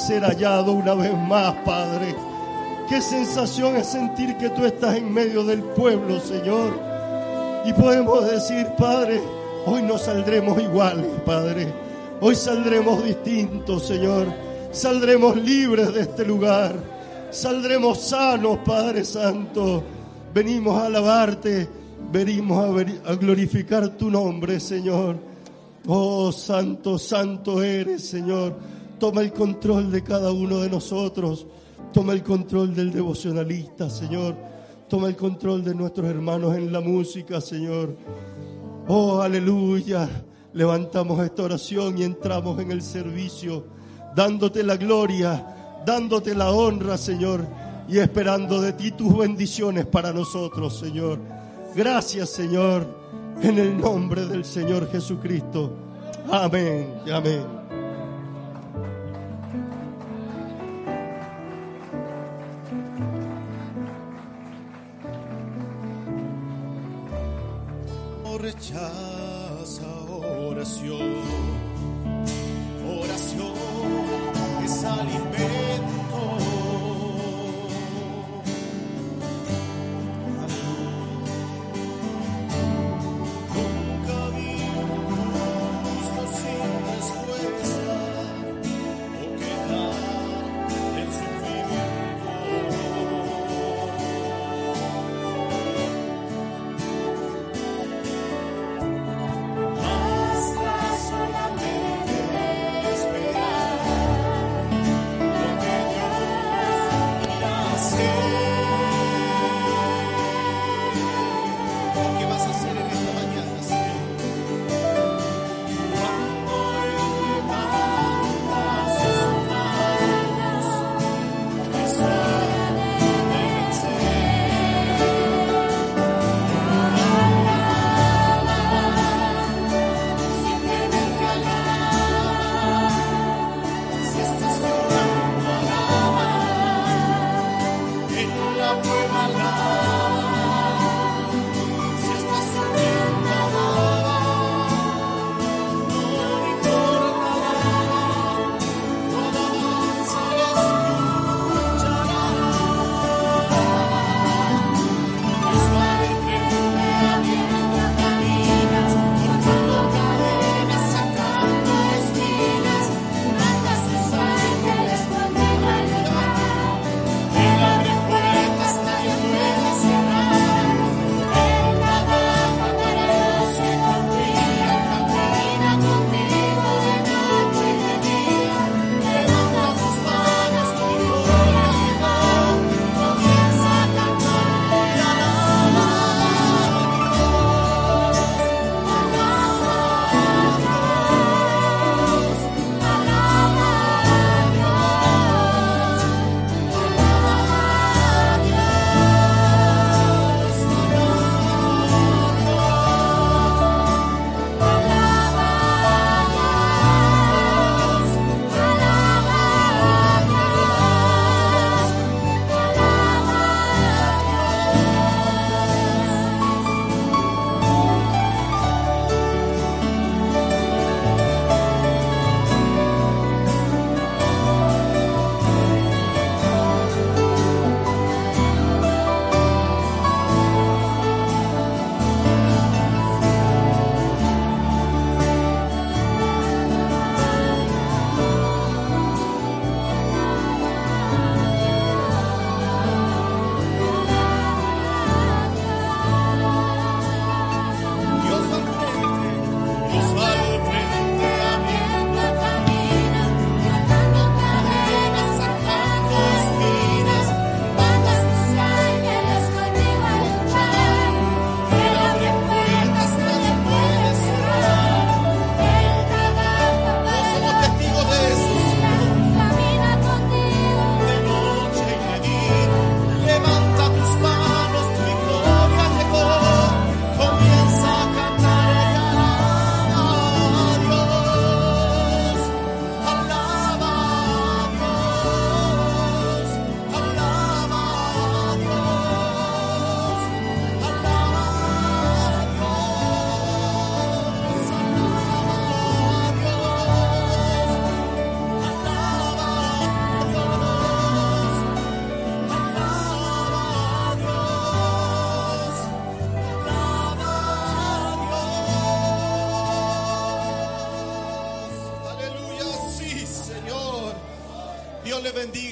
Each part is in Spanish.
ser hallado una vez más, Padre. Qué sensación es sentir que tú estás en medio del pueblo, Señor. Y podemos decir, Padre, hoy no saldremos iguales, Padre. Hoy saldremos distintos, Señor. Saldremos libres de este lugar. Saldremos sanos, Padre Santo. Venimos a alabarte. Venimos a, glorificar tu nombre, Señor. Oh, santo, santo eres, Señor. Toma el control de cada uno de nosotros. Toma el control del devocionalista, Señor. Toma el control de nuestros hermanos en la música, Señor. Oh, aleluya. Levantamos esta oración y entramos en el servicio, dándote la gloria, dándote la honra, Señor, y esperando de ti tus bendiciones para nosotros, Señor. Gracias, Señor, en el nombre del Señor Jesucristo. Amén amén.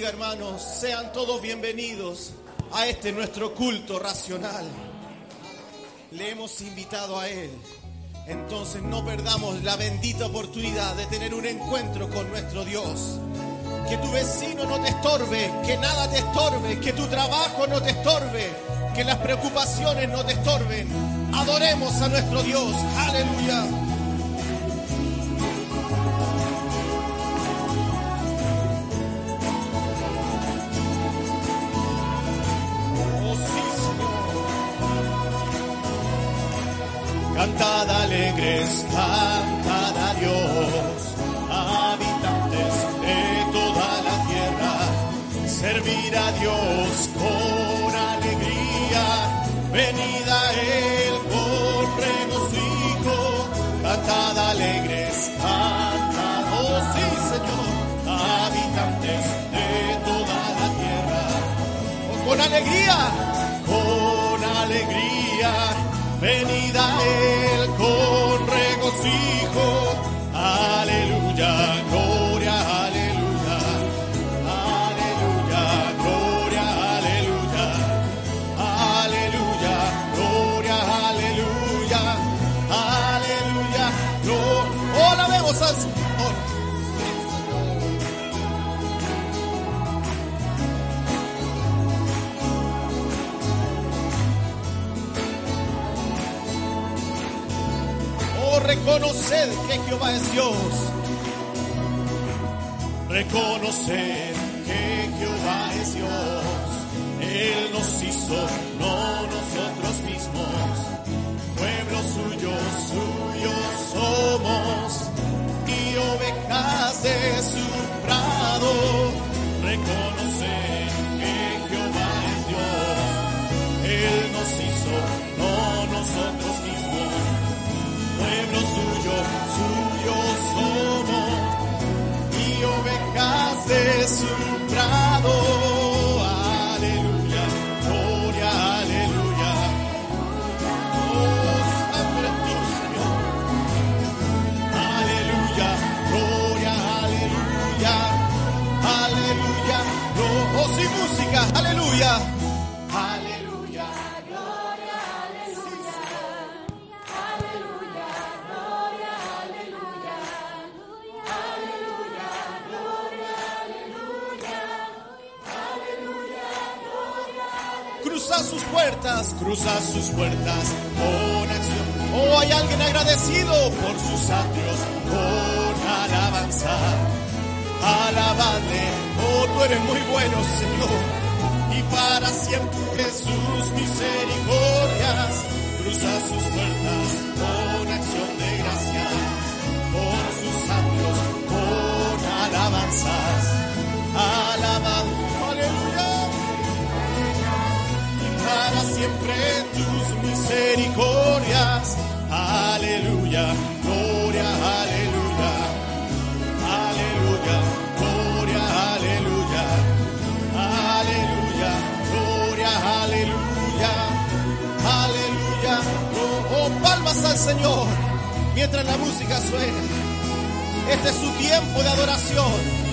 Hermanos. Sean todos bienvenidos a este nuestro culto racional. Le hemos invitado a Él. Entonces no perdamos la bendita oportunidad de tener un encuentro con nuestro Dios. Que tu vecino no te estorbe, que nada te estorbe, que tu trabajo no te estorbe, que las preocupaciones no te estorben. Adoremos a nuestro Dios. Aleluya. Alegres, a Dios, habitantes de toda la tierra, servir a Dios con alegría, venid a Él con regocijo, cantad alegres, cantad, oh sí Señor, habitantes de toda la tierra, con alegría, con alegría, venid a Él reconoced que Jehová es Dios. Reconoced que Jehová es Dios. Él nos hizo, no nosotros mismos. Pueblo suyo, suyo somos. Y ovejas de su prado. Reconoced cruza sus puertas con acción. Oh, hay alguien agradecido por sus atrios, con alabanza. Alabadle, oh, tú eres muy bueno, Señor. Y para siempre sus misericordias. Cruza sus puertas con acción de gracias. Por sus atrios, con alabanzas. Alabando, para siempre tus misericordias. Aleluya, gloria, aleluya. Aleluya, gloria, aleluya. Aleluya, gloria, aleluya. Aleluya, oh, palmas al Señor mientras la música suena. Este es su tiempo de adoración.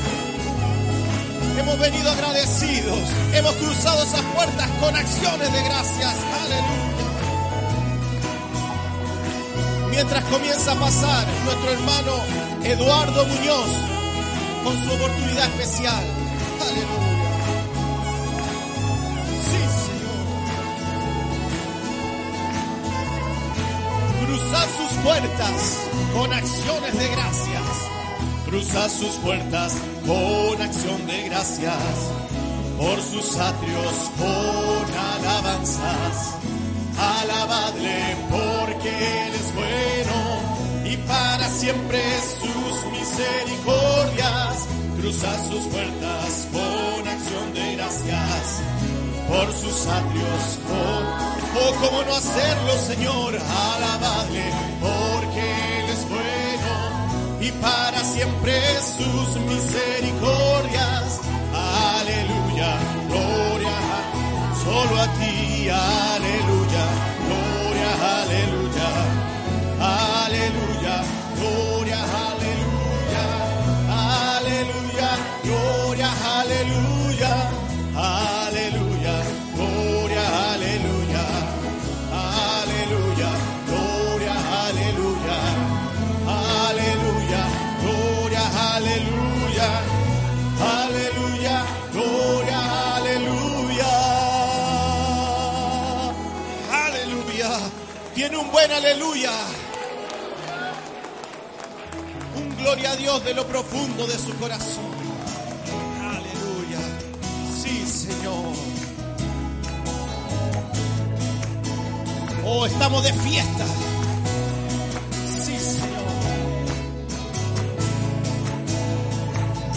Hemos venido agradecidos. Hemos cruzado esas puertas con acciones de gracias. Aleluya. Mientras comienza a pasar nuestro hermano Eduardo Muñoz con su oportunidad especial. Aleluya. Sí, Señor. Cruzad sus puertas con acciones de gracias cruza sus puertas con acción de gracias, por sus atrios con alabanzas. Alabadle porque Él es bueno y para siempre sus misericordias. Cruza sus puertas con acción de gracias, por sus atrios con... Oh, cómo no hacerlo, Señor, alabadle bueno y para siempre sus misericordias. Aleluya, gloria, solo a ti, Aleluya. Un gloria a Dios de lo profundo de su corazón. Aleluya. Sí, Señor. Oh, estamos de fiesta. Sí, Señor.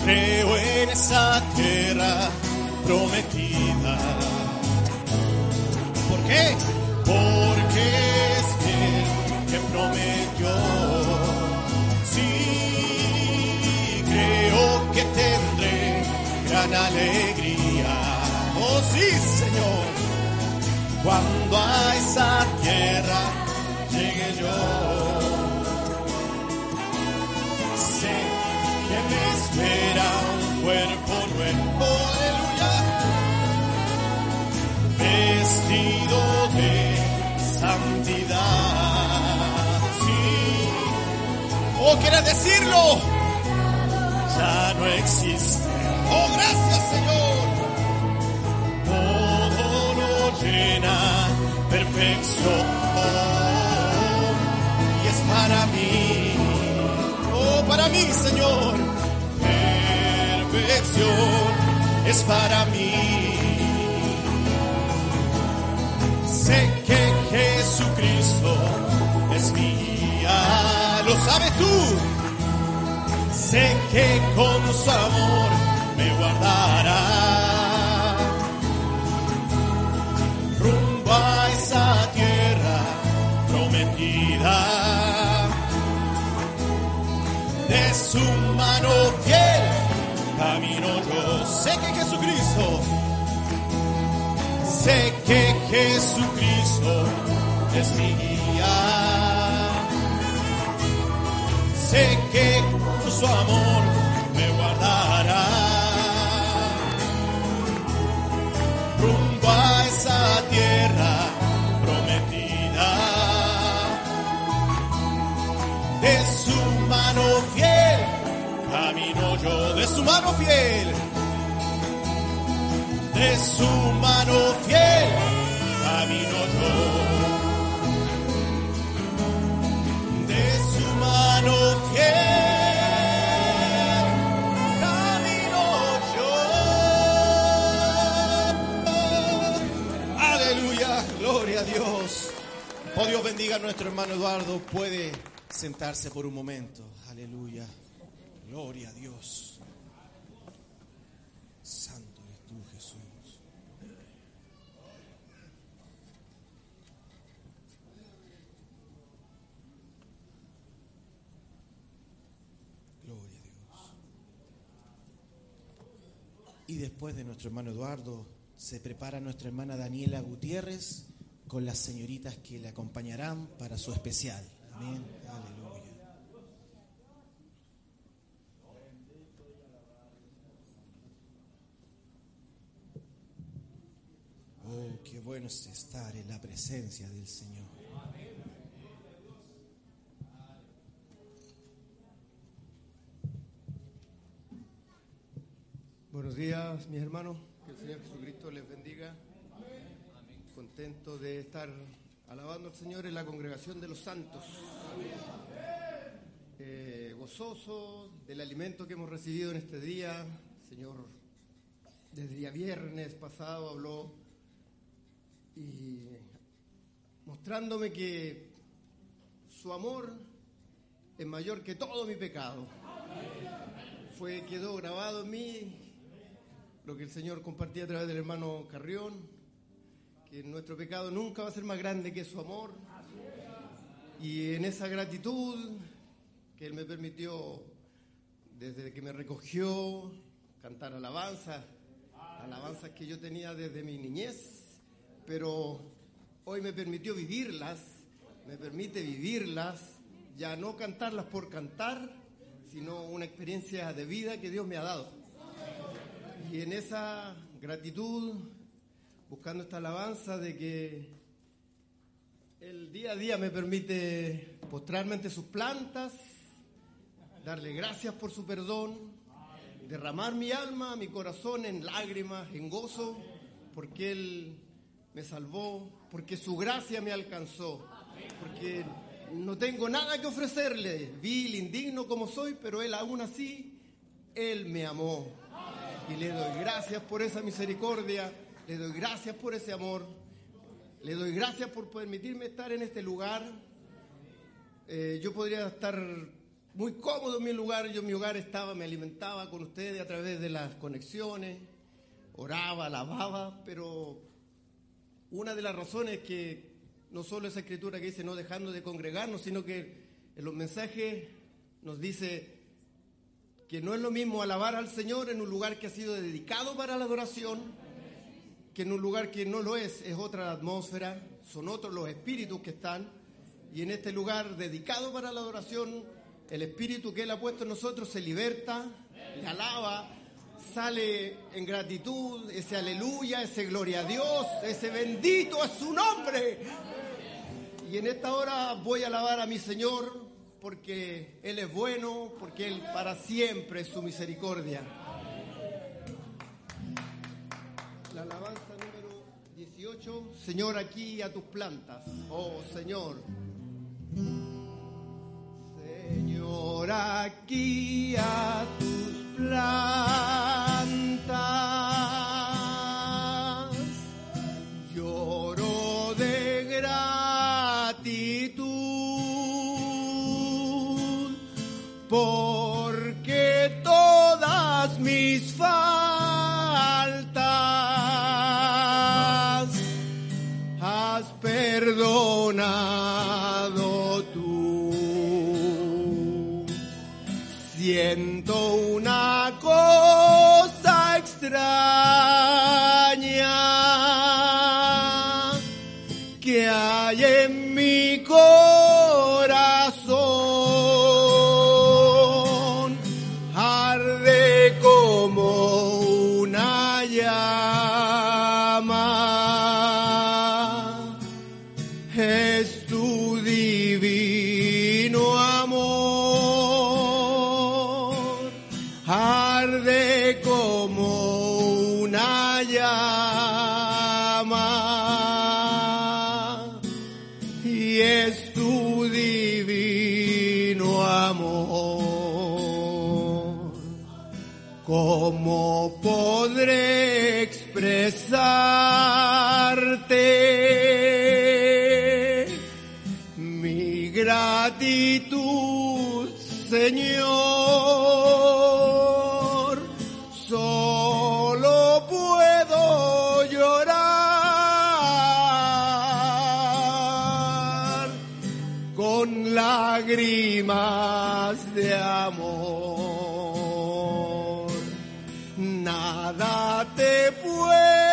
Creo en esa tierra prometida. ¿Por qué? Alegría. Oh, sí, Señor. Cuando a esa tierra llegue yo. Sé que me espera un cuerpo nuevo, aleluya, vestido de santidad. Sí, oh, ¿quieres decirlo? Ya no existe. Oh, gracias, perfección y es para mí. Oh, para mí, Señor. Perfección es para mí. Sé que Jesucristo es mi guía. ¿Lo sabes tú? Sé que con su amor Jesucristo es mi guía. Sé que con su amor me guardará. Rumbo a esa tierra prometida de su mano fiel camino yo de su mano fiel de su mano fiel camino yo. De su mano fiel camino yo. Aleluya gloria a Dios. Oh Dios bendiga a nuestro hermano Eduardo. Puede sentarse por un momento. Aleluya Gloria a Dios. Santo eres tú, Jesús. Gloria a Dios. Y después de nuestro hermano Eduardo, se prepara nuestra hermana Daniela Gutiérrez con las señoritas que le acompañarán para su especial. Amén. Aleluya. Oh, qué bueno es estar en la presencia del Señor. Buenos días, mis hermanos. Que el Señor Jesucristo les bendiga. Contento de estar alabando al Señor en la congregación de los santos. Eh, gozoso del alimento que hemos recibido en este día. Señor, desde el viernes pasado habló y mostrándome que su amor es mayor que todo mi pecado. Fue, quedó grabado en mí lo que el Señor compartía a través del hermano Carrión, que nuestro pecado nunca va a ser más grande que su amor. Y en esa gratitud que Él me permitió, desde que me recogió, cantar alabanzas, alabanzas que yo tenía desde mi niñez, pero hoy me permitió vivirlas, me permite vivirlas, ya no cantarlas por cantar, sino una experiencia de vida que Dios me ha dado. Y en esa gratitud, buscando esta alabanza de que el día a día me permite postrarme ante sus plantas, darle gracias por su perdón, derramar mi alma, mi corazón en lágrimas, en gozo, porque Él me salvó, porque su gracia me alcanzó. porque no tengo nada que ofrecerle, vil, indigno como soy, pero Él aún así, Él me amó. Y le doy gracias por esa misericordia, le doy gracias por ese amor, le doy gracias por permitirme estar en este lugar. Eh, yo podría estar muy cómodo en mi lugar, yo en mi hogar estaba, me alimentaba con ustedes a través de las conexiones, oraba, alababa, pero una de las razones que no solo esa escritura que dice no dejando de congregarnos, sino que en los mensajes nos dice que no es lo mismo alabar al Señor en un lugar que ha sido dedicado para la adoración, que en un lugar que no lo es, es otra atmósfera, son otros los espíritus que están, y en este lugar dedicado para la adoración, el espíritu que Él ha puesto en nosotros se liberta, le alaba, sale en gratitud, ese aleluya, ese gloria a Dios, ese bendito es su nombre. Y en esta hora voy a alabar a mi Señor porque Él es bueno, porque Él para siempre es su misericordia. La alabanza número 18, Señor, aquí a tus plantas, oh Señor. Señor, aquí a tus plantas. Porque todas mis faltas expresarte mi gratitud, Señor? Solo puedo llorar con lágrimas de amor. Te puedo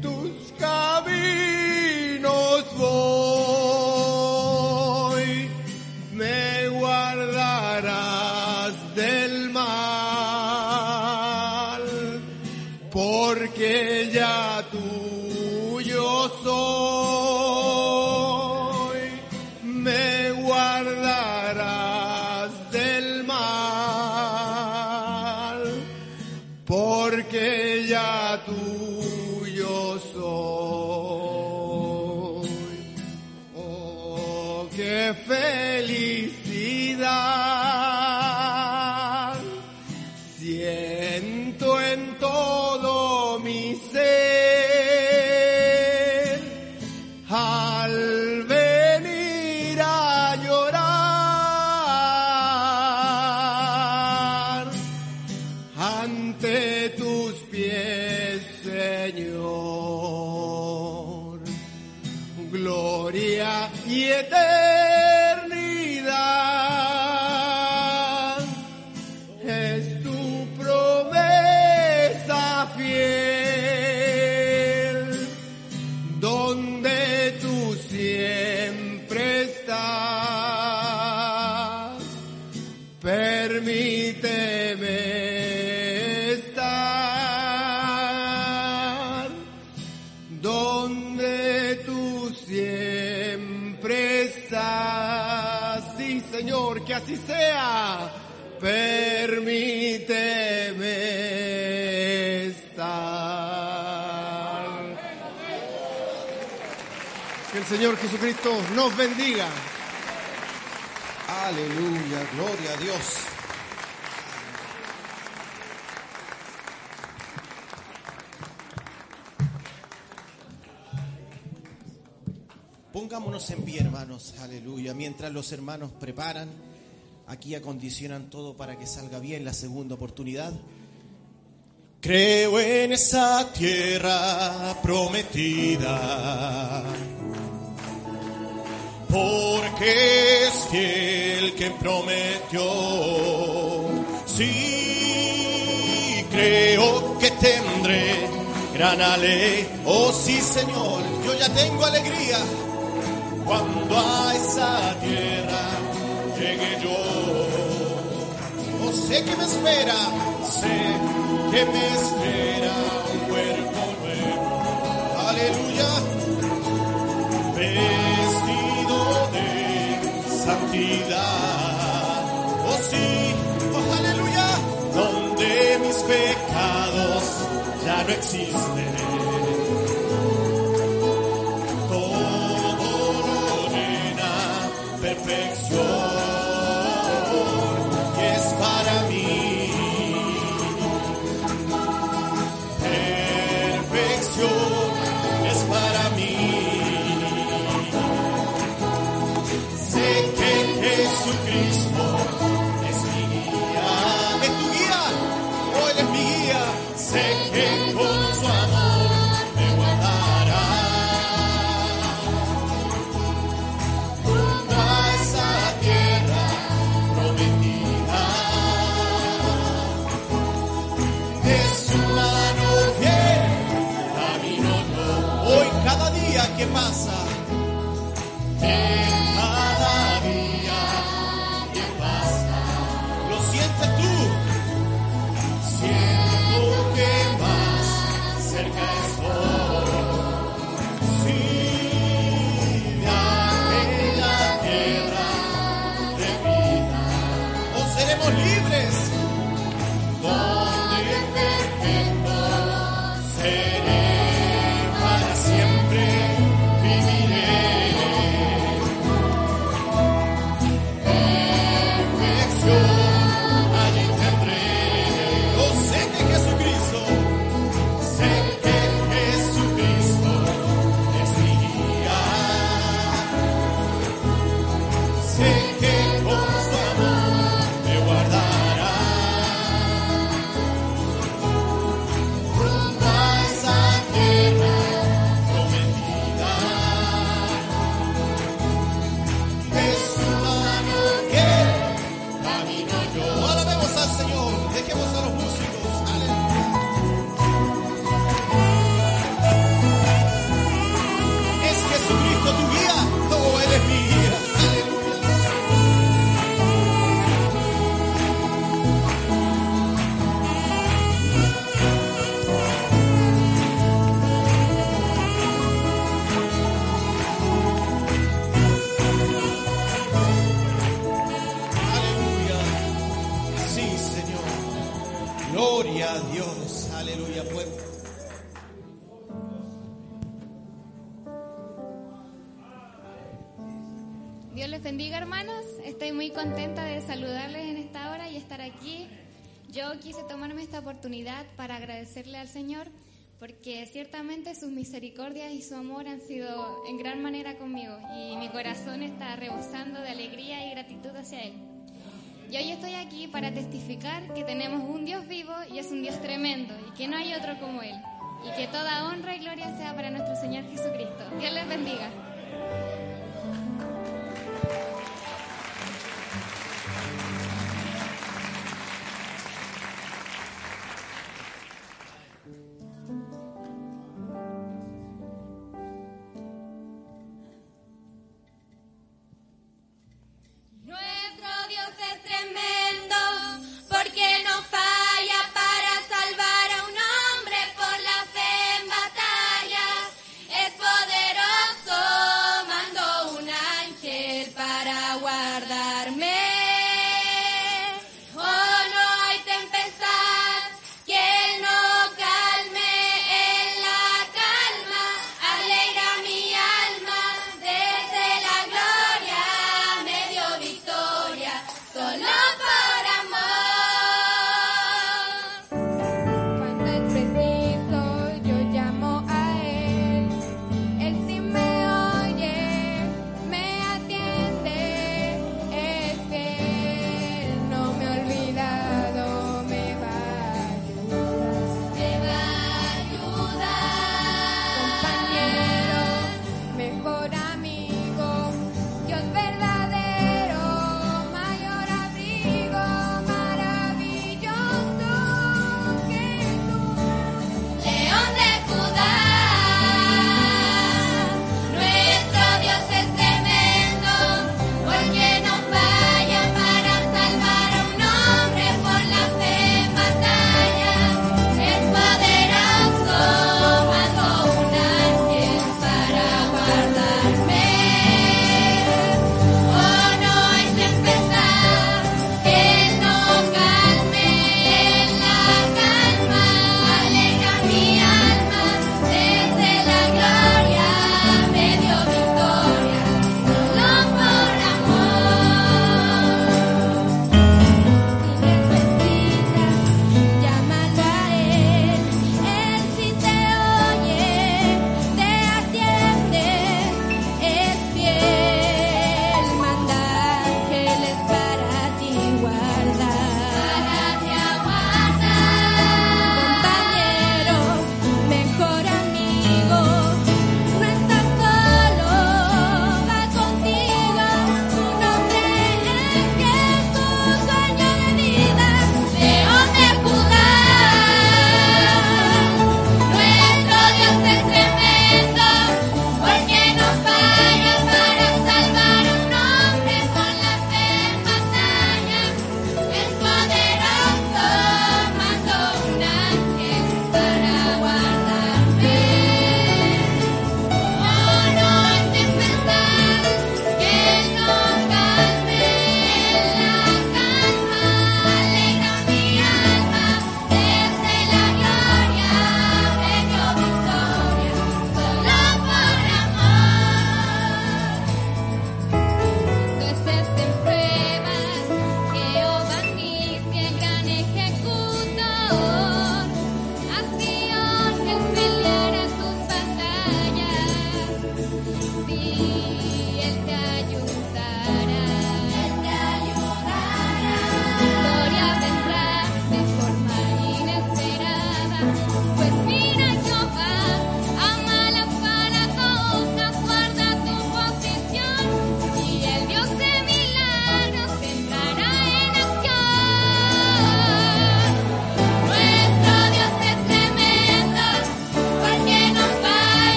tus caminos Señor Jesucristo nos bendiga. Aleluya, gloria a Dios. Pongámonos en pie, hermanos. Aleluya. Mientras los hermanos preparan, aquí acondicionan todo para que salga bien la segunda oportunidad. Creo en esa tierra prometida porque es fiel que prometió. Sí, creo que tendré gran alegría. Oh sí, Señor, yo ya tengo alegría cuando a esa tierra llegue yo. Oh, sé que me espera, sé que me espera un cuerpo nuevo. Aleluya santidad. Oh sí, oh aleluya, donde mis pecados ya no existen. Quise tomarme esta oportunidad para agradecerle al Señor porque ciertamente sus misericordias y su amor han sido en gran manera conmigo y mi corazón está rebosando de alegría y gratitud hacia Él. Y hoy estoy aquí para testificar que tenemos un Dios vivo y es un Dios tremendo y que no hay otro como Él. Y que toda honra y gloria sea para nuestro Señor Jesucristo. Dios les bendiga.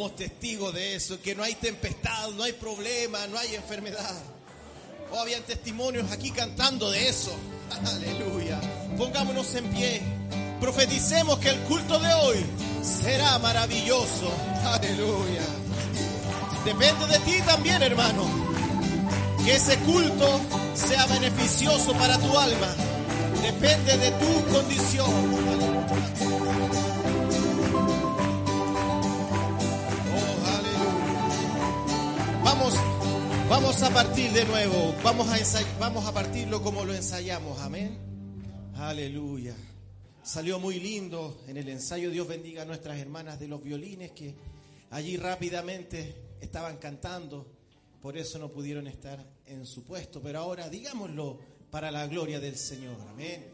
somos testigos de eso, que no hay tempestad, no hay problema, no hay enfermedad. Oh, habían testimonios aquí cantando de eso. Aleluya. Pongámonos en pie. Profeticemos que el culto de hoy será maravilloso. Aleluya. Depende de ti también, hermano. Que ese culto sea beneficioso para tu alma. Depende de tu condición. Aleluya. Vamos a partir de nuevo, vamos a, vamos a partirlo como lo ensayamos, amén. Aleluya. Salió muy lindo en el ensayo, Dios bendiga a nuestras hermanas de los violines que allí rápidamente estaban cantando, por eso no pudieron estar en su puesto, pero ahora digámoslo para la gloria del Señor, amén.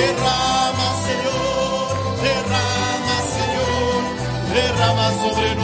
Derrama, Señor, derrama, Señor, derrama sobre nosotros.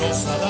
nos ha dado.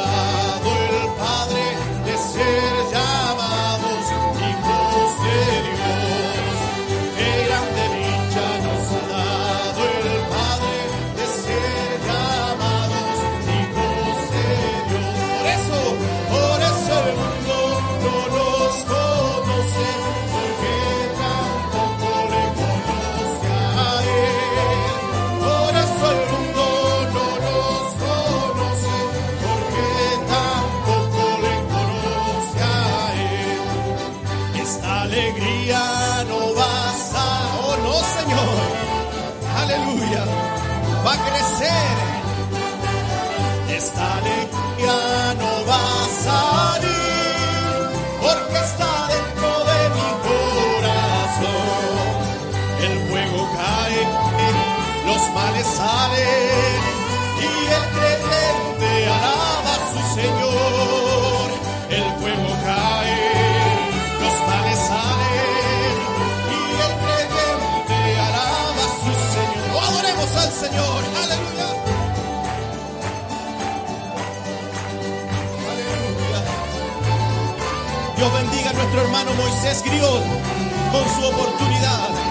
nuestro hermano Moisés Griot con su oportunidad.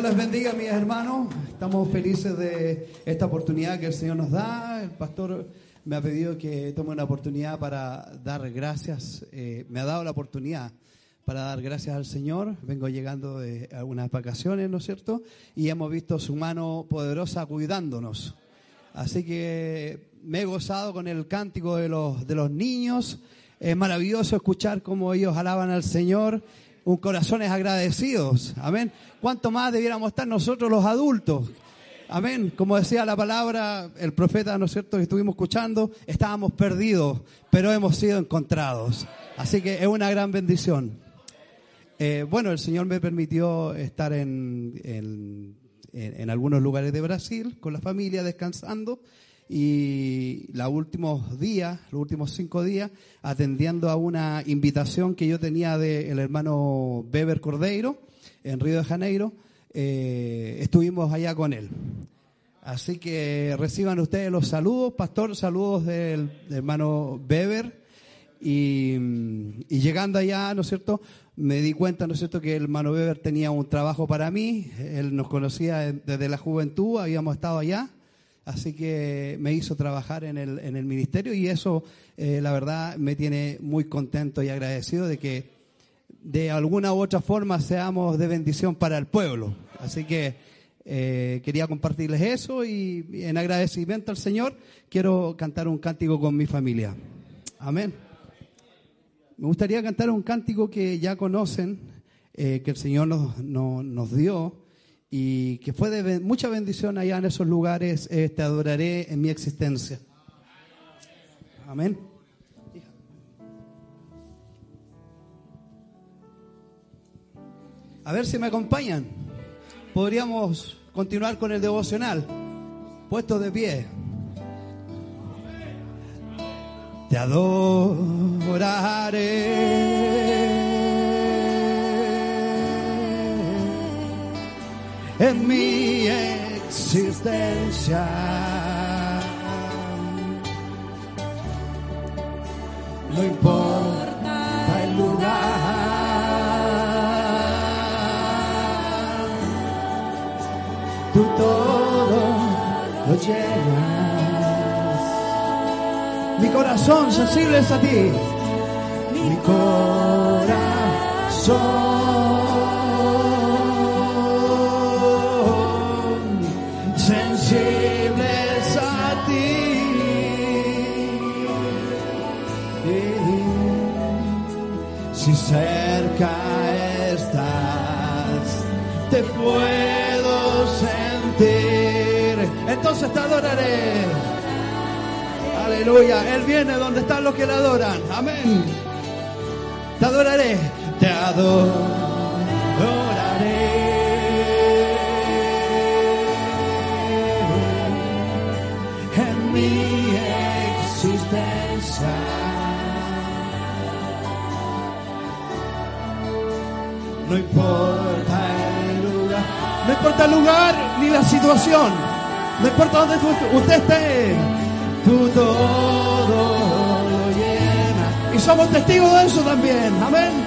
Dios. Les bendiga, mis hermanos. Estamos felices de esta oportunidad que el Señor nos da. El pastor me ha pedido que tome una oportunidad para dar gracias. Eh, me ha dado la oportunidad para dar gracias al Señor. Vengo llegando de algunas vacaciones, ¿no es cierto? Y hemos visto su mano poderosa cuidándonos. Así que me he gozado con el cántico de los, de los niños. Es maravilloso escuchar cómo ellos alaban al Señor. Un corazones agradecidos. Amén. ¿Cuánto más debiéramos estar nosotros los adultos? Amén. Como decía la palabra, el profeta, ¿no es cierto?, que estuvimos escuchando, estábamos perdidos, pero hemos sido encontrados. Así que es una gran bendición. Eh, bueno, el Señor me permitió estar en, en, en- en algunos lugares de Brasil con la familia descansando y los últimos días, los últimos cinco días, atendiendo a una invitación que yo tenía del hermano Beber Cordeiro en Río de Janeiro, eh, estuvimos allá con él. Así que reciban ustedes los saludos, pastor, saludos del, del hermano Beber. Y, y llegando allá, ¿no es cierto? Me di cuenta, ¿no es cierto?, que el hermano Weber tenía un trabajo para mí. Él nos conocía desde la juventud, habíamos estado allá. Así que me hizo trabajar en el, en el ministerio y eso, eh, la verdad, me tiene muy contento y agradecido de que de alguna u otra forma seamos de bendición para el pueblo. Así que eh, quería compartirles eso y en agradecimiento al Señor quiero cantar un cántico con mi familia. Amén. Me gustaría cantar un cántico que ya conocen, eh, que el Señor nos, nos, nos dio y que fue de mucha bendición allá en esos lugares. eh, te adoraré en mi existencia. Amén. A ver si me acompañan. Podríamos continuar con el devocional. Puesto de pie. Te adoraré en mi existencia. No importa el lugar, tú todo lo llenas. Mi corazón sensible es a ti. Mi corazón puedo sentir. Entonces te adoraré. Aleluya. Él viene donde están los que le adoran. Amén. Te adoraré. Te adoraré. En mi existencia. No importa no importa el lugar ni la situación, no importa donde tú- usted esté, tú todo lo llenas. Y somos testigos de eso también, amén.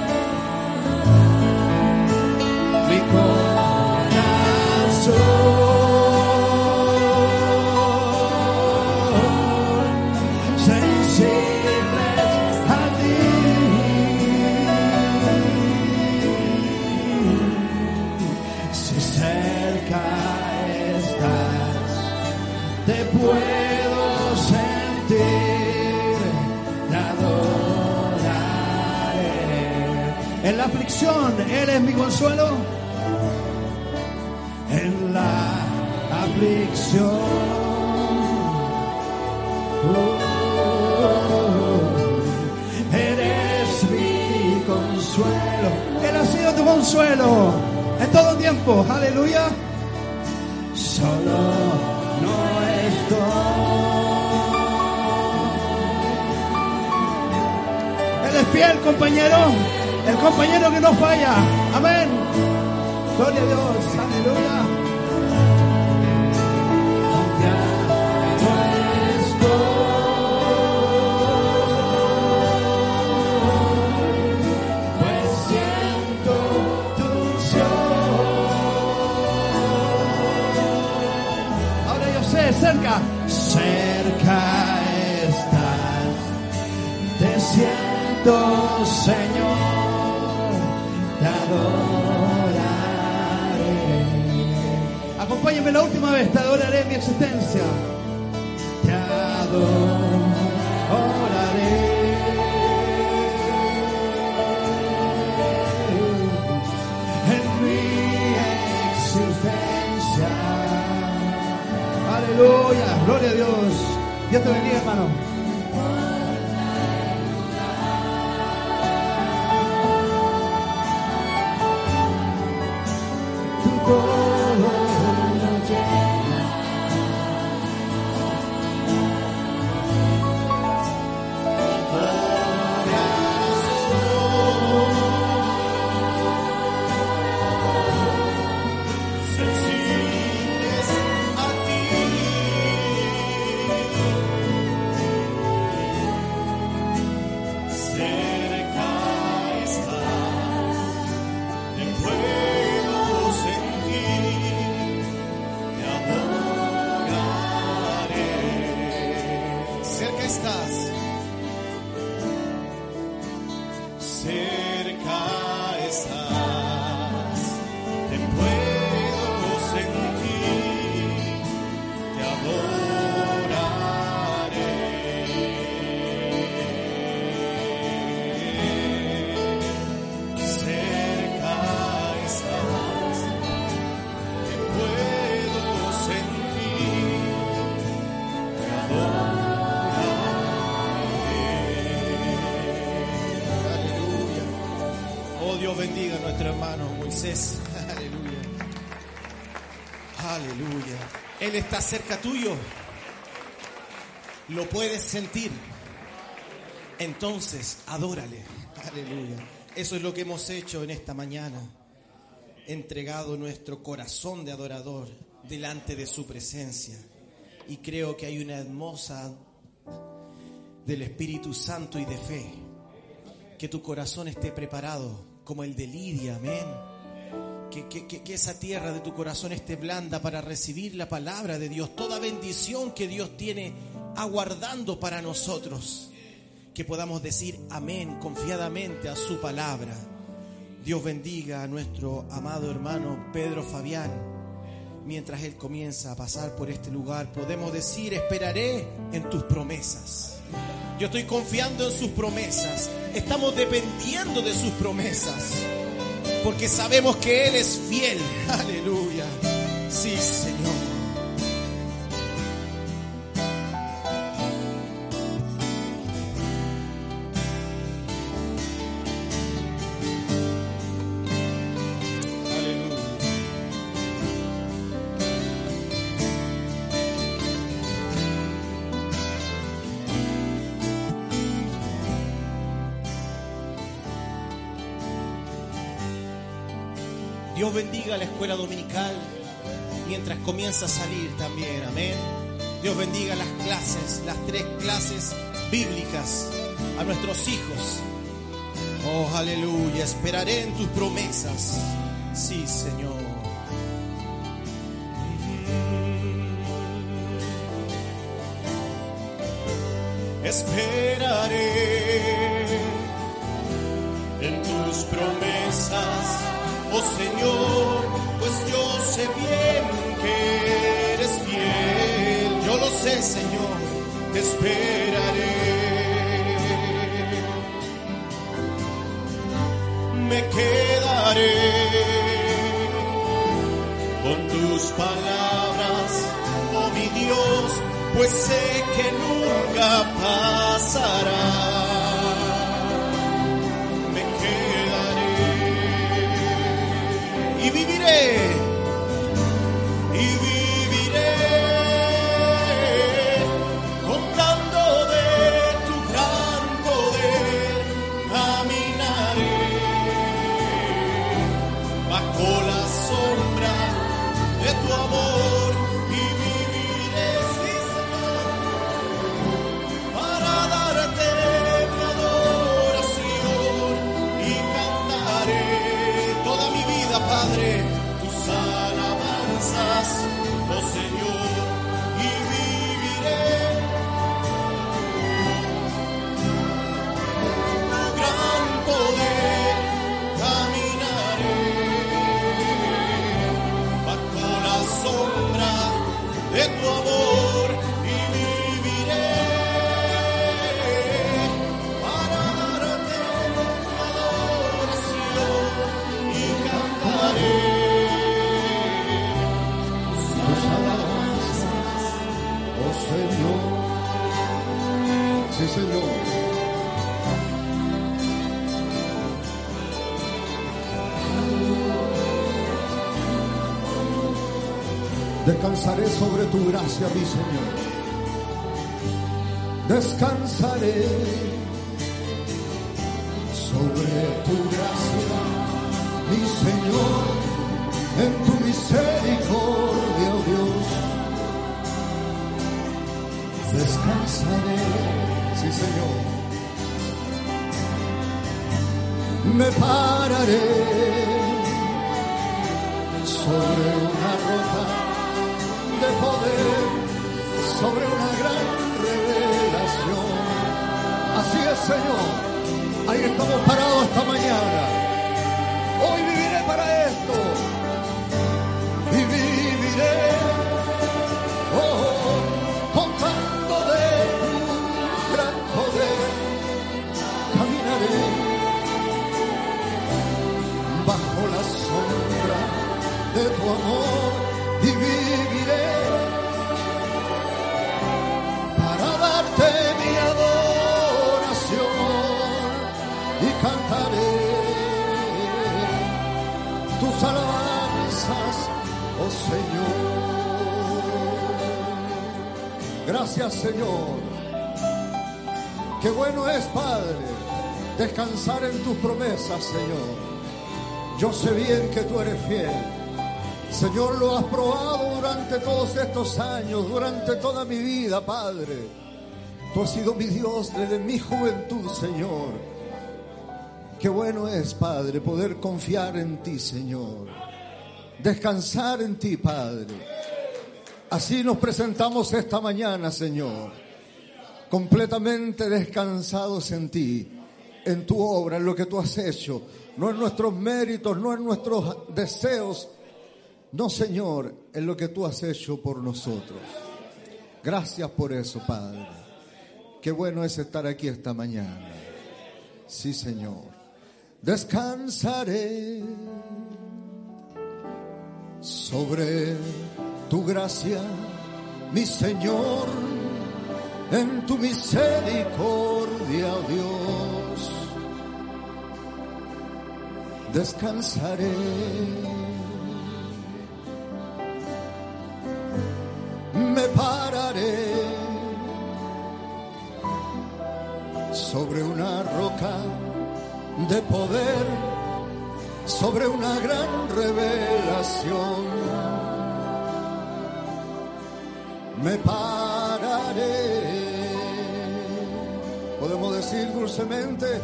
La aflicción, Él es mi consuelo. En la aflicción. Eres mi consuelo. Él ha sido tu consuelo en todo tiempo. Aleluya. Solo no estoy. Él es fiel, compañero. El compañero que no falla. Amén. Gloria a Dios. Aleluya. Ya no estoy, pues siento tu unción. Ahora yo sé, cerca, cerca estás. Te siento, adoraré. Acompáñame la última vez, te adoraré mi existencia. Te adoraré. En mi existencia. Aleluya, gloria a Dios. Dios te bendiga, hermano. Aleluya. Aleluya. Él está cerca tuyo. Lo puedes sentir. Entonces, adórale. Aleluya. Eso es lo que hemos hecho en esta mañana. Entregado nuestro corazón de adorador delante de su presencia. Y creo que hay una hermosa del Espíritu Santo y de fe. Que tu corazón esté preparado como el de Lidia, amén. Que, esa tierra de tu corazón esté blanda para recibir la palabra de Dios, toda bendición que Dios tiene aguardando para nosotros. Que podamos decir amén confiadamente a su palabra. Dios bendiga a nuestro amado hermano Pedro Fabián. Mientras él comienza a pasar por este lugar, podemos decir, esperaré en tus promesas. Yo estoy confiando en sus promesas. Estamos dependiendo de sus promesas. Porque sabemos que Él es fiel. Aleluya. Sí, Señor. Bendiga la escuela dominical mientras comienza a salir también, amén. Dios bendiga las clases, las tres clases bíblicas a nuestros hijos. Oh, aleluya, esperaré en tus promesas. Sí, Señor. Esperaré en tus promesas, oh Señor, pues yo sé bien que eres fiel. Yo lo sé, Señor, te esperaré. Me quedaré con tus palabras, oh mi Dios, pues sé que nunca pasará. Descansaré sobre tu gracia, mi Señor. Descansaré sobre tu gracia, mi Señor, en tu misericordia, oh Dios. Descansaré, sí Señor. Me pararé sobre una roca de poder, sobre una gran revelación. Así es, Señor. Ahí estamos parados esta mañana. Hoy viviré para esto. Y viviré. Oh, contando de tu gran poder. Caminaré bajo la sombra de tu amor cantaré tus alabanzas, oh Señor. Gracias Señor. Qué bueno es, Padre, descansar en tus promesas, Señor. Yo sé bien que tú eres fiel. Señor, lo has probado durante todos estos años, durante toda mi vida, Padre. Tú has sido mi Dios desde mi juventud, Señor. Qué bueno es, Padre, poder confiar en ti, Señor. Descansar en ti, Padre. Así nos presentamos esta mañana, Señor. Completamente descansados en ti, en tu obra, en lo que tú has hecho. No en nuestros méritos, no en nuestros deseos. No, Señor, en lo que tú has hecho por nosotros. Gracias por eso, Padre. Qué bueno es estar aquí esta mañana. Sí, Señor. Descansaré sobre tu gracia, mi Señor, en tu misericordia, Dios, descansaré. Me pararé sobre una roca de poder sobre una gran revelación. Me pararé, podemos decir dulcemente,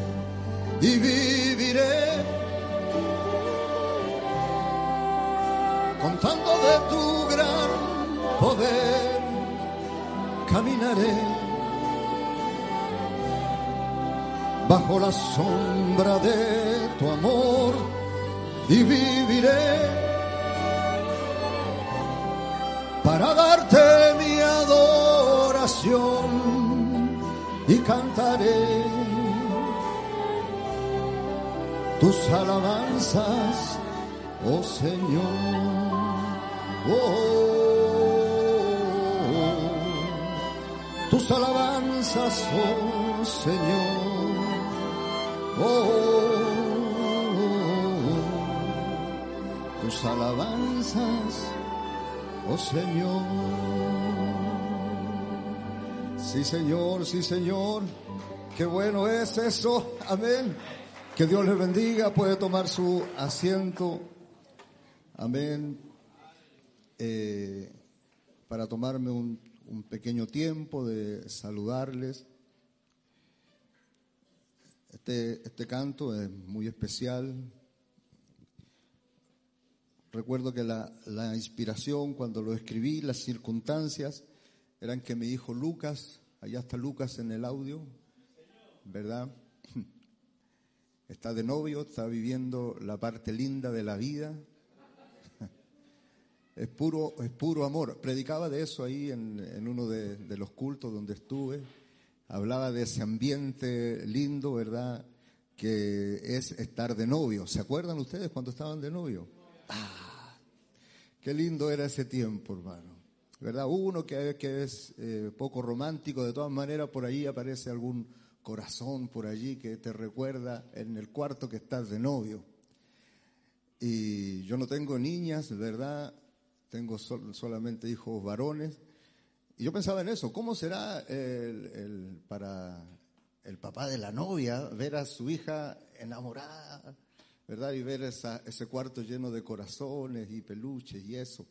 y viviré. Contando de tu gran poder, caminaré bajo la sombra de tu amor y viviré para darte mi adoración y cantaré tus alabanzas, oh Señor. Oh, tus alabanzas, oh Señor. Oh, tus alabanzas, oh Señor. Sí, Señor, sí, Señor. Qué bueno es eso. Amén. Que Dios les bendiga. Puede tomar su asiento. Amén. Eh, para tomarme un, un pequeño tiempo de saludarles. Este, este canto es muy especial. Recuerdo que la, la inspiración cuando lo escribí, las circunstancias, eran que mi hijo Lucas, allá está Lucas en el audio, ¿verdad? Está de novio, está viviendo la parte linda de la vida. Es puro, es puro amor. Predicaba de eso ahí en, uno de los cultos donde estuve. Hablaba de ese ambiente lindo, ¿verdad? Que es estar de novio. ¿Se acuerdan ustedes cuando estaban de novio? Ah, qué lindo era ese tiempo, hermano. ¿Verdad? Uno que, es eh, poco romántico, de todas maneras por ahí aparece algún corazón por allí que te recuerda en el cuarto que estás de novio. Y yo no tengo niñas, ¿verdad? Tengo sol, solamente hijos varones. Y yo pensaba en eso, ¿cómo será el, para el papá de la novia ver a su hija enamorada, ¿verdad? Y ver ese cuarto lleno de corazones y peluches y eso.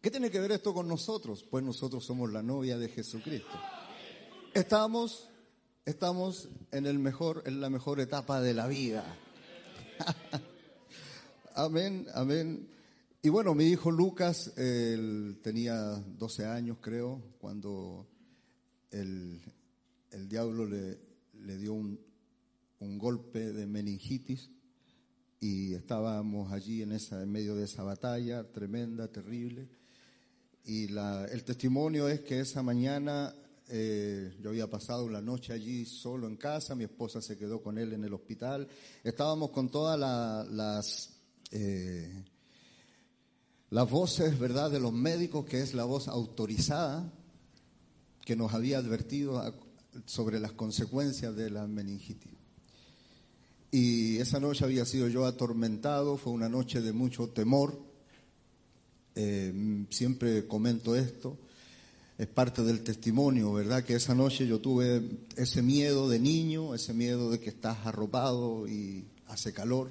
¿Qué tiene que ver esto con nosotros? Pues nosotros somos la novia de Jesucristo. Estamos, estamos en el mejor, en la mejor etapa de la vida. amén, amén. Y bueno, mi hijo Lucas, tenía 12 años, creo, cuando el, el diablo le, le dio un, un, golpe de meningitis y estábamos allí en, esa, en medio de esa batalla tremenda, terrible. Y la, el testimonio es que esa mañana eh, yo había pasado la noche allí solo en casa, mi esposa se quedó con él en el hospital. Estábamos con todas la, las, eh, las voces, ¿verdad?, de los médicos, que es la voz autorizada, que nos había advertido sobre las consecuencias de la meningitis. Y esa noche había sido yo atormentado, fue una noche de mucho temor. Eh, siempre comento esto, es parte del testimonio, ¿verdad? Que esa noche yo tuve ese miedo de niño, ese miedo de que estás arropado y hace calor.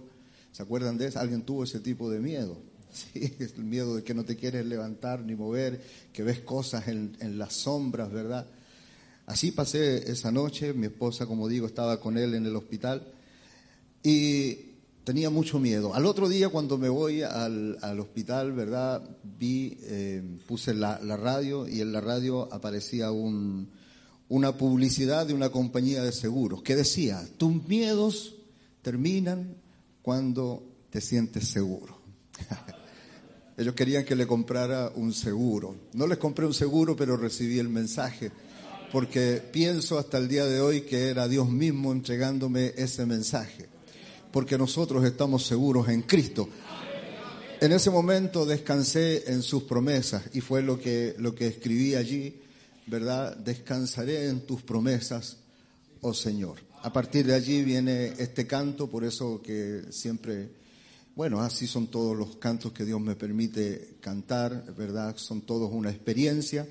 ¿Se acuerdan de eso? Alguien tuvo ese tipo de miedo. Sí, es el miedo de que no te quieres levantar ni mover, que ves cosas en, las sombras, ¿verdad? Así pasé esa noche, mi esposa, como digo, estaba con él en el hospital y tenía mucho miedo. Al otro día, cuando me voy al, al hospital, ¿verdad? Vi, eh, puse la, radio y en la radio aparecía un, una publicidad de una compañía de seguros que decía, tus miedos terminan cuando te sientes seguro. Ellos querían que le comprara un seguro. No les compré un seguro, pero recibí el mensaje porque pienso hasta el día de hoy que era Dios mismo entregándome ese mensaje. porque nosotros estamos seguros en Cristo. En ese momento descansé en sus promesas y fue lo que, lo que escribí allí, ¿verdad? Descansaré en tus promesas, oh Señor. A partir de allí viene este canto, por eso que siempre, bueno, así son todos los cantos que Dios me permite cantar, ¿verdad? Son todos una experiencia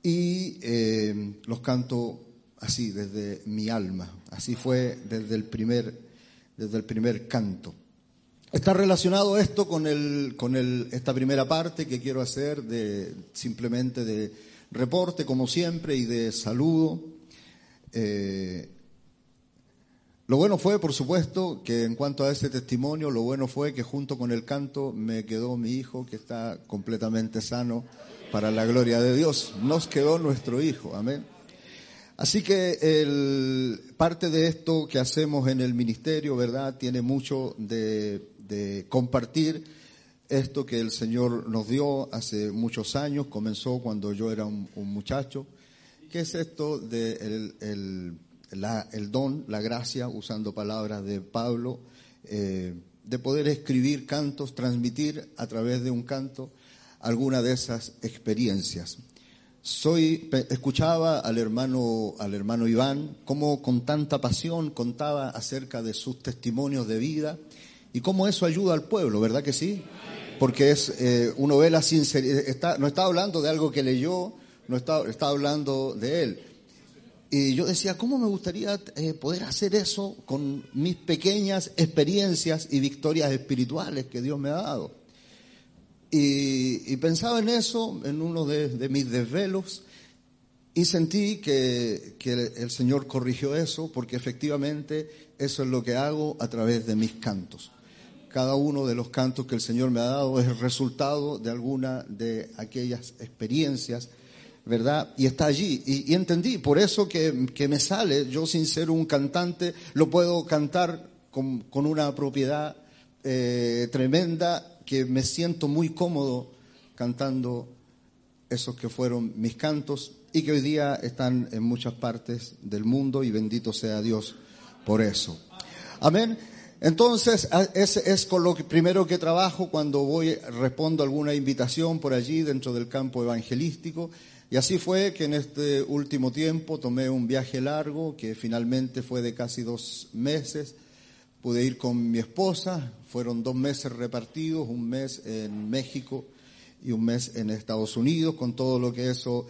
y eh, los canto así, desde mi alma. Así fue desde el primer, desde el primer canto. Está relacionado esto con, el, con el, esta primera parte que quiero hacer de simplemente de reporte, como siempre, y de saludo. Eh, lo bueno fue, por supuesto, que en cuanto a ese testimonio, lo bueno fue que junto con el canto me quedó mi hijo, que está completamente sano para la gloria de Dios. Nos quedó nuestro hijo, amén. Así que el, parte de esto que hacemos en el ministerio, ¿verdad?, tiene mucho de de compartir esto que el Señor nos dio hace muchos años, comenzó cuando yo era un, muchacho, que es esto de el, el, don, la gracia, usando palabras de Pablo, eh, de poder escribir cantos, transmitir a través de un canto alguna de esas experiencias. Soy, escuchaba al hermano, al hermano Iván, cómo con tanta pasión contaba acerca de sus testimonios de vida, y cómo eso ayuda al pueblo, ¿verdad que sí? Porque es, eh, uno ve la sinceridad, está, no está hablando de algo que leyó, no está, está hablando de él. Y yo decía, ¿cómo me gustaría eh, poder hacer eso con mis pequeñas experiencias y victorias espirituales que Dios me ha dado? Y, pensaba en eso, en uno de, mis desvelos, y sentí que, que, el Señor corrigió eso, porque efectivamente eso es lo que hago a través de mis cantos cada uno de los cantos que el Señor me ha dado es el resultado de alguna de aquellas experiencias, ¿verdad? Y está allí. Y, entendí, por eso que, me sale, yo sin ser un cantante, lo puedo cantar con, una propiedad eh, tremenda, que me siento muy cómodo cantando esos que fueron mis cantos y que hoy día están en muchas partes del mundo y bendito sea Dios por eso. Amén. Entonces, ese es con lo que primero que trabajo cuando voy, respondo alguna invitación por allí dentro del campo evangelístico. Y así fue que en este último tiempo tomé un viaje largo que finalmente fue de casi dos meses. Pude ir con mi esposa, fueron dos meses repartidos, un mes en México y un mes en Estados Unidos, con todo lo que eso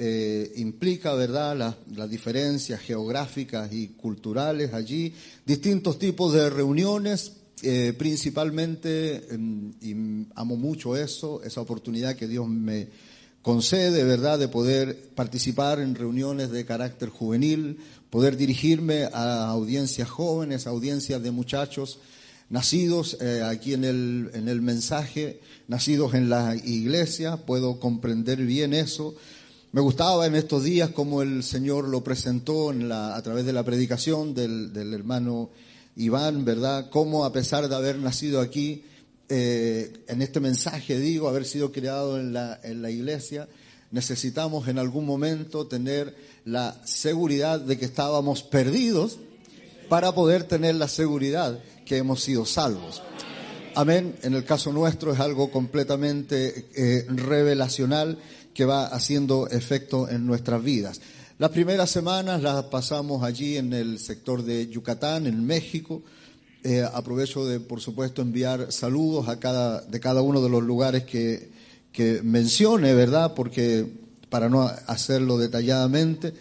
eh, implica, ¿verdad?, las, diferencias geográficas y culturales allí, distintos tipos de reuniones, eh, principalmente, em, y amo mucho eso, esa oportunidad que Dios me concede, ¿verdad?, de poder participar en reuniones de carácter juvenil, poder dirigirme a audiencias jóvenes, audiencias de muchachos nacidos eh, aquí en el, en el mensaje, nacidos en la iglesia, puedo comprender bien eso me gustaba en estos días cómo el Señor lo presentó en la, a través de la predicación del, hermano Iván, ¿verdad? Cómo a pesar de haber nacido aquí, eh, en este mensaje digo, haber sido la, en la iglesia, necesitamos en algún momento tener la seguridad de que estábamos perdidos para poder tener la seguridad que hemos sido salvos. Amén. En el caso nuestro es algo completamente eh, revelacional que va haciendo efecto en nuestras vidas. Las primeras semanas las pasamos allí en el sector de Yucatán, en México. Eh, aprovecho de, por supuesto, enviar saludos a cada, de cada uno de los lugares que, que mencione, ¿verdad? Porque para no hacerlo detalladamente.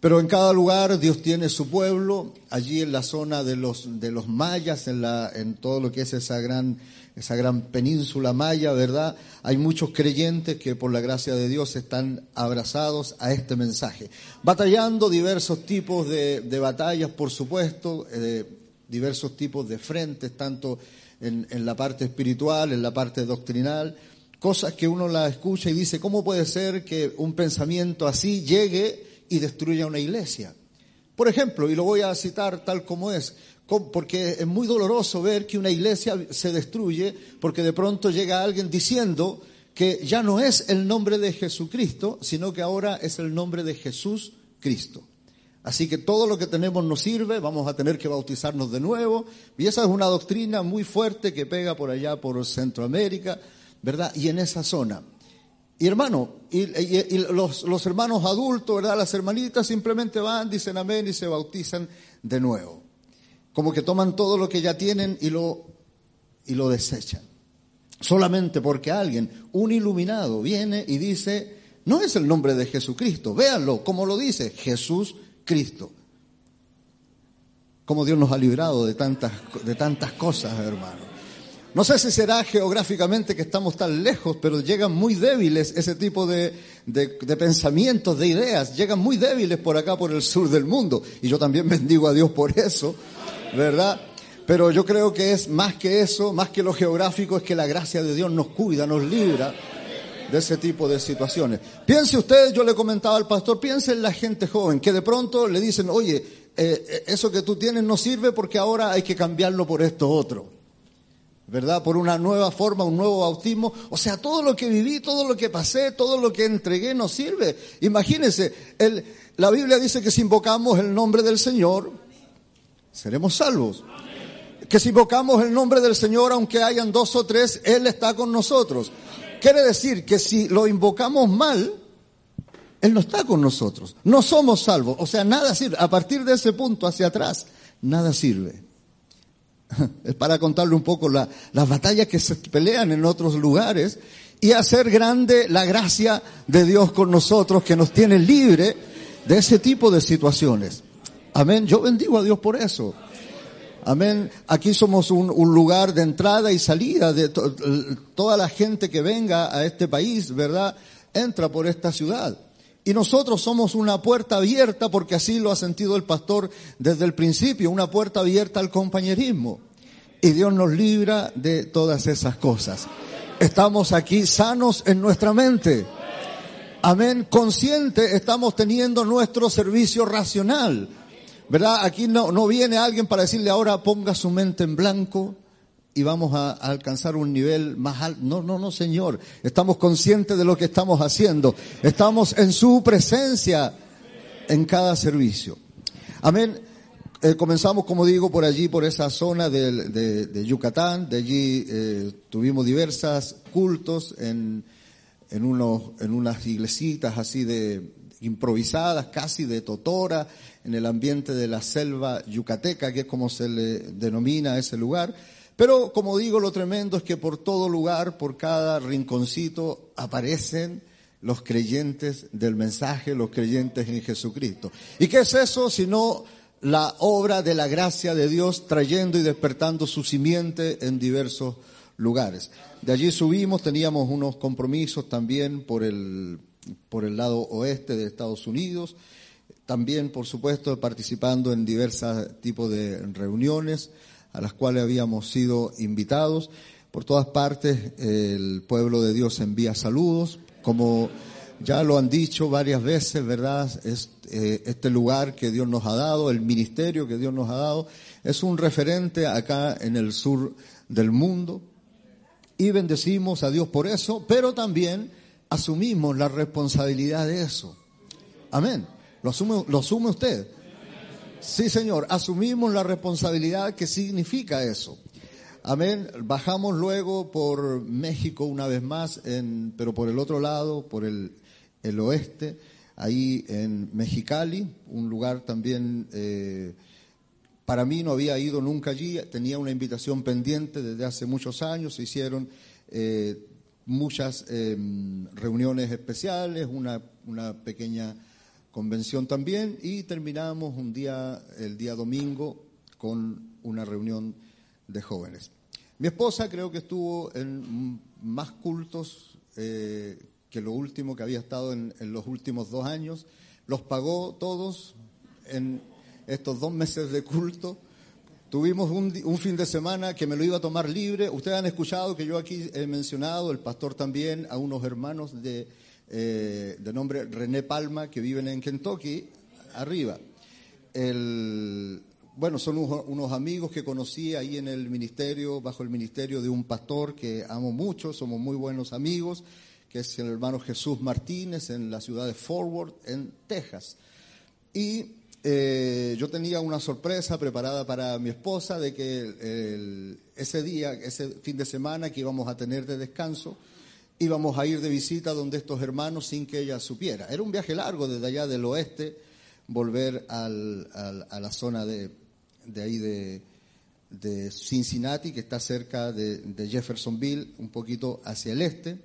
Pero en cada lugar Dios tiene su pueblo, allí en la zona de los, de los mayas, en, la, en todo lo que es esa gran esa gran península maya, ¿verdad? Hay muchos creyentes que por la gracia de Dios están abrazados a este mensaje. Batallando diversos tipos de, batallas, por supuesto, eh, diversos tipos de frentes, tanto en, en, la parte espiritual, en la parte doctrinal, cosas que uno la escucha y dice, ¿cómo puede ser que un pensamiento así llegue y destruya una iglesia? Por ejemplo, y lo voy a citar tal como es, porque es muy doloroso ver que una iglesia se destruye porque de pronto llega alguien diciendo que ya no es el nombre de Jesucristo, sino que ahora es el nombre de Jesús Cristo. Así que todo lo que tenemos nos sirve, vamos a tener que bautizarnos de nuevo. Y esa es una doctrina muy fuerte que pega por allá, por Centroamérica, ¿verdad? Y en esa zona. Y hermano, y, los, los, hermanos adultos, ¿verdad? Las hermanitas simplemente van, dicen amén y se bautizan de nuevo. Como que toman todo lo que ya tienen y lo, y lo desechan. Solamente porque alguien, un iluminado, viene y dice, no es el nombre de Jesucristo, véanlo, como lo dice, Jesús Cristo. Como Dios nos ha librado de tantas, de tantas cosas, hermano. No sé si será geográficamente que estamos tan lejos, pero llegan muy débiles ese tipo de, pensamientos, de ideas, llegan muy débiles por acá, por el sur del mundo. Y yo también bendigo a Dios por eso, ¿verdad? Pero yo creo que es más que eso, más que lo geográfico, es que la gracia de Dios nos cuida, nos libra de ese tipo de situaciones. Piense usted, yo le comentaba al pastor, piense en la gente joven, que de pronto le dicen, oye, eh, eh, eso que tú tienes no sirve porque ahora hay que cambiarlo por esto otro. ¿verdad? Por una nueva forma, un nuevo bautismo. O sea, todo lo que viví, todo lo que pasé, todo lo que entregué no sirve. Imagínense, el, la Biblia dice que si invocamos el nombre del Señor, seremos salvos. Que si invocamos el nombre del Señor, aunque hayan dos o tres, Él está con nosotros. Quiere decir que si lo invocamos mal, Él no está con nosotros. No somos salvos. O sea, nada sirve. A partir de ese punto hacia atrás, nada sirve. Es para contarle un poco las batallas que se pelean en otros lugares y hacer grande la gracia de Dios con nosotros que nos tiene libre de ese tipo de situaciones. Amén. Yo bendigo a Dios por eso. Amén. Aquí somos un, lugar de entrada y salida de toda la gente que venga a este país, ¿verdad? Entra por esta ciudad. Y nosotros somos una puerta abierta, porque así lo ha sentido el pastor desde el principio, una puerta abierta al compañerismo. Y Dios nos libra de todas esas cosas. Estamos aquí sanos en nuestra mente. Amén. Consciente estamos teniendo nuestro servicio racional. ¿Verdad? Aquí no, no viene alguien para decirle ahora ponga su mente en blanco y vamos a, alcanzar un nivel más alto. No, no, no, Señor. Estamos conscientes de lo que estamos haciendo. Estamos en su presencia en cada servicio. Amén. Eh, comenzamos, como digo, por allí, por esa zona de, Yucatán. De allí eh, tuvimos diversas cultos en, en, unos, en unas iglesitas así de improvisadas, casi de totora, en el ambiente de la selva yucateca, que es como se le denomina a ese lugar. Pero como digo, lo tremendo es que por todo lugar, por cada rinconcito, aparecen los creyentes del mensaje, los creyentes en Jesucristo. ¿Y qué es eso sino la obra de la gracia de Dios trayendo y despertando su simiente en diversos lugares? De allí subimos, teníamos unos compromisos también por el, por el lado oeste de Estados Unidos, también, por supuesto, participando en diversos tipos de reuniones a las cuales habíamos sido invitados. Por todas partes el pueblo de Dios envía saludos, como ya lo han dicho varias veces, ¿verdad? Eh, este lugar que Dios nos ha dado, el ministerio que Dios nos ha dado, es un referente acá en el sur del mundo. Y bendecimos a Dios por eso, pero también asumimos la responsabilidad de eso. Amén. ¿Lo asume, lo asume usted? Sí, Señor, asumimos la responsabilidad que significa eso. Amén. Bajamos luego por México una vez más, en, pero por el otro lado, por el, el oeste, ahí en Mexicali, un lugar también, eh, para mí no había ido nunca allí, tenía una invitación pendiente desde hace muchos años, se hicieron eh, muchas em, reuniones especiales, una, una pequeña convención también y terminamos un día, el día domingo, con una reunión de jóvenes. Mi esposa creo que estuvo en más cultos eh, que lo último que había estado en, los últimos dos años. Los pagó todos en estos dos meses de culto. Tuvimos un, un, fin de semana que me lo iba a tomar libre. Ustedes han escuchado que yo aquí he mencionado, el pastor también, a unos hermanos de eh, de nombre René Palma, que viven en Kentucky, arriba. El, bueno, son unos, amigos que conocí ahí en el ministerio, bajo el ministerio de un pastor que amo mucho, somos muy buenos amigos, que es el hermano Jesús Martínez en la ciudad de Forward, en Texas. Y eh, yo tenía una sorpresa preparada para mi esposa de que ese día, ese fin de semana que íbamos a tener de descanso, íbamos a ir de visita donde estos hermanos sin que ella supiera. Era un viaje largo desde allá del oeste, volver al- al- a la zona de, ahí de Cincinnati, que está cerca de, de Jeffersonville, un poquito hacia el este.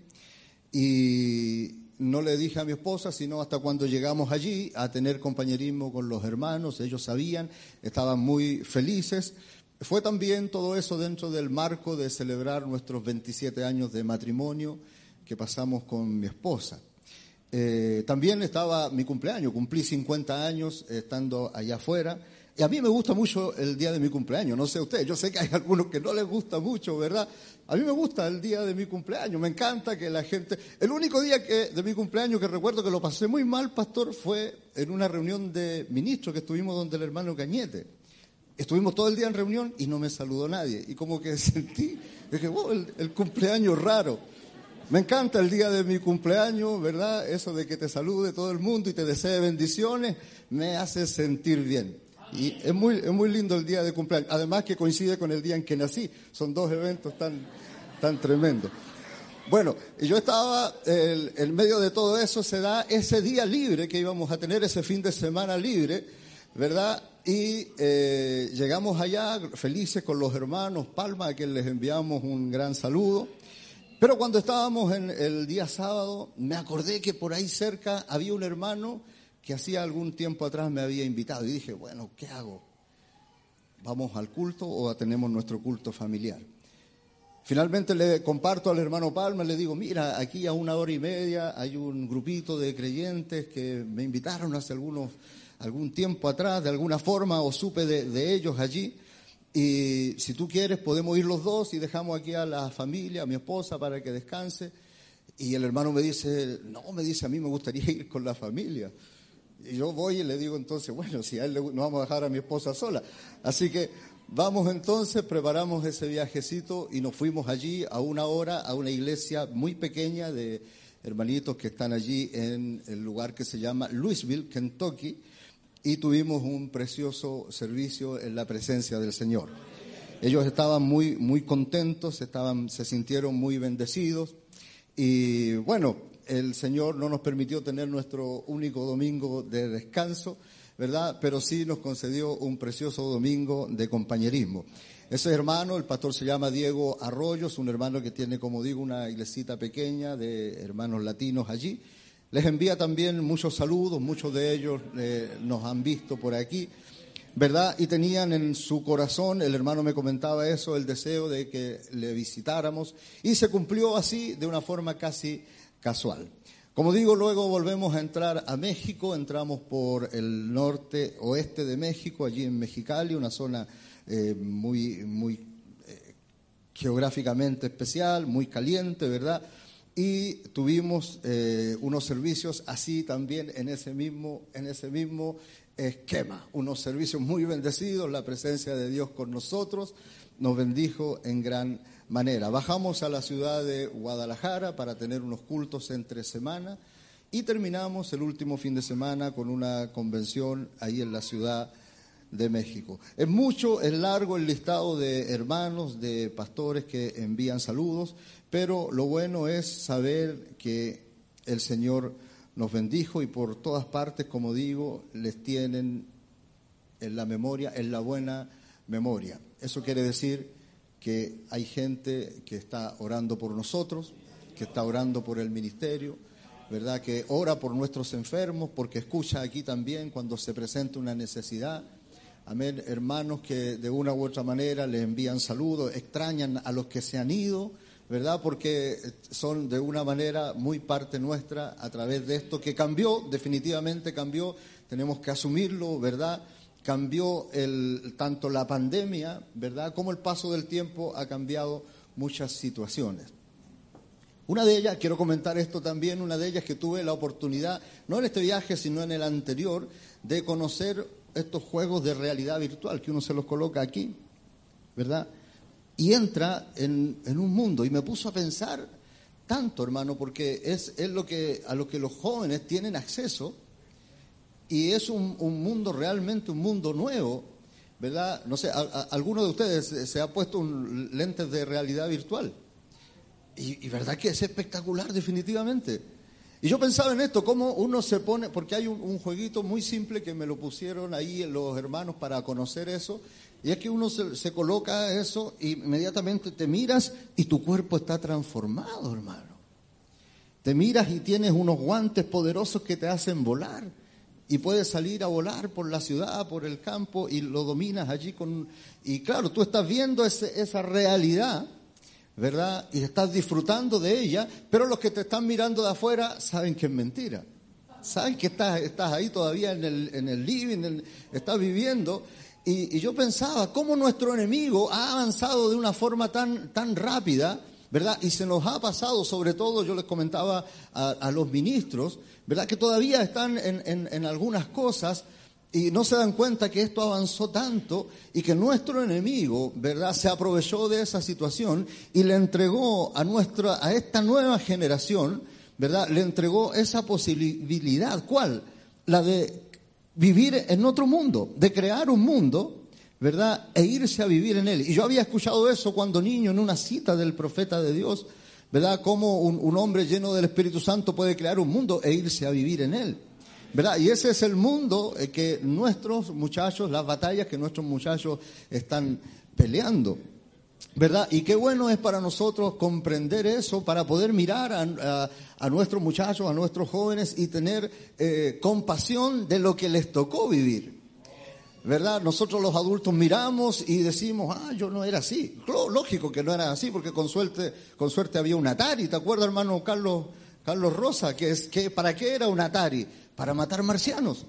Y no le dije a mi esposa, sino hasta cuando llegamos allí a tener compañerismo con los hermanos, ellos sabían, estaban muy felices. Fue también todo eso dentro del marco de celebrar nuestros 27 años de matrimonio que pasamos con mi esposa. Eh, también estaba mi cumpleaños, cumplí 50 años estando allá afuera. Y a mí me gusta mucho el día de mi cumpleaños, no sé ustedes, yo sé que hay algunos que no les gusta mucho, ¿verdad? A mí me gusta el día de mi cumpleaños, me encanta que la gente... El único día que, de mi cumpleaños que recuerdo que lo pasé muy mal, pastor, fue en una reunión de ministros que estuvimos donde el hermano Cañete. Estuvimos todo el día en reunión y no me saludó nadie. Y como que sentí, dije, oh, el, el cumpleaños raro. Me encanta el día de mi cumpleaños, ¿verdad? Eso de que te salude todo el mundo y te desee bendiciones, me hace sentir bien. Y es muy, es muy lindo el día de cumpleaños. Además que coincide con el día en que nací. Son dos eventos tan, tan tremendos. Bueno, yo estaba, el- en medio de todo eso se da ese día libre que íbamos a tener, ese fin de semana libre, ¿verdad? Y eh, llegamos allá felices con los hermanos Palma, a quienes les enviamos un gran saludo. Pero cuando estábamos en el día sábado, me acordé que por ahí cerca había un hermano que hacía algún tiempo atrás me había invitado. Y dije, bueno, ¿qué hago? ¿Vamos al culto o tenemos nuestro culto familiar? Finalmente le comparto al hermano Palma, le digo, mira, aquí a una hora y media hay un grupito de creyentes que me invitaron hace algunos, algún tiempo atrás, de alguna forma, o supe de, de ellos allí. Y si tú quieres, podemos ir los dos y dejamos aquí a la familia, a mi esposa, para que descanse. Y el hermano me dice, no, me dice, a mí me gustaría ir con la familia. Y yo voy y le digo entonces, bueno, si a él no vamos a dejar a mi esposa sola. Así que vamos entonces, preparamos ese viajecito y nos fuimos allí a una hora a una iglesia muy pequeña de hermanitos que están allí en el lugar que se llama Louisville, Kentucky, y tuvimos un precioso servicio en la presencia del Señor. Ellos estaban muy, muy contentos, estaban, se sintieron muy bendecidos. Y bueno, el Señor no nos permitió tener nuestro único domingo de descanso, ¿verdad? Pero sí nos concedió un precioso domingo de compañerismo. Ese hermano, el pastor se llama Diego Arroyos, un hermano que tiene, como digo, una iglesita pequeña de hermanos latinos allí. Les envía también muchos saludos, muchos de ellos eh, nos han visto por aquí. ¿verdad? Y tenían en su corazón, el hermano me comentaba eso, el deseo de que le visitáramos y se cumplió así de una forma casi casual. Como digo, luego volvemos a entrar a México, entramos por el norte oeste de México, allí en Mexicali, una zona eh, muy, muy eh, geográficamente especial, muy caliente, ¿verdad? Y tuvimos eh, unos servicios así también en ese mismo, en ese mismo esquema, unos servicios muy bendecidos, la presencia de Dios con nosotros nos bendijo en gran manera. Bajamos a la ciudad de Guadalajara para tener unos cultos entre semana y terminamos el último fin de semana con una convención ahí en la ciudad de México. Es mucho, es largo el listado de hermanos, de pastores que envían saludos, pero lo bueno es saber que el Señor nos bendijo y por todas partes, como digo, les tienen en la memoria, en la buena memoria. Eso quiere decir que hay gente que está orando por nosotros, que está orando por el ministerio, ¿verdad? Que ora por nuestros enfermos, porque escucha aquí también cuando se presenta una necesidad. Amén, hermanos que de una u otra manera le envían saludos, extrañan a los que se han ido, ¿verdad? Porque son de una manera muy parte nuestra a través de esto que cambió, definitivamente cambió, tenemos que asumirlo, ¿verdad? Cambió tanto la pandemia, ¿verdad? Como el paso del tiempo ha cambiado muchas situaciones. Una de ellas, quiero comentar esto también, una de ellas que tuve la oportunidad, no en este viaje, sino en el anterior, de conocer estos juegos de realidad virtual, que uno se los coloca aquí, ¿verdad? Y entra en, en un mundo. Y me puso a pensar tanto, hermano, porque es, es lo que, a lo que los jóvenes tienen acceso. y es un, mundo realmente un mundo nuevo, ¿verdad? No sé, ¿alguno de ustedes se ha puesto un lente de realidad virtual? Y verdad que es espectacular, definitivamente. Y yo pensaba en esto, cómo uno se pone, porque hay un, jueguito muy simple que me lo pusieron ahí los hermanos para conocer eso, y es que uno se, coloca eso y inmediatamente te miras y tu cuerpo está transformado, hermano. Te miras y tienes unos guantes poderosos que te hacen volar y puedes salir a volar por la ciudad, por el campo y lo dominas allí con... Y claro, tú estás viendo esa realidad ¿verdad? Y estás disfrutando de ella, pero los que te están mirando de afuera saben que es mentira. Saben que estás, estás ahí todavía en el, en el living, estás viviendo. Y, yo pensaba, ¿cómo nuestro enemigo ha avanzado de una forma tan, tan rápida, ¿verdad? Y se nos ha pasado, sobre todo, yo les comentaba a, los ministros, ¿verdad? Que todavía están en, en algunas cosas y no se dan cuenta que esto avanzó tanto y que nuestro enemigo, ¿verdad?, se aprovechó de esa situación y le entregó a nuestra a esta nueva generación, ¿verdad? Le entregó esa posibilidad, ¿cuál? La de vivir en otro mundo, de crear un mundo, ¿verdad? E irse a vivir en él. Y yo había escuchado eso cuando niño en una cita del profeta de Dios, ¿verdad? Cómo un, un hombre lleno del Espíritu Santo puede crear un mundo e irse a vivir en él. ¿Verdad? Y ese es el mundo eh, que nuestros muchachos, las batallas que nuestros muchachos están peleando. ¿Verdad? Y qué bueno es para nosotros comprender eso, para poder mirar a, nuestros muchachos, a nuestros jóvenes y tener eh, compasión de lo que les tocó vivir. ¿Verdad? Nosotros los adultos miramos y decimos, ah, yo no era así. Lógico que no era así, porque con suerte, con suerte había un Atari. ¿Te acuerdas, hermano Carlos, Carlos Rosa? Que es, que, ¿Para qué era un Atari? Para matar marcianos.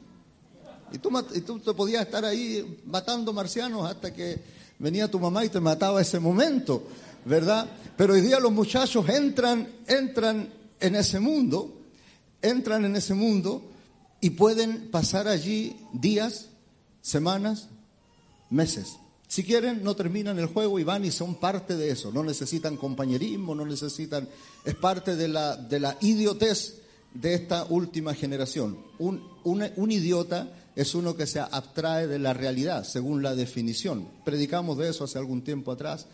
Y tú, tú te podías estar ahí matando marcianos hasta que venía tu mamá y te mataba ese momento, ¿verdad? Pero hoy día los muchachos entran, entran en ese mundo, entran en ese mundo y pueden pasar allí días, semanas, meses. Si quieren, no terminan el juego y van y son parte de eso. No necesitan compañerismo, no necesitan. Es parte de la, de la idiotez de esta última generación. Un, un, idiota es uno que se abstrae de la realidad, según la definición. Predicamos de eso hace algún tiempo atrás,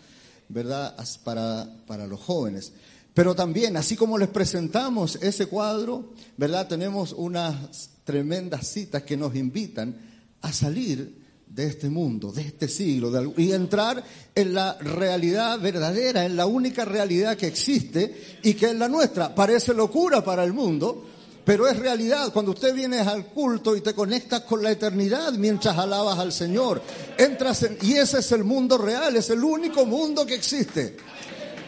¿verdad? Para, para los jóvenes. Pero también, así como les presentamos ese cuadro, ¿verdad? Tenemos unas tremendas citas que nos invitan a salir de este mundo, de este siglo, y entrar en la realidad verdadera, en la única realidad que existe y que es la nuestra. Parece locura para el mundo, pero es realidad. Cuando usted viene al culto y te conectas con la eternidad mientras alabas al Señor, entras en, y ese es el mundo real, es el único mundo que existe.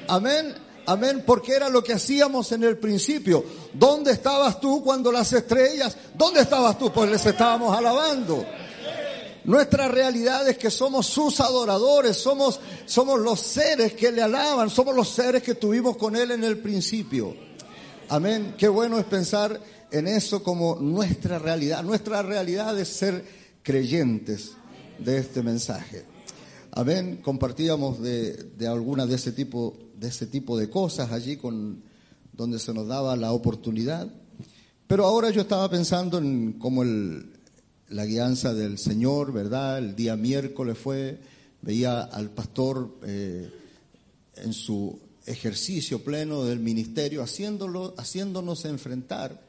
Amén. Amén, porque era lo que hacíamos en el principio. ¿Dónde estabas tú cuando las estrellas? ¿Dónde estabas tú? Pues les estábamos alabando. Nuestra realidad es que somos sus adoradores, somos, somos los seres que le alaban, somos los seres que tuvimos con Él en el principio. Amén. Qué bueno es pensar en eso como nuestra realidad. Nuestra realidad es ser creyentes de este mensaje. Amén. Compartíamos de, de algunas de ese tipo, de ese tipo de cosas allí con donde se nos daba la oportunidad. Pero ahora yo estaba pensando en cómo el, la guianza del Señor, ¿verdad? El día miércoles fue, veía al pastor eh, en su ejercicio pleno del ministerio, haciéndolo, haciéndonos enfrentar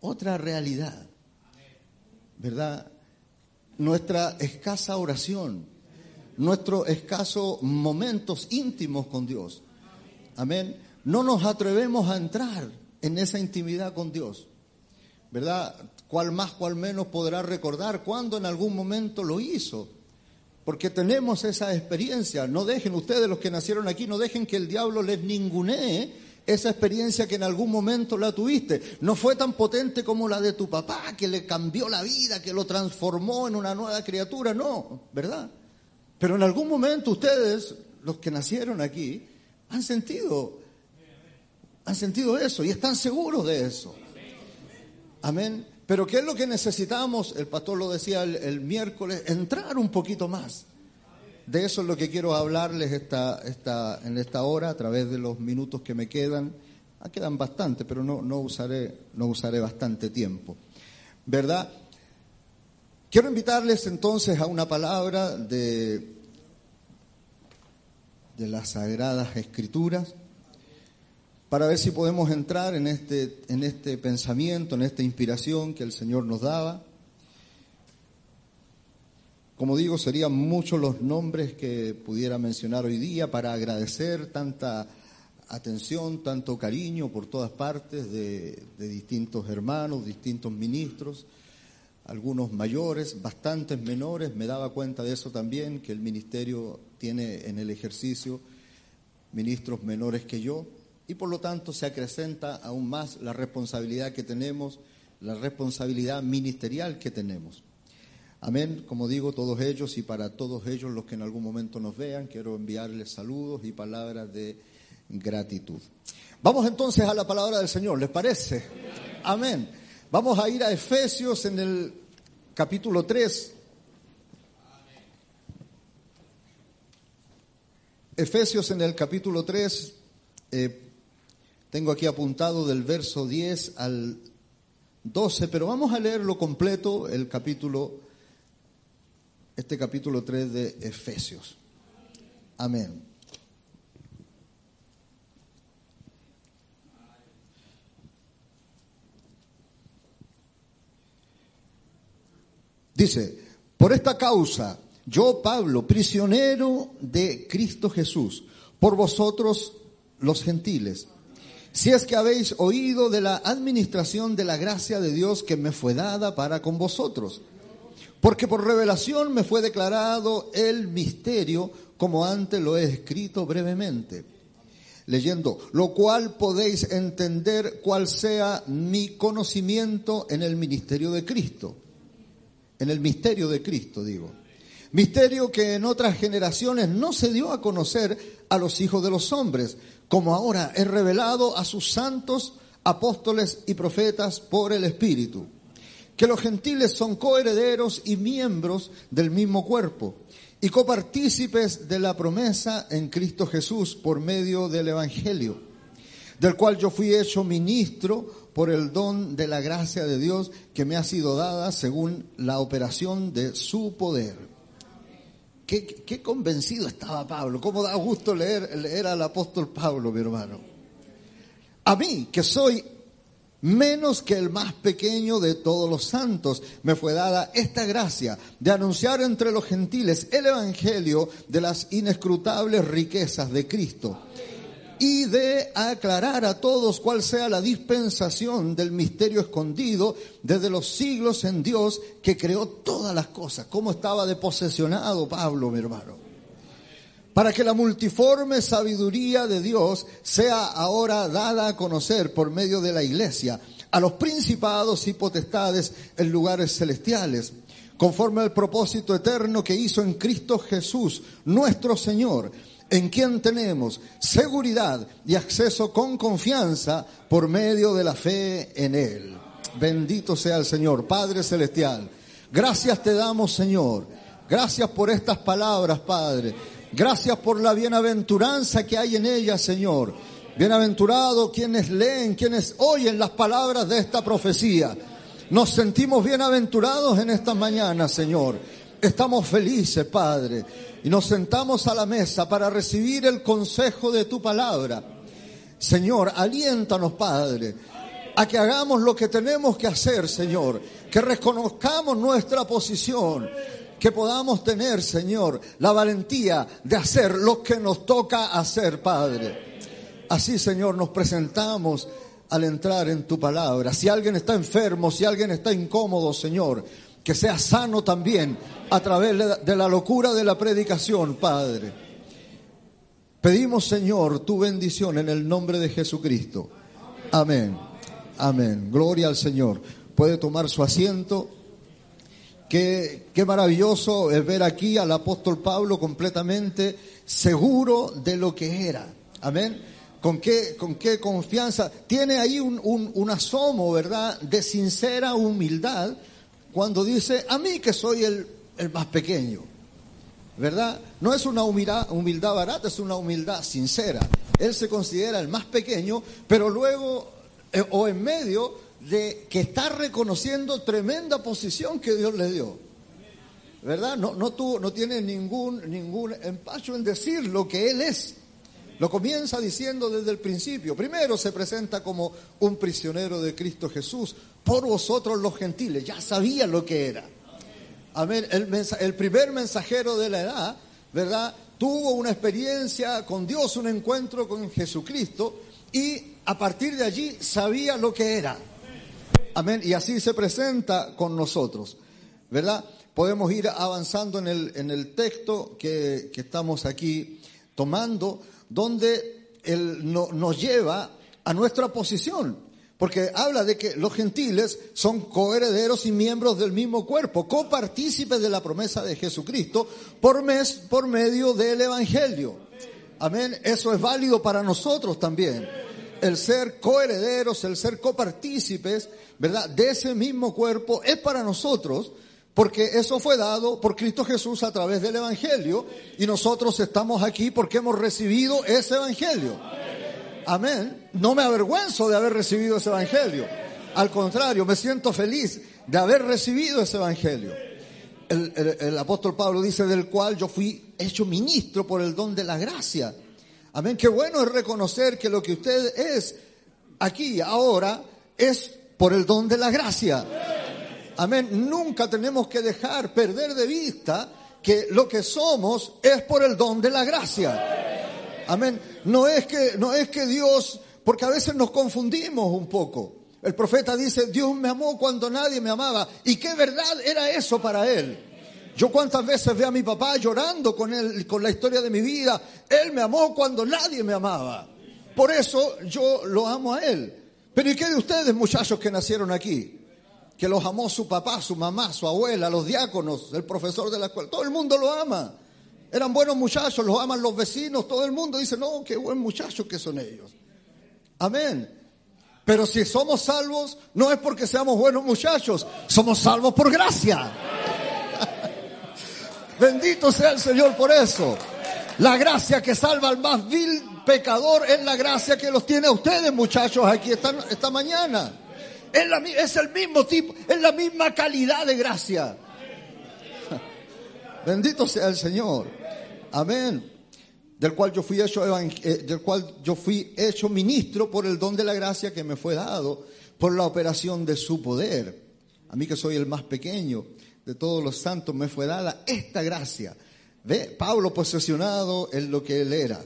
otra realidad, ¿verdad? Nuestra escasa oración, nuestros escasos momentos íntimos con Dios. Amén. No nos atrevemos a entrar en esa intimidad con Dios. ¿Verdad? Cuál más, cuál menos podrá recordar cuándo en algún momento lo hizo. Porque tenemos esa experiencia. No dejen ustedes, los que nacieron aquí, no dejen que el diablo les ningunee esa experiencia que en algún momento la tuviste. No fue tan potente como la de tu papá, que le cambió la vida, que lo transformó en una nueva criatura. No, ¿verdad? Pero en algún momento ustedes, los que nacieron aquí, han sentido, han sentido eso y están seguros de eso. Amén. Pero ¿qué es lo que necesitamos? El pastor lo decía el, miércoles, entrar un poquito más. De eso es lo que quiero hablarles esta, esta, en esta hora, a través de los minutos que me quedan. Ah, quedan bastante, pero no, no, usaré, no usaré bastante tiempo. ¿Verdad? Quiero invitarles entonces a una palabra de, de las Sagradas Escrituras para ver si podemos entrar en este, en este pensamiento, en esta inspiración que el Señor nos daba. Como digo, serían muchos los nombres que pudiera mencionar hoy día para agradecer tanta atención, tanto cariño por todas partes de, de distintos hermanos, distintos ministros algunos mayores, bastantes menores. Me daba cuenta de eso también, que el ministerio tiene en el ejercicio ministros menores que yo y por lo tanto se acrecenta aún más la responsabilidad que tenemos, la responsabilidad ministerial que tenemos. Amén, como digo, todos ellos y para todos ellos los que en algún momento nos vean, quiero enviarles saludos y palabras de gratitud. Vamos entonces a la palabra del Señor, ¿les parece? Amén. Vamos a ir a Efesios en el capítulo 3. Efesios en el capítulo 3, eh, tengo aquí apuntado del verso 10 al 12, pero vamos a leerlo completo, el capítulo, este capítulo 3 de Efesios. Amén. Dice, por esta causa, yo Pablo, prisionero de Cristo Jesús, por vosotros los gentiles, si es que habéis oído de la administración de la gracia de Dios que me fue dada para con vosotros, porque por revelación me fue declarado el misterio, como antes lo he escrito brevemente, leyendo, lo cual podéis entender cuál sea mi conocimiento en el ministerio de Cristo. En el misterio de Cristo, digo. Misterio que en otras generaciones no se dio a conocer a los hijos de los hombres, como ahora es revelado a sus santos apóstoles y profetas por el Espíritu. Que los gentiles son coherederos y miembros del mismo cuerpo y copartícipes de la promesa en Cristo Jesús por medio del Evangelio, del cual yo fui hecho ministro por el don de la gracia de Dios que me ha sido dada según la operación de su poder. Qué, convencido estaba Pablo. Cómo da gusto leer, leer al apóstol Pablo, mi hermano. A mí, que soy menos que el más pequeño de todos los santos, me fue dada esta gracia de anunciar entre los gentiles el Evangelio de las inescrutables riquezas de Cristo y de aclarar a todos cuál sea la dispensación del misterio escondido desde los siglos en Dios que creó todas las cosas. ¿Cómo estaba de posesionado Pablo, mi hermano? Para que la multiforme sabiduría de Dios sea ahora dada a conocer por medio de la iglesia a los principados y potestades en lugares celestiales conforme al propósito eterno que hizo en Cristo Jesús, nuestro Señor, en quien tenemos seguridad y acceso con confianza por medio de la fe en Él. Bendito sea el Señor, Padre Celestial. Gracias te damos, Señor. Gracias por estas palabras, Padre. Gracias por la bienaventuranza que hay en ellas, Señor. Bienaventurado quienes leen, quienes oyen las palabras de esta profecía. Nos sentimos bienaventurados en esta mañana, Señor. Estamos felices, Padre y nos sentamos a la mesa para recibir el consejo de tu palabra. Señor, aliéntanos, Padre, a que hagamos lo que tenemos que hacer, Señor, que reconozcamos nuestra posición, que podamos tener, Señor, la valentía de hacer lo que nos toca hacer, Padre. Así, Señor, nos presentamos al entrar en tu palabra. Si alguien está enfermo, si alguien está incómodo, Señor, que sea sano también a través de la locura de la predicación, Padre. Pedimos, Señor, tu bendición en el nombre de Jesucristo. Amén. Amén. Gloria al Señor. Puede tomar su asiento. Qué, qué maravilloso es ver aquí al apóstol Pablo completamente seguro de lo que era. Amén. Con qué, con qué confianza. Tiene ahí un, un, un asomo, ¿verdad? De sincera humildad cuando dice, a mí que soy el, más pequeño, ¿verdad? No es una humildad, humildad barata, es una humildad sincera. Él se considera el más pequeño, pero luego, eh, o en medio de que está reconociendo tremenda posición que Dios le dio. ¿verdad? No, no, tuvo, no tiene ningún, ningún empacho en decir lo que Él es. Lo comienza diciendo desde el principio. Primero se presenta como un prisionero de Cristo Jesús por vosotros los gentiles. Ya sabía lo que era. Amén. El, primer mensajero de la edad, ¿verdad? Tuvo una experiencia con Dios, un encuentro con Jesucristo y a partir de allí sabía lo que era. Amén. Y así se presenta con nosotros, ¿verdad? Podemos ir avanzando en el, en el texto que, que estamos aquí tomando, donde él no, nos lleva a nuestra posición, porque habla de que los gentiles son coherederos y miembros del mismo cuerpo, copartícipes de la promesa de Jesucristo por, mes, por medio del Evangelio. Amén. Eso es válido para nosotros también el ser coherederos, el ser copartícipes, ¿verdad? De ese mismo cuerpo es para nosotros, porque eso fue dado por Cristo Jesús a través del Evangelio y nosotros estamos aquí porque hemos recibido ese Evangelio. Amén. No me avergüenzo de haber recibido ese Evangelio. Al contrario, me siento feliz de haber recibido ese Evangelio. El, apóstol Pablo dice, del cual yo fui hecho ministro por el don de la gracia Amén. Qué bueno es reconocer que lo que usted es aquí, ahora, es por el don de la gracia. Amén. Nunca tenemos que dejar perder de vista que lo que somos es por el don de la gracia. Amén. No es que, no es que Dios, porque a veces nos confundimos un poco. El profeta dice, Dios me amó cuando nadie me amaba. ¿Y qué verdad era eso para él? Yo cuántas veces veo a mi papá llorando con él, con la historia de mi vida. Él me amó cuando nadie me amaba. Por eso yo lo amo a él. Pero ¿y qué de ustedes, muchachos que nacieron aquí? Que los amó su papá, su mamá, su abuela, los diáconos, el profesor de la escuela. Todo el mundo lo ama. Eran buenos muchachos, los aman los vecinos, todo el mundo dice, no, qué buen muchachos que son ellos. Amén. Pero si somos salvos, no es porque seamos buenos muchachos, somos salvos por gracia. Bendito sea el Señor por eso. La gracia que salva al más vil pecador es la gracia que los tiene a ustedes, muchachos, aquí esta, esta mañana. Es, el mismo tipo, es la misma calidad de gracia. Bendito sea el Señor. Amén. Del cual yo fui hecho, eh, del cual yo fui hecho ministro por el don de la gracia que me fue dado por la operación de su poder. A mí que soy el más pequeño de todos los santos me fue dada esta gracia. Ve, Pablo posesionado en lo que él era.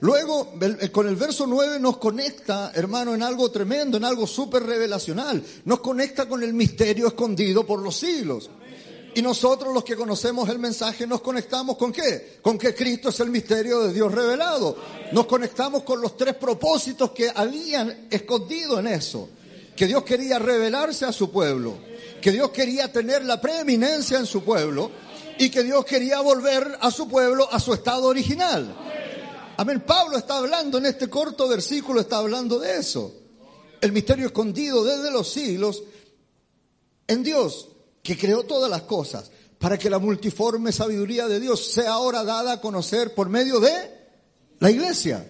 Luego, con el verso 9 nos conecta, hermano, en algo tremendo, en algo súper revelacional. Nos conecta con el misterio escondido por los siglos. Y nosotros los que conocemos el mensaje nos conectamos con qué? Con que Cristo es el misterio de Dios revelado. Nos conectamos con los tres propósitos que habían escondido en eso. Que Dios quería revelarse a su pueblo que Dios quería tener la preeminencia en su pueblo y que Dios quería volver a su pueblo a su estado original. Amén. Pablo está hablando en este corto versículo, está hablando de eso. El misterio escondido desde los siglos en Dios, que creó todas las cosas, para que la multiforme sabiduría de Dios sea ahora dada a conocer por medio de la iglesia.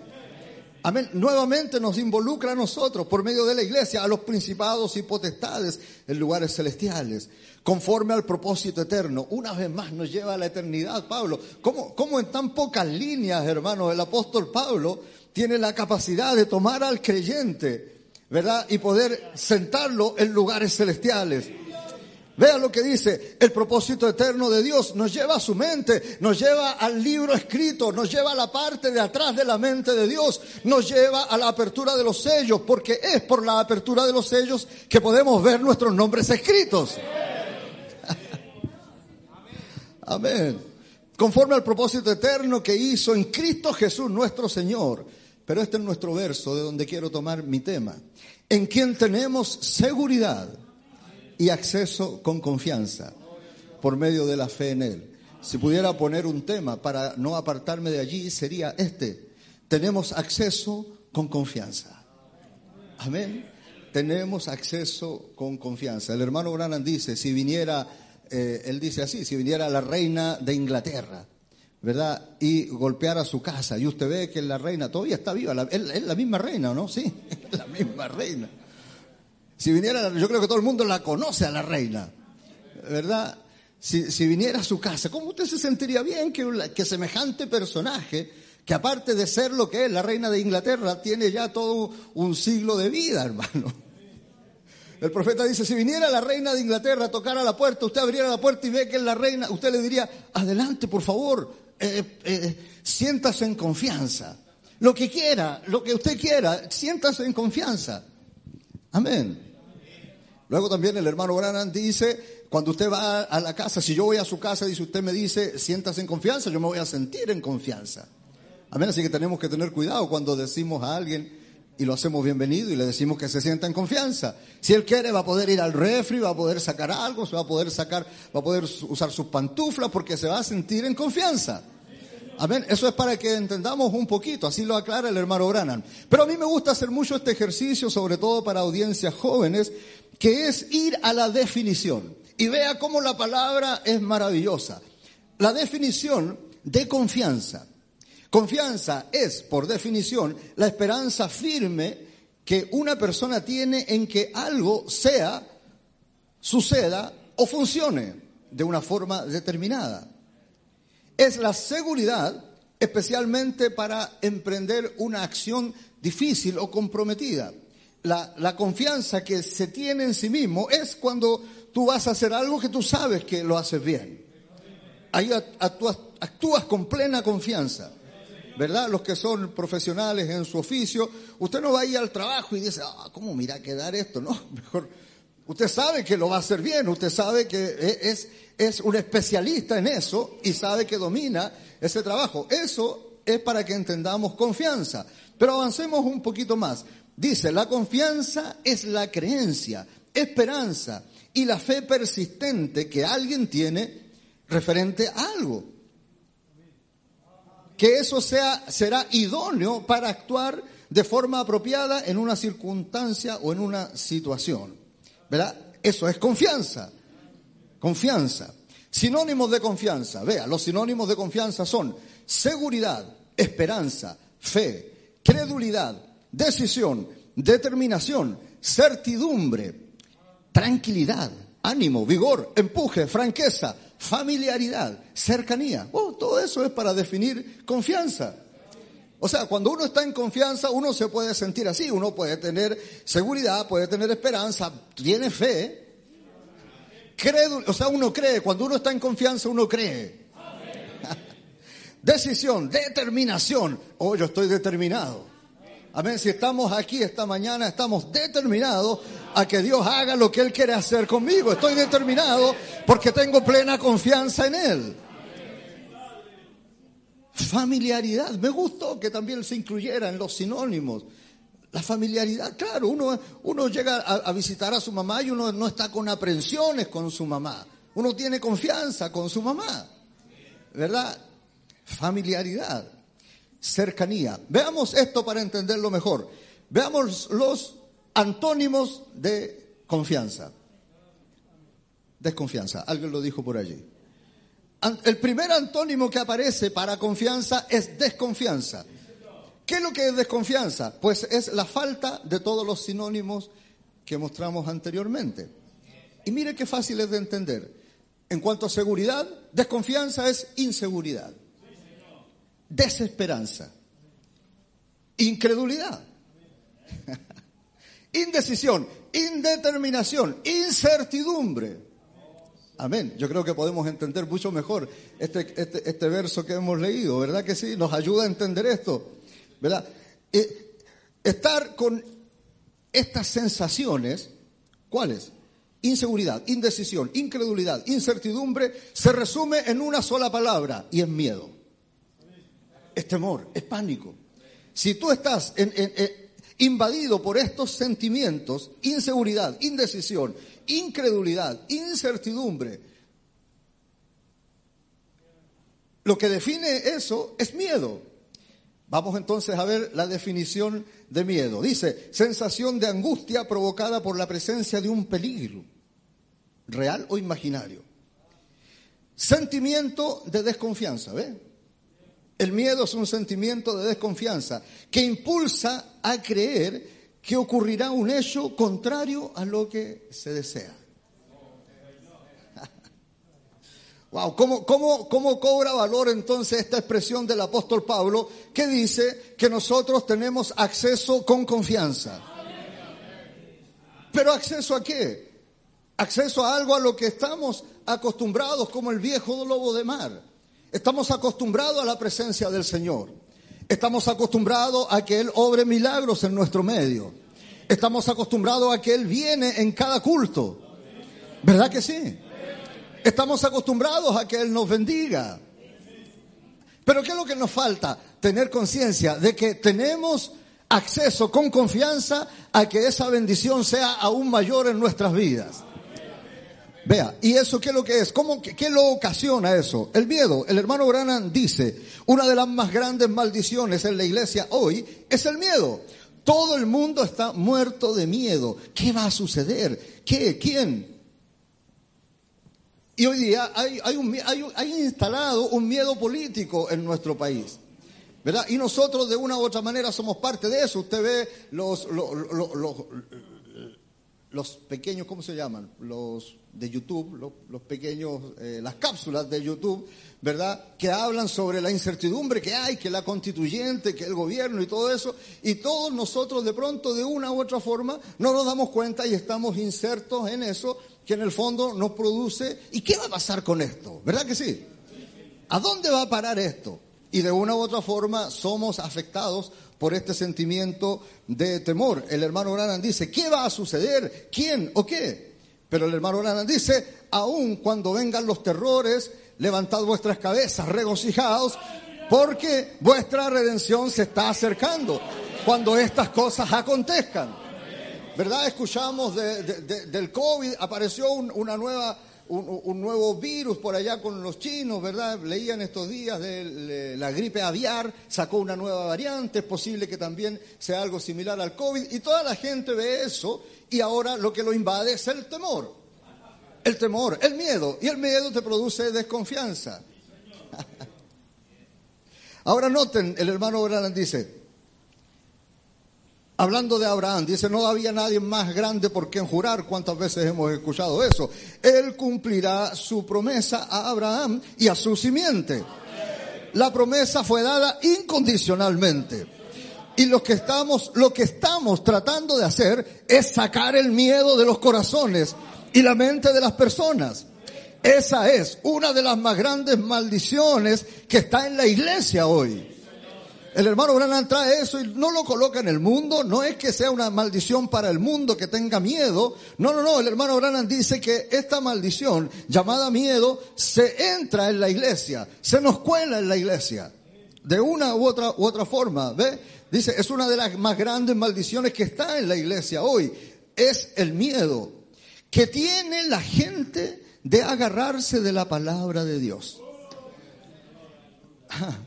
Amén. Nuevamente nos involucra a nosotros por medio de la iglesia, a los principados y potestades en lugares celestiales, conforme al propósito eterno. Una vez más nos lleva a la eternidad, Pablo. ¿Cómo, cómo en tan pocas líneas, hermanos, el apóstol Pablo tiene la capacidad de tomar al creyente, ¿verdad? Y poder sentarlo en lugares celestiales. Vean lo que dice, el propósito eterno de Dios nos lleva a su mente, nos lleva al libro escrito, nos lleva a la parte de atrás de la mente de Dios, nos lleva a la apertura de los sellos, porque es por la apertura de los sellos que podemos ver nuestros nombres escritos. Amén. Conforme al propósito eterno que hizo en Cristo Jesús nuestro Señor. Pero este es nuestro verso de donde quiero tomar mi tema. En quien tenemos seguridad y acceso con confianza por medio de la fe en Él. Si pudiera poner un tema para no apartarme de allí, sería este. Tenemos acceso con confianza. Amén. Tenemos acceso con confianza. El hermano Branham dice, si viniera, eh, él dice así, si viniera la reina de Inglaterra, ¿verdad? Y golpeara su casa, y usted ve que la reina todavía está viva, es la misma reina, ¿no? Sí, la misma reina si viniera, yo creo que todo el mundo la conoce a la reina, ¿verdad? si, si viniera a su casa, ¿cómo usted se sentiría bien que, que semejante personaje, que aparte de ser lo que es la reina de Inglaterra, tiene ya todo un siglo de vida, hermano? El profeta dice, si viniera la reina de Inglaterra a tocar a la puerta, usted abriera la puerta y ve que es la reina, usted le diría, adelante, por favor, eh, eh, siéntase en confianza. Lo que quiera, lo que usted quiera, siéntase en confianza. Amén. Luego también el hermano Branham dice, cuando usted va a la casa, si yo voy a su casa, dice usted me dice, siéntase en confianza, yo me voy a sentir en confianza. Amén, así que tenemos que tener cuidado cuando decimos a alguien y lo hacemos bienvenido y le decimos que se sienta en confianza. Si él quiere va a poder ir al refri, va a poder sacar algo, se va a poder sacar, va a poder usar sus pantuflas porque se va a sentir en confianza. Amén. Eso es para que entendamos un poquito, así lo aclara el hermano Branham. Pero a mí me gusta hacer mucho este ejercicio, sobre todo para audiencias jóvenes, que es ir a la definición. Y vea cómo la palabra es maravillosa. La definición de confianza. Confianza es, por definición, la esperanza firme que una persona tiene en que algo sea, suceda o funcione de una forma determinada es la seguridad, especialmente para emprender una acción difícil o comprometida. La, confianza que se tiene en sí mismo es cuando tú vas a hacer algo que tú sabes que lo haces bien. Ahí actúas, actúas con plena confianza. ¿verdad? Los que son profesionales en su oficio, usted no va a ir al trabajo y dice, ah, ¿cómo mira quedar esto? No, mejor, usted sabe que lo va a hacer bien, usted sabe que e, es, es un especialista en eso y sabe que domina ese trabajo. Eso es para que entendamos confianza. Pero avancemos un poquito más. Dice, la confianza es la creencia, esperanza y la fe persistente que alguien tiene referente a algo. Que eso sea, será idóneo para actuar de forma apropiada en una circunstancia o en una situación. ¿Verdad? Eso es confianza. Confianza. Sinónimos de confianza. Vea, los sinónimos de confianza son seguridad, esperanza, fe, credulidad, decisión, determinación, certidumbre, tranquilidad, ánimo, vigor, empuje, franqueza, familiaridad, cercanía. Oh, todo eso es para definir confianza. O sea, cuando uno está en confianza, uno se puede sentir así, uno puede tener seguridad, puede tener esperanza, tiene fe, o sea, uno cree, cuando uno está en confianza, uno cree. Decisión, determinación. Oh, yo estoy determinado. Amén. Si estamos aquí esta mañana, estamos determinados a que Dios haga lo que Él quiere hacer conmigo. Estoy determinado porque tengo plena confianza en Él. Familiaridad. Me gustó que también se incluyera en los sinónimos. La familiaridad, claro, uno, uno llega a, visitar a su mamá y uno no está con aprensiones con su mamá. Uno tiene confianza con su mamá. ¿Verdad? Familiaridad, cercanía. Veamos esto para entenderlo mejor. Veamos los antónimos de confianza. Desconfianza, alguien lo dijo por allí. El primer antónimo que aparece para confianza es desconfianza. ¿Qué es lo que es desconfianza? Pues es la falta de todos los sinónimos que mostramos anteriormente. Y mire qué fácil es de entender. En cuanto a seguridad, desconfianza es inseguridad, desesperanza, incredulidad, indecisión, indeterminación, incertidumbre. Amén. Yo creo que podemos entender mucho mejor este, este, este verso que hemos leído, ¿verdad que sí? Nos ayuda a entender esto. ¿verdad? Eh, estar con estas sensaciones, ¿cuáles? Inseguridad, indecisión, incredulidad, incertidumbre, se resume en una sola palabra y es miedo. Es temor, es pánico. Si tú estás invadido por estos sentimientos, inseguridad, indecisión, incredulidad, incertidumbre, lo que define eso es miedo. Vamos entonces a ver la definición de miedo. Dice, sensación de angustia provocada por la presencia de un peligro, real o imaginario. Sentimiento de desconfianza, ¿ve? El miedo es un sentimiento de desconfianza que impulsa a creer que ocurrirá un hecho contrario a lo que se desea. Wow, ¿cómo, cómo, ¿cómo cobra valor entonces esta expresión del apóstol Pablo que dice que nosotros tenemos acceso con confianza? ¿Pero acceso a qué? Acceso a algo a lo que estamos acostumbrados como el viejo lobo de mar. Estamos acostumbrados a la presencia del Señor. Estamos acostumbrados a que Él obre milagros en nuestro medio. Estamos acostumbrados a que Él viene en cada culto. ¿Verdad que sí? Estamos acostumbrados a que Él nos bendiga. Pero ¿qué es lo que nos falta? Tener conciencia de que tenemos acceso con confianza a que esa bendición sea aún mayor en nuestras vidas. Vea, ¿y eso qué es lo que es? ¿Cómo, qué, lo ocasiona eso? El miedo. El hermano Branham dice, una de las más grandes maldiciones en la iglesia hoy es el miedo. Todo el mundo está muerto de miedo. ¿Qué va a suceder? ¿Qué? ¿Quién? Y hoy día hay, hay, un, hay, instalado un miedo político en nuestro país. ¿Verdad? Y nosotros de una u otra manera somos parte de eso. Usted ve los, los, los, los pequeños, ¿cómo se llaman? Los de YouTube, los, pequeños, eh, las cápsulas de YouTube, ¿verdad? Que hablan sobre la incertidumbre que hay, que la constituyente, que el gobierno y todo eso. Y todos nosotros de pronto, de una u otra forma, no nos damos cuenta y estamos insertos en eso que en el fondo nos produce. ¿Y qué va a pasar con esto? ¿Verdad que sí? ¿A dónde va a parar esto? Y de una u otra forma somos afectados por este sentimiento de temor. El hermano Branham dice, ¿qué va a suceder? ¿Quién o qué? Pero el hermano Branham dice, aun cuando vengan los terrores, levantad vuestras cabezas, regocijaos, porque vuestra redención se está acercando cuando estas cosas acontezcan. ¿verdad? Escuchamos del COVID, apareció una nueva, un, nuevo virus por allá con los chinos, ¿verdad? Leían estos días de la gripe aviar, sacó una nueva variante, es posible que también sea algo similar al COVID, y toda la gente ve eso, y ahora lo que lo invade es el temor. El temor, el miedo, y el miedo te produce desconfianza. Ahora noten, el hermano Branham dice, Hablando de Abraham, dice, no había nadie más grande por quien jurar. ¿Cuántas veces hemos escuchado eso? Él cumplirá su promesa a Abraham y a su simiente. La promesa fue dada incondicionalmente. Y lo que estamos, lo que estamos tratando de hacer es sacar el miedo de los corazones y la mente de las personas. Esa es una de las más grandes maldiciones que está en la iglesia hoy. El hermano Branham trae eso y no lo coloca en el mundo. No es que sea una maldición para el mundo que tenga miedo. No, no, no. El hermano Branham dice que esta maldición llamada miedo se entra en la iglesia, se nos cuela en la iglesia. De una u otra, u otra forma. ¿Ve? Dice, es una de las más grandes maldiciones que está en la iglesia hoy. Es el miedo que tiene la gente de agarrarse de la palabra de Dios.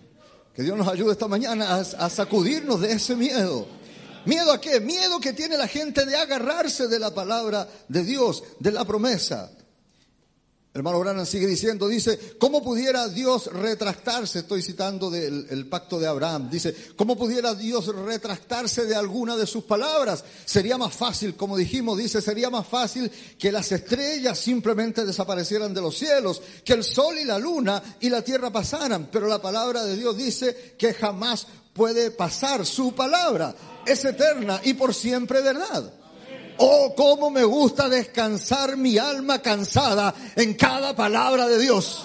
Que Dios nos ayude esta mañana a, sacudirnos de ese miedo. ¿Miedo a qué? Miedo que tiene la gente de agarrarse de la palabra de Dios, de la promesa. Hermano Branham sigue diciendo, dice, ¿cómo pudiera Dios retractarse? Estoy citando del pacto de Abraham. Dice, ¿cómo pudiera Dios retractarse de alguna de sus palabras? Sería más fácil, como dijimos, dice, sería más fácil que las estrellas simplemente desaparecieran de los cielos, que el sol y la luna y la tierra pasaran. Pero la palabra de Dios dice que jamás puede pasar su palabra. Es eterna y por siempre verdad. Oh, cómo me gusta descansar mi alma cansada en cada palabra de Dios.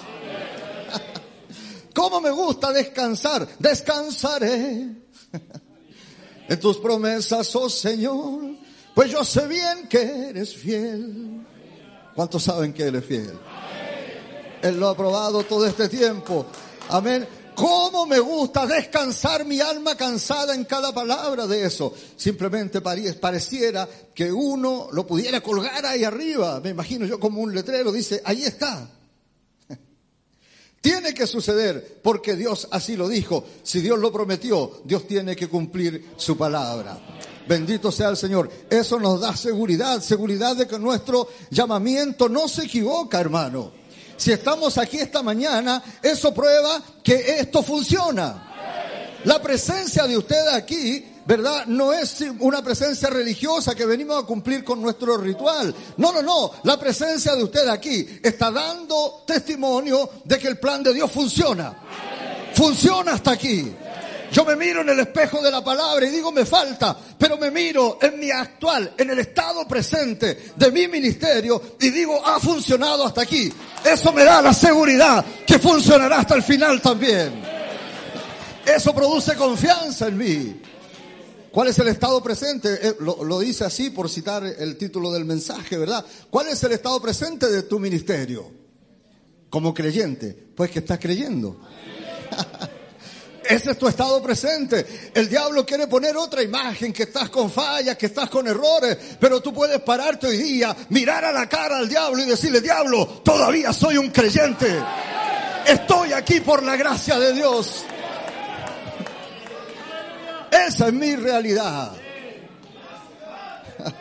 Cómo me gusta descansar. Descansaré en tus promesas, oh Señor. Pues yo sé bien que eres fiel. ¿Cuántos saben que Él es fiel? Él lo ha probado todo este tiempo. Amén. ¿Cómo me gusta descansar mi alma cansada en cada palabra de eso? Simplemente pareciera que uno lo pudiera colgar ahí arriba. Me imagino yo como un letrero, dice, ahí está. Tiene que suceder porque Dios así lo dijo. Si Dios lo prometió, Dios tiene que cumplir su palabra. Bendito sea el Señor. Eso nos da seguridad, seguridad de que nuestro llamamiento no se equivoca, hermano. Si estamos aquí esta mañana, eso prueba que esto funciona. La presencia de usted aquí ¿verdad? No es una presencia religiosa que venimos a cumplir con nuestro ritual. No, no, no. La presencia de usted aquí está dando testimonio de que el plan de Dios funciona. Funciona hasta aquí. Yo me miro en el espejo de la palabra y digo me falta, pero me miro en mi actual, en el estado presente de mi ministerio y digo ha funcionado hasta aquí. Eso me da la seguridad que funcionará hasta el final también. Eso produce confianza en mí. ¿Cuál es el estado presente? Eh, lo, lo, dice así por citar el título del mensaje, ¿verdad? ¿Cuál es el estado presente de tu ministerio? Como creyente, pues que estás creyendo. Ese es tu estado presente. El diablo quiere poner otra imagen, que estás con fallas, que estás con errores, pero tú puedes pararte hoy día, mirar a la cara al diablo y decirle, diablo, todavía soy un creyente. Estoy aquí por la gracia de Dios. Esa es mi realidad.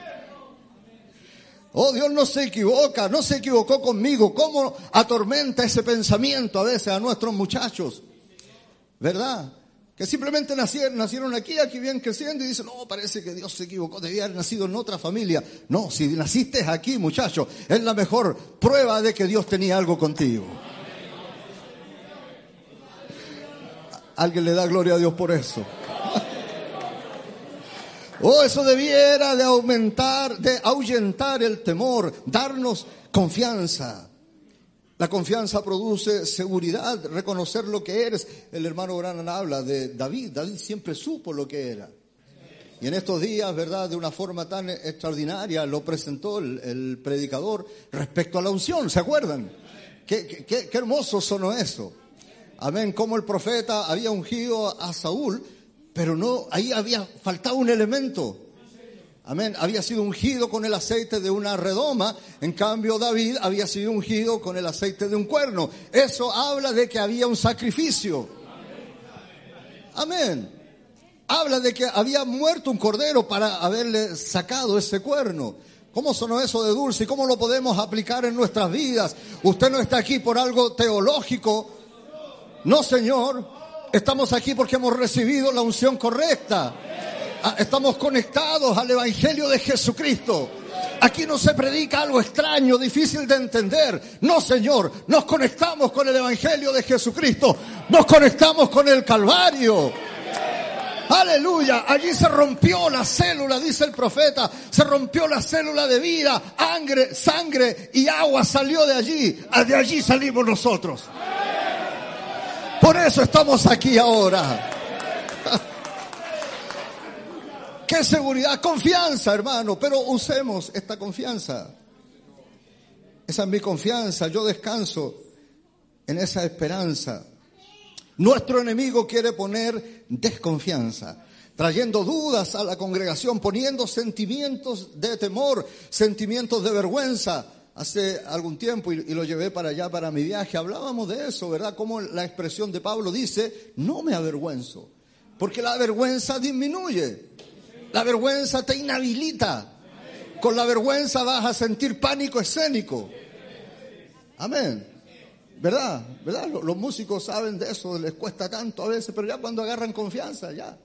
Oh, Dios no se equivoca, no se equivocó conmigo. ¿Cómo atormenta ese pensamiento a veces a nuestros muchachos? ¿Verdad? Que simplemente nacieron, nacieron aquí, aquí bien creciendo y dicen, no, parece que Dios se equivocó, debía haber nacido en otra familia. No, si naciste aquí, muchacho, es la mejor prueba de que Dios tenía algo contigo. Alguien le da gloria a Dios por eso. Oh, eso debiera de aumentar, de ahuyentar el temor, darnos confianza. La confianza produce seguridad, reconocer lo que eres. El hermano Branham habla de David. David siempre supo lo que era. Y en estos días, ¿verdad? De una forma tan extraordinaria lo presentó el, predicador respecto a la unción. ¿Se acuerdan? Qué, qué hermoso sonó eso. Amén. Como el profeta había ungido a Saúl, pero no, ahí había faltado un elemento. Amén. Había sido ungido con el aceite de una redoma. En cambio, David había sido ungido con el aceite de un cuerno. Eso habla de que había un sacrificio. Amén. Habla de que había muerto un cordero para haberle sacado ese cuerno. ¿Cómo sonó eso de dulce? ¿Y cómo lo podemos aplicar en nuestras vidas? Usted no está aquí por algo teológico. No, Señor. Estamos aquí porque hemos recibido la unción correcta. Ah, estamos conectados al Evangelio de Jesucristo. Aquí no se predica algo extraño, difícil de entender. No, Señor, nos conectamos con el Evangelio de Jesucristo. Nos conectamos con el Calvario. Aleluya, allí se rompió la célula, dice el profeta, se rompió la célula de vida, sangre, sangre y agua salió de allí, ah, de allí salimos nosotros. Por eso estamos aquí ahora. ¿Qué seguridad? Confianza, hermano, pero usemos esta confianza. Esa es mi confianza, yo descanso en esa esperanza. Nuestro enemigo quiere poner desconfianza, trayendo dudas a la congregación, poniendo sentimientos de temor, sentimientos de vergüenza. Hace algún tiempo, y, lo llevé para allá, para mi viaje, hablábamos de eso, ¿verdad? Como la expresión de Pablo dice, no me avergüenzo, porque la vergüenza disminuye. La vergüenza te inhabilita. Con la vergüenza vas a sentir pánico escénico. Amén. ¿Verdad? ¿Verdad? Los músicos saben de eso, les cuesta tanto a veces, pero ya cuando agarran confianza, ya.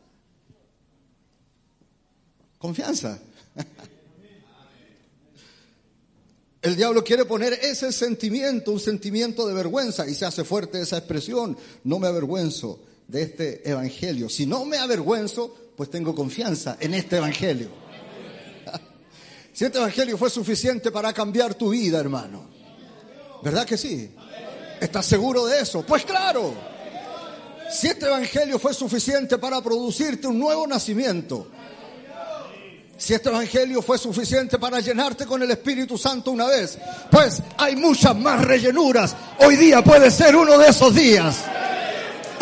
Confianza. El diablo quiere poner ese sentimiento, un sentimiento de vergüenza, y se hace fuerte esa expresión, no me avergüenzo de este evangelio. Si no me avergüenzo, pues tengo confianza en este Evangelio. Si este Evangelio fue suficiente para cambiar tu vida, hermano. ¿Verdad que sí? ¿Estás seguro de eso? Pues claro. Si este Evangelio fue suficiente para producirte un nuevo nacimiento, si este Evangelio fue suficiente para llenarte con el Espíritu Santo una vez, pues hay muchas más rellenuras. Hoy día puede ser uno de esos días.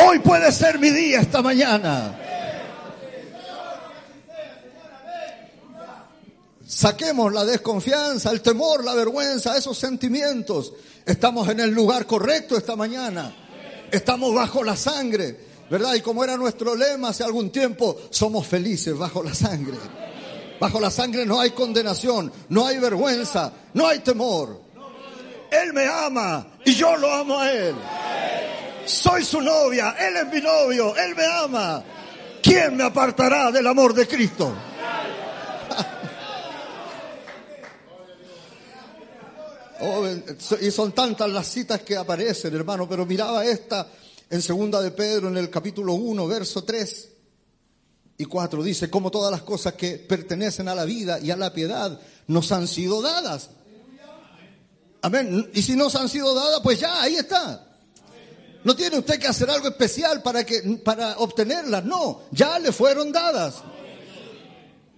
Hoy puede ser mi día esta mañana. Saquemos la desconfianza, el temor, la vergüenza, esos sentimientos. Estamos en el lugar correcto esta mañana. Estamos bajo la sangre, ¿verdad? Y como era nuestro lema hace algún tiempo, somos felices bajo la sangre. Bajo la sangre no hay condenación, no hay vergüenza, no hay temor. Él me ama y yo lo amo a Él. Soy su novia, Él es mi novio, Él me ama. ¿quién me apartará del amor de Cristo? Oh, y son tantas las citas que aparecen, hermano, pero miraba esta en segunda de Pedro en el capítulo 1, verso 3 y 4 dice, como todas las cosas que pertenecen a la vida y a la piedad nos han sido dadas. Amén. Y si nos han sido dadas, pues ya, ahí está. No tiene usted que hacer algo especial para que para obtenerlas, no, ya le fueron dadas.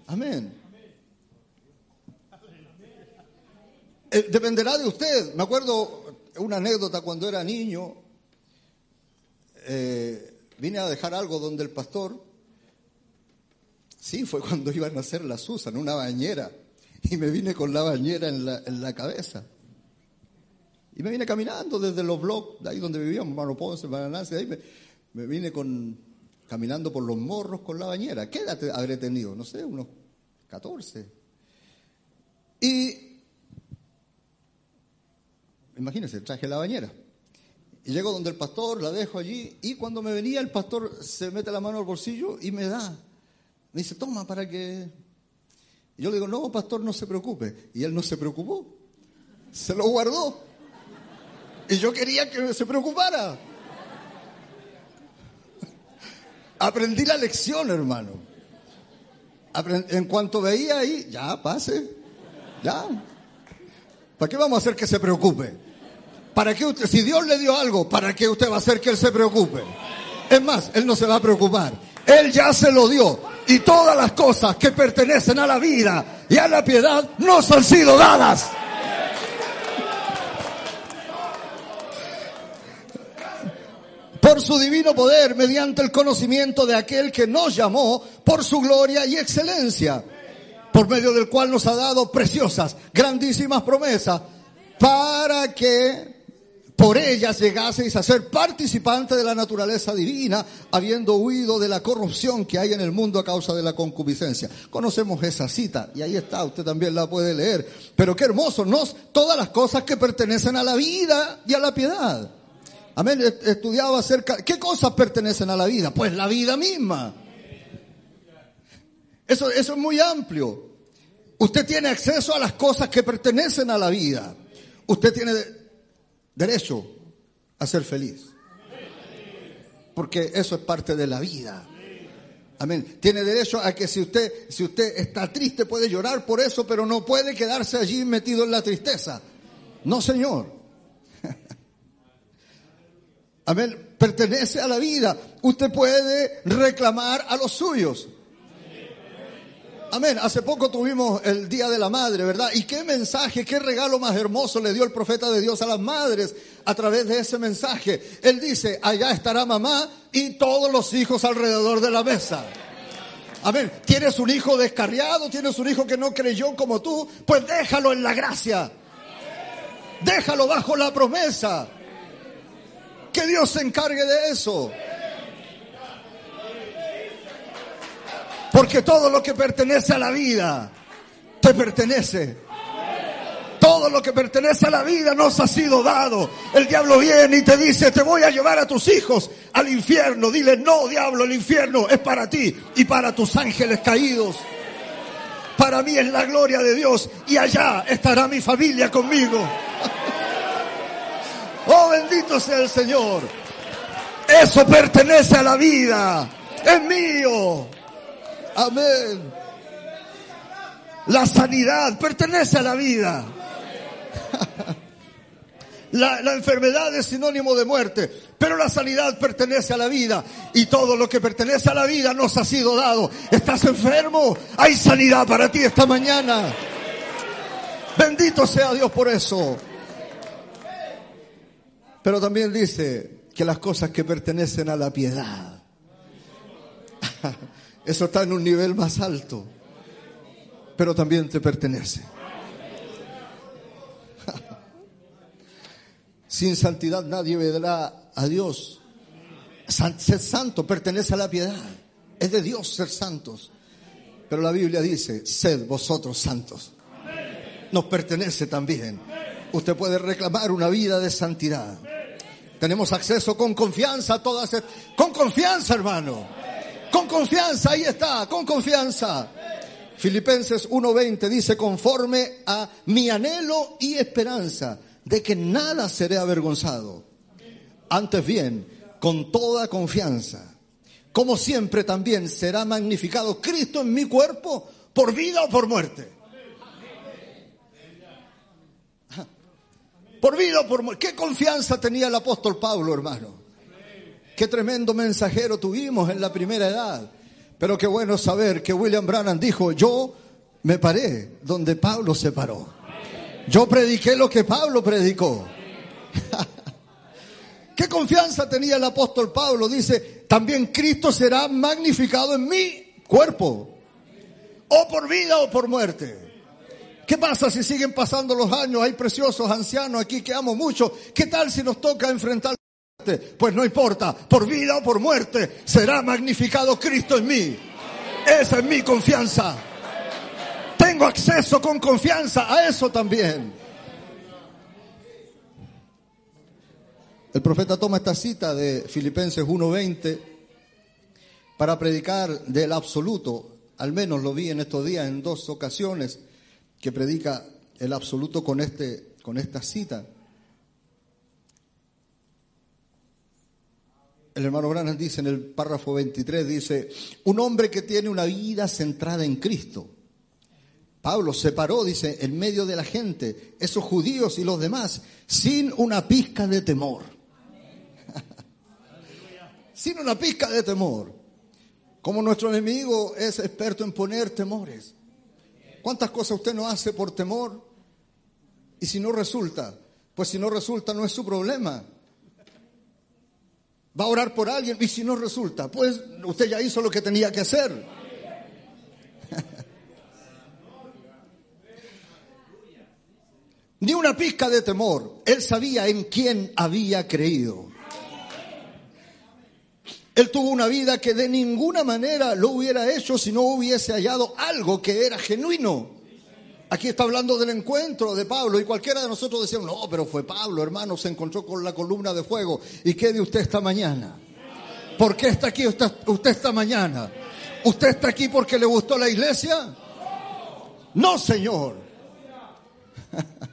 Amén. Eh, dependerá de usted. Me acuerdo una anécdota cuando era niño. Eh, vine a dejar algo donde el pastor. Sí, fue cuando iban a hacer la Susan, una bañera. Y me vine con la bañera en la, en la cabeza. Y me vine caminando desde los blogs, de ahí donde vivíamos, Mano Ponce, Mananás, ahí me, me, vine con, caminando por los morros con la bañera. ¿Qué edad habré tenido? No sé, unos 14. Y Imagínense, traje la bañera. Y llego donde el pastor, la dejo allí, y cuando me venía el pastor se mete la mano al bolsillo y me da. Me dice, toma para que... Y yo le digo, no, pastor, no se preocupe. Y él no se preocupó. Se lo guardó. Y yo quería que se preocupara. Aprendí la lección, hermano. En cuanto veía ahí, ya, pase. Ya. ¿Para qué vamos a hacer que se preocupe? ¿Para qué usted, si Dios le dio algo, ¿para qué usted va a hacer que Él se preocupe? Es más, Él no se va a preocupar. Él ya se lo dio. Y todas las cosas que pertenecen a la vida y a la piedad nos han sido dadas. Por su divino poder, mediante el conocimiento de aquel que nos llamó por su gloria y excelencia, por medio del cual nos ha dado preciosas, grandísimas promesas, para que por ellas llegaseis a ser participantes de la naturaleza divina, habiendo huido de la corrupción que hay en el mundo a causa de la concupiscencia. Conocemos esa cita y ahí está, usted también la puede leer. Pero qué hermoso, ¿no? Todas las cosas que pertenecen a la vida y a la piedad. Amén, estudiaba acerca, ¿qué cosas pertenecen a la vida? Pues la vida misma. Eso, eso es muy amplio. Usted tiene acceso a las cosas que pertenecen a la vida. Usted tiene derecho a ser feliz. Porque eso es parte de la vida. Amén. Tiene derecho a que si usted, si usted está triste puede llorar por eso, pero no puede quedarse allí metido en la tristeza. No, Señor. Amén. Pertenece a la vida. Usted puede reclamar a los suyos. Amén. Hace poco tuvimos el Día de la Madre, ¿verdad? Y qué mensaje, qué regalo más hermoso le dio el profeta de Dios a las madres a través de ese mensaje. Él dice, allá estará mamá y todos los hijos alrededor de la mesa. Amén. Tienes un hijo descarriado, tienes un hijo que no creyó como tú, pues déjalo en la gracia. Déjalo bajo la promesa. Que Dios se encargue de eso. Porque todo lo que pertenece a la vida te pertenece. Todo lo que pertenece a la vida nos ha sido dado. El diablo viene y te dice, te voy a llevar a tus hijos al infierno. Dile, no, diablo, el infierno es para ti y para tus ángeles caídos. Para mí es la gloria de Dios y allá estará mi familia conmigo. Oh, bendito sea el Señor. Eso pertenece a la vida. Es mío. Amén. La sanidad pertenece a la vida. La, enfermedad es sinónimo de muerte, pero la sanidad pertenece a la vida y todo lo que pertenece a la vida nos ha sido dado. ¿Estás enfermo? Hay sanidad para ti esta mañana. Bendito sea Dios por eso. Pero también dice que las cosas que pertenecen a la piedad eso está en un nivel más alto, pero también te pertenece. Sin santidad nadie vendrá a Dios. Ser santo pertenece a la piedad. Es de Dios ser santos. Pero la Biblia dice, sed vosotros santos. Nos pertenece también. Usted puede reclamar una vida de santidad. Tenemos acceso con confianza a todas. Con confianza, hermano. Con confianza, ahí está, con confianza. Filipenses 1:20 dice, conforme a mi anhelo y esperanza de que nada seré avergonzado. Antes bien, con toda confianza, como siempre también será magnificado Cristo en mi cuerpo, por vida o por muerte. Por vida o por muerte. ¿Qué confianza tenía el apóstol Pablo, hermano? Qué tremendo mensajero tuvimos en la primera edad. Pero qué bueno saber que William Brannan dijo, yo me paré donde Pablo se paró. Yo prediqué lo que Pablo predicó. ¿Qué confianza tenía el apóstol Pablo? Dice, también Cristo será magnificado en mi cuerpo. O por vida o por muerte. ¿Qué pasa si siguen pasando los años? Hay preciosos ancianos aquí que amo mucho. ¿Qué tal si nos toca enfrentar pues no importa, por vida o por muerte, será magnificado Cristo en mí. Esa es mi confianza. Tengo acceso con confianza a eso también. El profeta toma esta cita de Filipenses 1:20 para predicar del absoluto. Al menos lo vi en estos días en dos ocasiones que predica el absoluto con este con esta cita. El hermano Branham dice en el párrafo 23, dice, un hombre que tiene una vida centrada en Cristo. Pablo se paró, dice, en medio de la gente, esos judíos y los demás, sin una pizca de temor. sin una pizca de temor. Como nuestro enemigo es experto en poner temores. ¿Cuántas cosas usted no hace por temor? Y si no resulta, pues si no resulta no es su problema va a orar por alguien y si no resulta, pues usted ya hizo lo que tenía que hacer. Ni una pizca de temor. Él sabía en quién había creído. Él tuvo una vida que de ninguna manera lo hubiera hecho si no hubiese hallado algo que era genuino. Aquí está hablando del encuentro de Pablo y cualquiera de nosotros decíamos, no, pero fue Pablo, hermano, se encontró con la columna de fuego. ¿Y qué de usted esta mañana? ¿Por qué está aquí usted, usted esta mañana? ¿Usted está aquí porque le gustó la iglesia? No, Señor.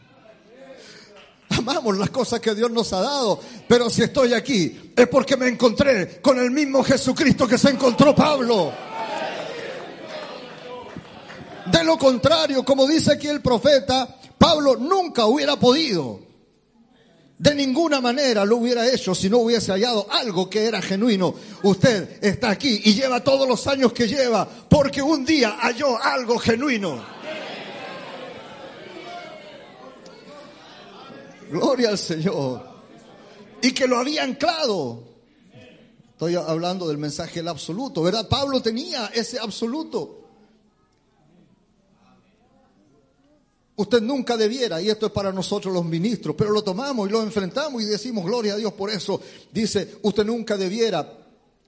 Amamos las cosas que Dios nos ha dado, pero si estoy aquí es porque me encontré con el mismo Jesucristo que se encontró Pablo. De lo contrario, como dice aquí el profeta, Pablo nunca hubiera podido, de ninguna manera lo hubiera hecho si no hubiese hallado algo que era genuino. Usted está aquí y lleva todos los años que lleva porque un día halló algo genuino. Gloria al Señor. Y que lo había anclado. Estoy hablando del mensaje del absoluto, ¿verdad? Pablo tenía ese absoluto. Usted nunca debiera, y esto es para nosotros los ministros, pero lo tomamos y lo enfrentamos y decimos gloria a Dios por eso. Dice, usted nunca debiera,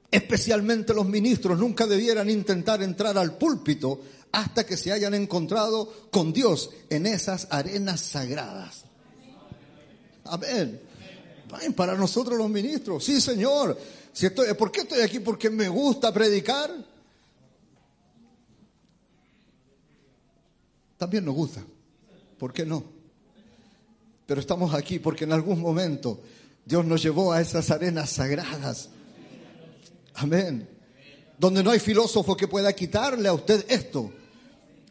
especialmente los ministros, nunca debieran intentar entrar al púlpito hasta que se hayan encontrado con Dios en esas arenas sagradas. Amén. Para nosotros los ministros, sí Señor. Si estoy, ¿Por qué estoy aquí? Porque me gusta predicar. También nos gusta. ¿Por qué no? Pero estamos aquí porque en algún momento Dios nos llevó a esas arenas sagradas. Amén. Donde no hay filósofo que pueda quitarle a usted esto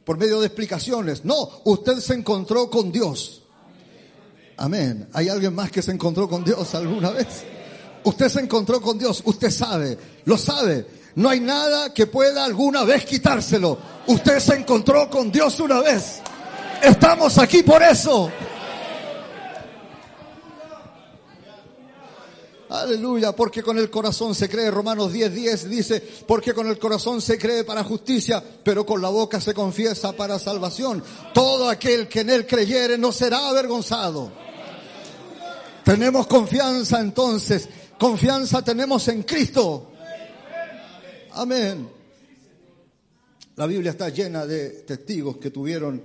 por medio de explicaciones. No, usted se encontró con Dios. Amén. ¿Hay alguien más que se encontró con Dios alguna vez? Usted se encontró con Dios, usted sabe, lo sabe. No hay nada que pueda alguna vez quitárselo. Usted se encontró con Dios una vez. Estamos aquí por eso. Aleluya, porque con el corazón se cree, Romanos 10, 10 dice, porque con el corazón se cree para justicia, pero con la boca se confiesa para salvación. Todo aquel que en él creyere no será avergonzado. Tenemos confianza entonces, confianza tenemos en Cristo. Amén. La Biblia está llena de testigos que tuvieron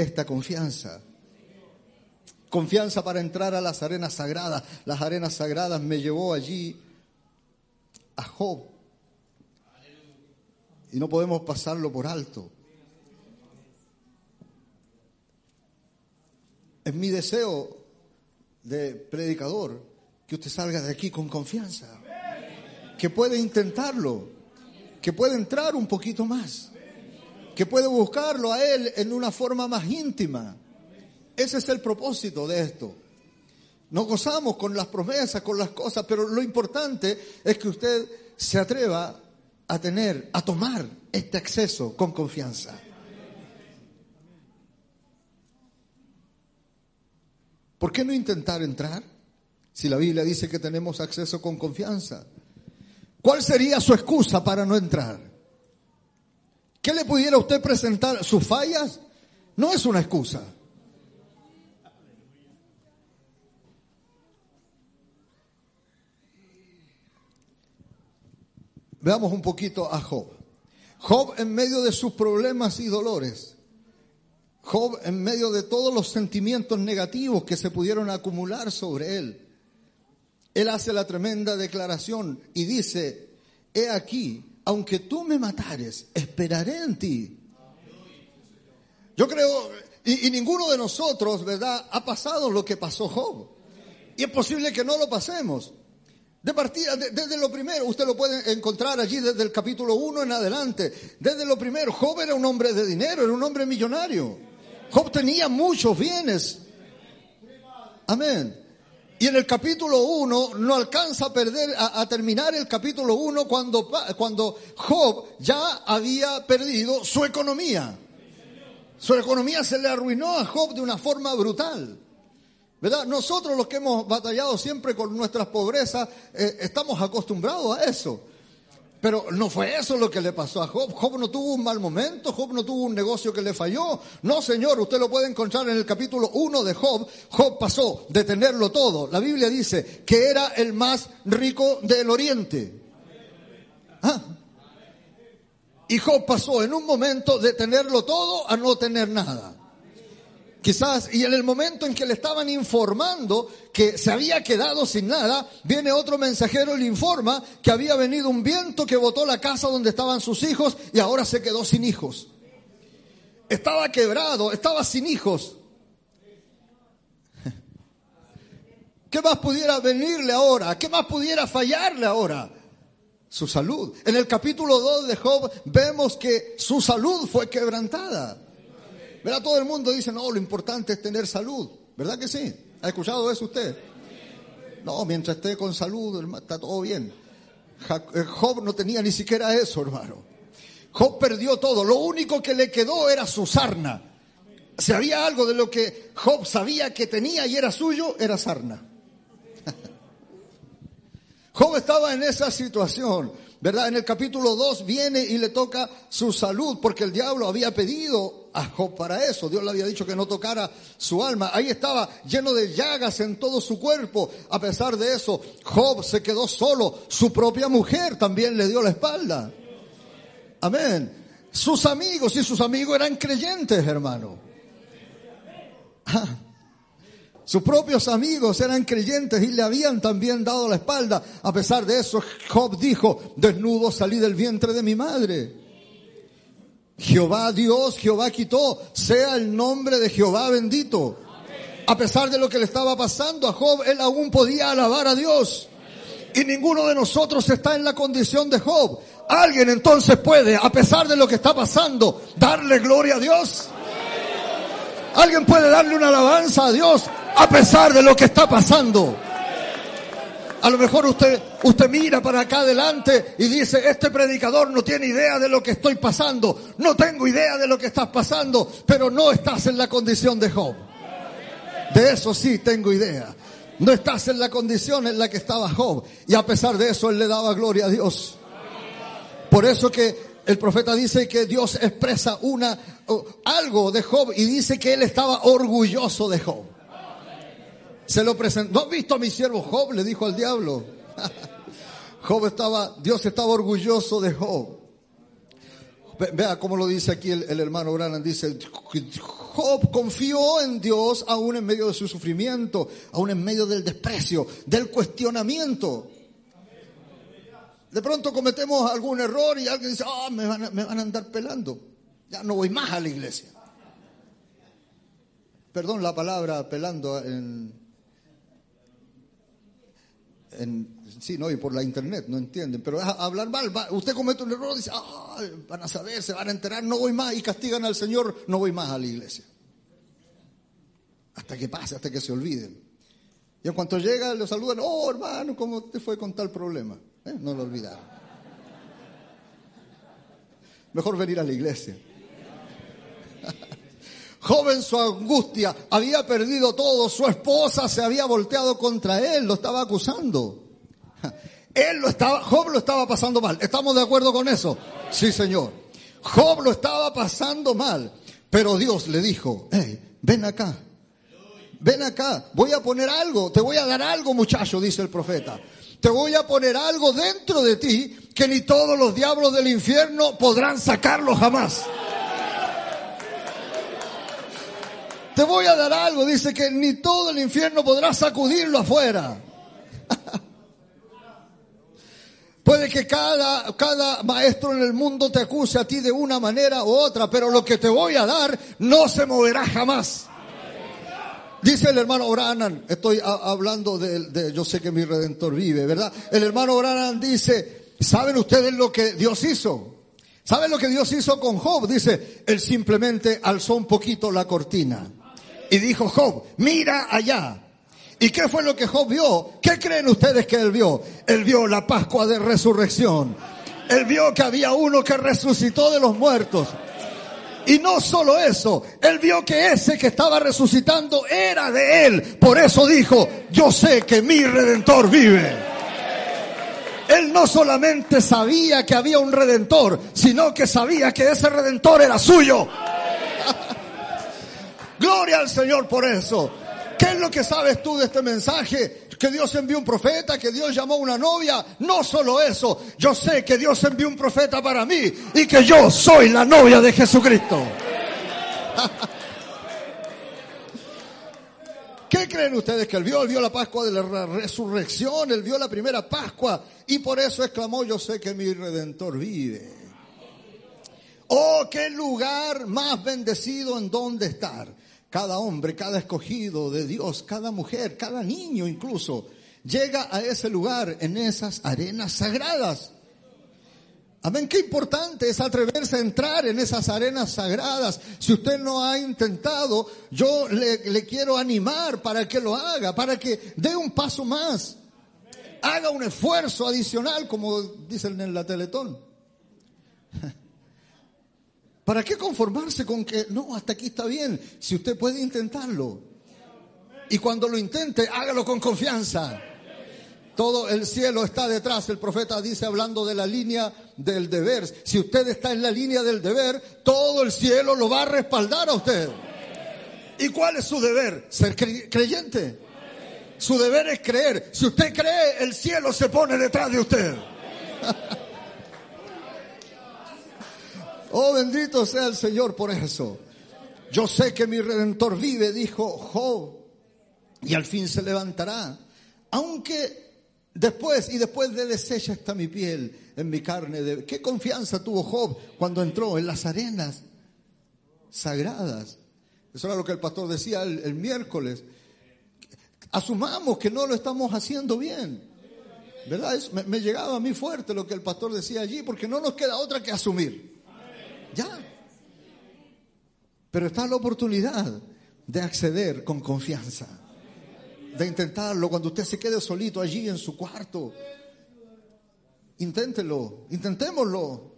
esta confianza. Confianza para entrar a las arenas sagradas. Las arenas sagradas me llevó allí a Job. y no podemos pasarlo por alto. Es mi deseo de predicador que usted salga de aquí con confianza, que puede intentarlo, que puede entrar un poquito más, que puede buscarlo a Él en una forma más íntima. Ese es el propósito de esto. Nos gozamos con las promesas, con las cosas, pero lo importante es que usted se atreva a tener, a tomar este acceso con confianza. ¿Por qué no intentar entrar? Si la Biblia dice que tenemos acceso con confianza. ¿Cuál sería su excusa para no entrar? ¿Qué le pudiera usted presentar? ¿Sus fallas? No es una excusa. Veamos un poquito a Job. Job en medio de sus problemas y dolores. Job en medio de todos los sentimientos negativos que se pudieron acumular sobre él. Él hace la tremenda declaración y dice, he aquí, aunque tú me matares, esperaré en ti. Yo creo, y, ninguno de nosotros, ¿verdad?, ha pasado lo que pasó Job. Y es posible que no lo pasemos. De partida, desde lo primero, usted lo puede encontrar allí desde el capítulo 1 en adelante. Desde lo primero, Job era un hombre de dinero, era un hombre millonario. Job tenía muchos bienes. Amén. Y en el capítulo 1 no alcanza a perder, a, terminar el capítulo 1 cuando, cuando Job ya había perdido su economía. Su economía se le arruinó a Job de una forma brutal. ¿Verdad? Nosotros los que hemos batallado siempre con nuestras pobrezas, eh, estamos acostumbrados a eso. Pero no fue eso lo que le pasó a Job. Job no tuvo un mal momento, Job no tuvo un negocio que le falló. No, señor, usted lo puede encontrar en el capítulo 1 de Job. Job pasó de tenerlo todo. La Biblia dice que era el más rico del oriente. ¿Ah? Y Job pasó en un momento de tenerlo todo a no tener nada. Quizás, y en el momento en que le estaban informando que se había quedado sin nada, viene otro mensajero y le informa que había venido un viento que botó la casa donde estaban sus hijos y ahora se quedó sin hijos. Estaba quebrado, estaba sin hijos. ¿Qué más pudiera venirle ahora? ¿Qué más pudiera fallarle ahora? Su salud. En el capítulo 2 de Job vemos que su salud fue quebrantada. ¿Verdad? Todo el mundo dice, no, lo importante es tener salud. ¿Verdad que sí? ¿Ha escuchado eso usted? No, mientras esté con salud, está todo bien. Eh, Job no tenía ni siquiera eso, hermano. Job perdió todo. Lo único que le quedó era su sarna. Si había algo de lo que Job sabía que tenía y era suyo, era sarna. Job estaba en esa situación. ¿verdad? En el capítulo 2 viene y le toca su salud, porque el diablo había pedido a Job para eso. Dios le había dicho que no tocara su alma. Ahí estaba lleno de llagas en todo su cuerpo. A pesar de eso, Job se quedó solo. Su propia mujer también le dio la espalda. Amén. Sus amigos y sus amigos eran creyentes, hermano. Ah. Sus propios amigos eran creyentes y le habían también dado la espalda. A pesar de eso, Job dijo, desnudo salí del vientre de mi madre. Jehová Dios, Jehová quitó, sea el nombre de Jehová bendito. A pesar de lo que le estaba pasando a Job, él aún podía alabar a Dios. Y ninguno de nosotros está en la condición de Job. Alguien entonces puede, a pesar de lo que está pasando, darle gloria a Dios. Alguien puede darle una alabanza a Dios a pesar de lo que está pasando. A lo mejor usted, usted mira para acá adelante y dice, este predicador no tiene idea de lo que estoy pasando. No tengo idea de lo que estás pasando, pero no estás en la condición de Job. De eso sí tengo idea. No estás en la condición en la que estaba Job. Y a pesar de eso, él le daba gloria a Dios. Por eso que el profeta dice que Dios expresa una, algo de Job y dice que él estaba orgulloso de Job. Se lo presentó. ¿No has visto a mi siervo Job? Le dijo al diablo. Job estaba, Dios estaba orgulloso de Job. Vea cómo lo dice aquí el, hermano Branham. Dice, Job confió en Dios aún en medio de su sufrimiento, aún en medio del desprecio, del cuestionamiento. De pronto cometemos algún error y alguien dice, ah, me, van a, me van a andar pelando. Ya no voy más a la iglesia. Perdón la palabra pelando en, en sí, no, y por la internet, no entienden, pero es hablar mal, usted comete un error, dice, ah, van a saber, se van a enterar, no voy más, y castigan al Señor, no voy más a la iglesia. Hasta que pase, hasta que se olviden. Y en cuanto llega, le saludan, oh hermano, ¿cómo te fue con tal problema? ¿Eh? No lo olvidaron. Mejor venir a la iglesia. Joven su angustia, había perdido todo, su esposa se había volteado contra él, lo estaba acusando. Él lo estaba, Job lo estaba pasando mal. ¿Estamos de acuerdo con eso? Sí, Señor. Job lo estaba pasando mal, pero Dios le dijo, ven acá, ven acá, voy a poner algo, te voy a dar algo muchacho, dice el profeta. Te voy a poner algo dentro de ti que ni todos los diablos del infierno podrán sacarlo jamás. Te voy a dar algo, dice que ni todo el infierno podrá sacudirlo afuera. Puede que cada, cada maestro en el mundo te acuse a ti de una manera u otra, pero lo que te voy a dar no se moverá jamás. Dice el hermano Oranan, estoy hablando de, yo sé que mi redentor vive, ¿verdad? El hermano Oranan dice, ¿saben ustedes lo que Dios hizo? ¿Saben lo que Dios hizo con Job? Dice, él simplemente alzó un poquito la cortina y dijo, Job, mira allá. ¿Y qué fue lo que Job vio? ¿Qué creen ustedes que él vio? Él vio la Pascua de Resurrección. Él vio que había uno que resucitó de los muertos. Y no solo eso, él vio que ese que estaba resucitando era de él. Por eso dijo, yo sé que mi redentor vive. Él no solamente sabía que había un redentor, sino que sabía que ese redentor era suyo. Gloria al Señor por eso. ¿Qué es lo que sabes tú de este mensaje? Que Dios envió un profeta, que Dios llamó una novia. No solo eso, yo sé que Dios envió un profeta para mí y que yo soy la novia de Jesucristo. ¿Qué creen ustedes que él vio? Él vio la Pascua de la resurrección, él vio la primera Pascua y por eso exclamó, yo sé que mi redentor vive. Oh, qué lugar más bendecido en donde estar cada hombre, cada escogido de Dios, cada mujer, cada niño incluso, llega a ese lugar en esas arenas sagradas. Amén, qué importante es atreverse a entrar en esas arenas sagradas. Si usted no ha intentado, yo le, quiero animar para que lo haga, para que dé un paso más. Haga un esfuerzo adicional, como dicen en la Teletón. ¿Para qué conformarse con que, no, hasta aquí está bien, si usted puede intentarlo? Y cuando lo intente, hágalo con confianza. Todo el cielo está detrás. El profeta dice hablando de la línea del deber. Si usted está en la línea del deber, todo el cielo lo va a respaldar a usted. ¿Y cuál es su deber? Ser creyente. Su deber es creer. Si usted cree, el cielo se pone detrás de usted. Oh, bendito sea el Señor por eso. Yo sé que mi redentor vive, dijo Job, y al fin se levantará. Aunque después, y después de deshecha está mi piel en mi carne. De, ¿Qué confianza tuvo Job cuando entró en las arenas sagradas? Eso era lo que el pastor decía el, miércoles. Asumamos que no lo estamos haciendo bien. ¿Verdad? me, me llegaba a mí fuerte lo que el pastor decía allí, porque no nos queda otra que asumir. Ya. Pero está la oportunidad de acceder con confianza. De intentarlo cuando usted se quede solito allí en su cuarto. Inténtelo, intentémoslo.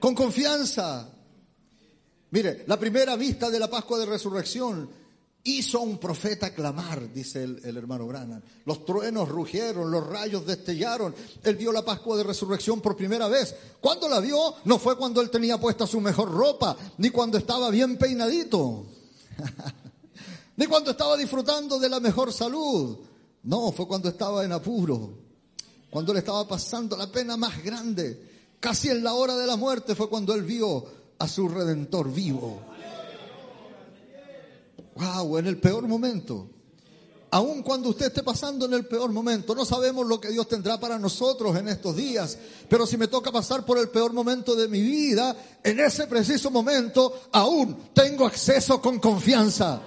Con confianza. Mire, la primera vista de la Pascua de Resurrección hizo un profeta clamar, dice el, hermano Branham. Los truenos rugieron, los rayos destellaron. Él vio la Pascua de Resurrección por primera vez. ¿Cuándo la vio? No fue cuando él tenía puesta su mejor ropa, ni cuando estaba bien peinadito, ni cuando estaba disfrutando de la mejor salud. No, fue cuando estaba en apuro, cuando le estaba pasando la pena más grande. Casi en la hora de la muerte fue cuando él vio a su redentor vivo wow, en el peor momento. Aun cuando usted esté pasando en el peor momento, no sabemos lo que Dios tendrá para nosotros en estos días, pero si me toca pasar por el peor momento de mi vida, en ese preciso momento aún tengo acceso con confianza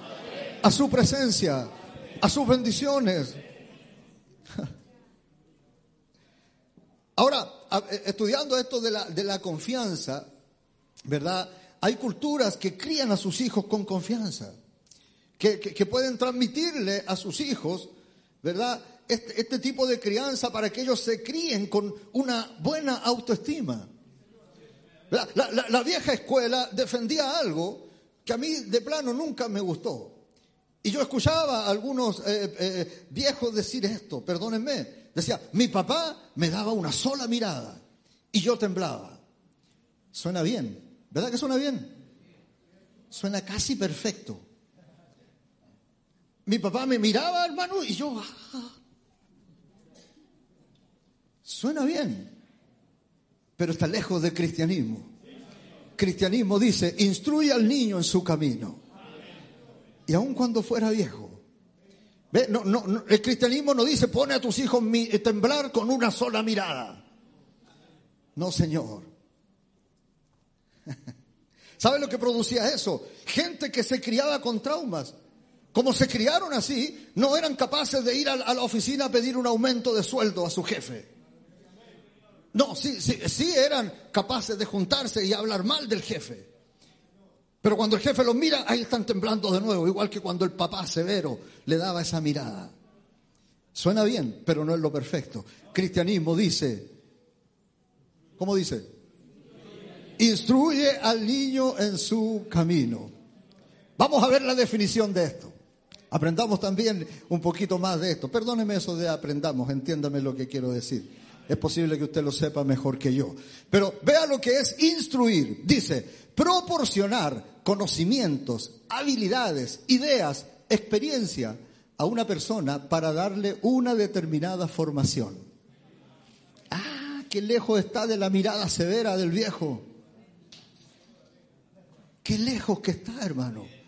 a su presencia, a sus bendiciones. Ahora, eh, estudiando esto de la, de la confianza, ¿verdad? Hay culturas que crían a sus hijos con confianza que, pueden transmitirle a sus hijos, ¿verdad? Este, este, tipo de crianza para que ellos se críen con una buena autoestima. La, vieja escuela defendía algo que a mí de plano nunca me gustó. Y yo escuchaba a algunos eh, eh, viejos decir esto, perdónenme. Decía, mi papá me daba una sola mirada y yo temblaba. Suena bien, ¿verdad que suena bien? Suena casi perfecto. Mi papá me miraba, hermano, y yo, ah, suena bien, pero está lejos del cristianismo. Cristianismo dice, instruye al niño en su camino. Y aun cuando fuera viejo. No, el cristianismo no dice, pone a tus hijos eh, temblar con una sola mirada. No, Señor. ¿Sabe lo que producía eso? Gente que se criaba con traumas. Como se criaron así, no eran capaces de ir a la oficina a pedir un aumento de sueldo a su jefe. No, sí, sí, sí eran capaces de juntarse y hablar mal del jefe. Pero cuando el jefe los mira, ahí están temblando de nuevo, igual que cuando el papá severo le daba esa mirada. Suena bien, pero no es lo perfecto. Cristianismo dice, ¿cómo dice? Instruye al niño en su camino. Vamos a ver la definición de esto. Aprendamos también un poquito más de esto. Perdóneme eso de aprendamos, entiéndame lo que quiero decir. Es posible que usted lo sepa mejor que yo. Pero vea lo que es instruir. Dice, proporcionar conocimientos, habilidades, ideas, experiencia a una persona para darle una determinada formación. Ah, qué lejos está de la mirada severa del viejo. Qué lejos que está, hermano.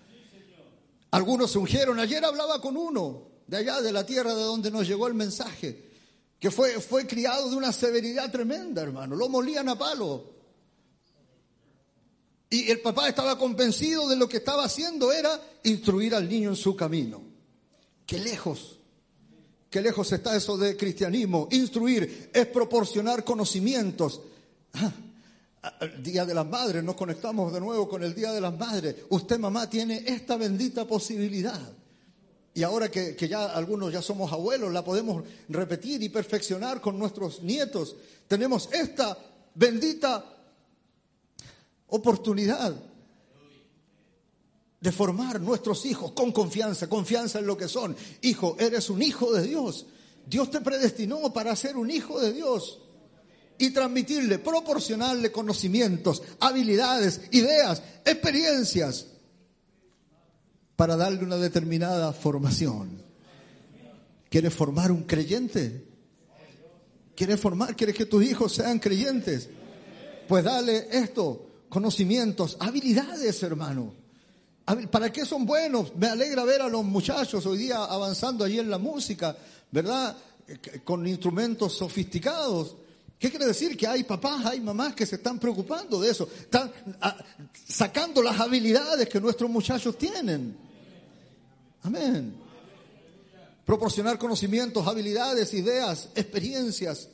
Algunos se ungieron. Ayer hablaba con uno de allá, de la tierra de donde nos llegó el mensaje, que fue, fue criado de una severidad tremenda, hermano. Lo molían a palo. Y el papá estaba convencido de lo que estaba haciendo era instruir al niño en su camino. Qué lejos, qué lejos está eso de cristianismo. Instruir es proporcionar conocimientos. Ah, Día de las Madres, nos conectamos de nuevo con el Día de las Madres. Usted, mamá, tiene esta bendita posibilidad. Y ahora que, ya algunos ya somos abuelos, la podemos repetir y perfeccionar con nuestros nietos. Tenemos esta bendita oportunidad de formar nuestros hijos con confianza, confianza en lo que son. Hijo, eres un hijo de Dios. Dios te predestinó para ser un hijo de Dios y transmitirle, proporcionarle conocimientos, habilidades, ideas, experiencias para darle una determinada formación. ¿Quieres formar un creyente? ¿Quieres formar? ¿Quieres que tus hijos sean creyentes? Pues dale esto, conocimientos, habilidades, hermano. ¿Para qué son buenos? Me alegra ver a los muchachos hoy día avanzando allí en la música, ¿verdad? Con instrumentos sofisticados. ¿Qué quiere decir? Que hay papás, hay mamás que se están preocupando de eso, están ah, sacando las habilidades que nuestros muchachos tienen. Amén. Proporcionar conocimientos, habilidades, ideas, experiencias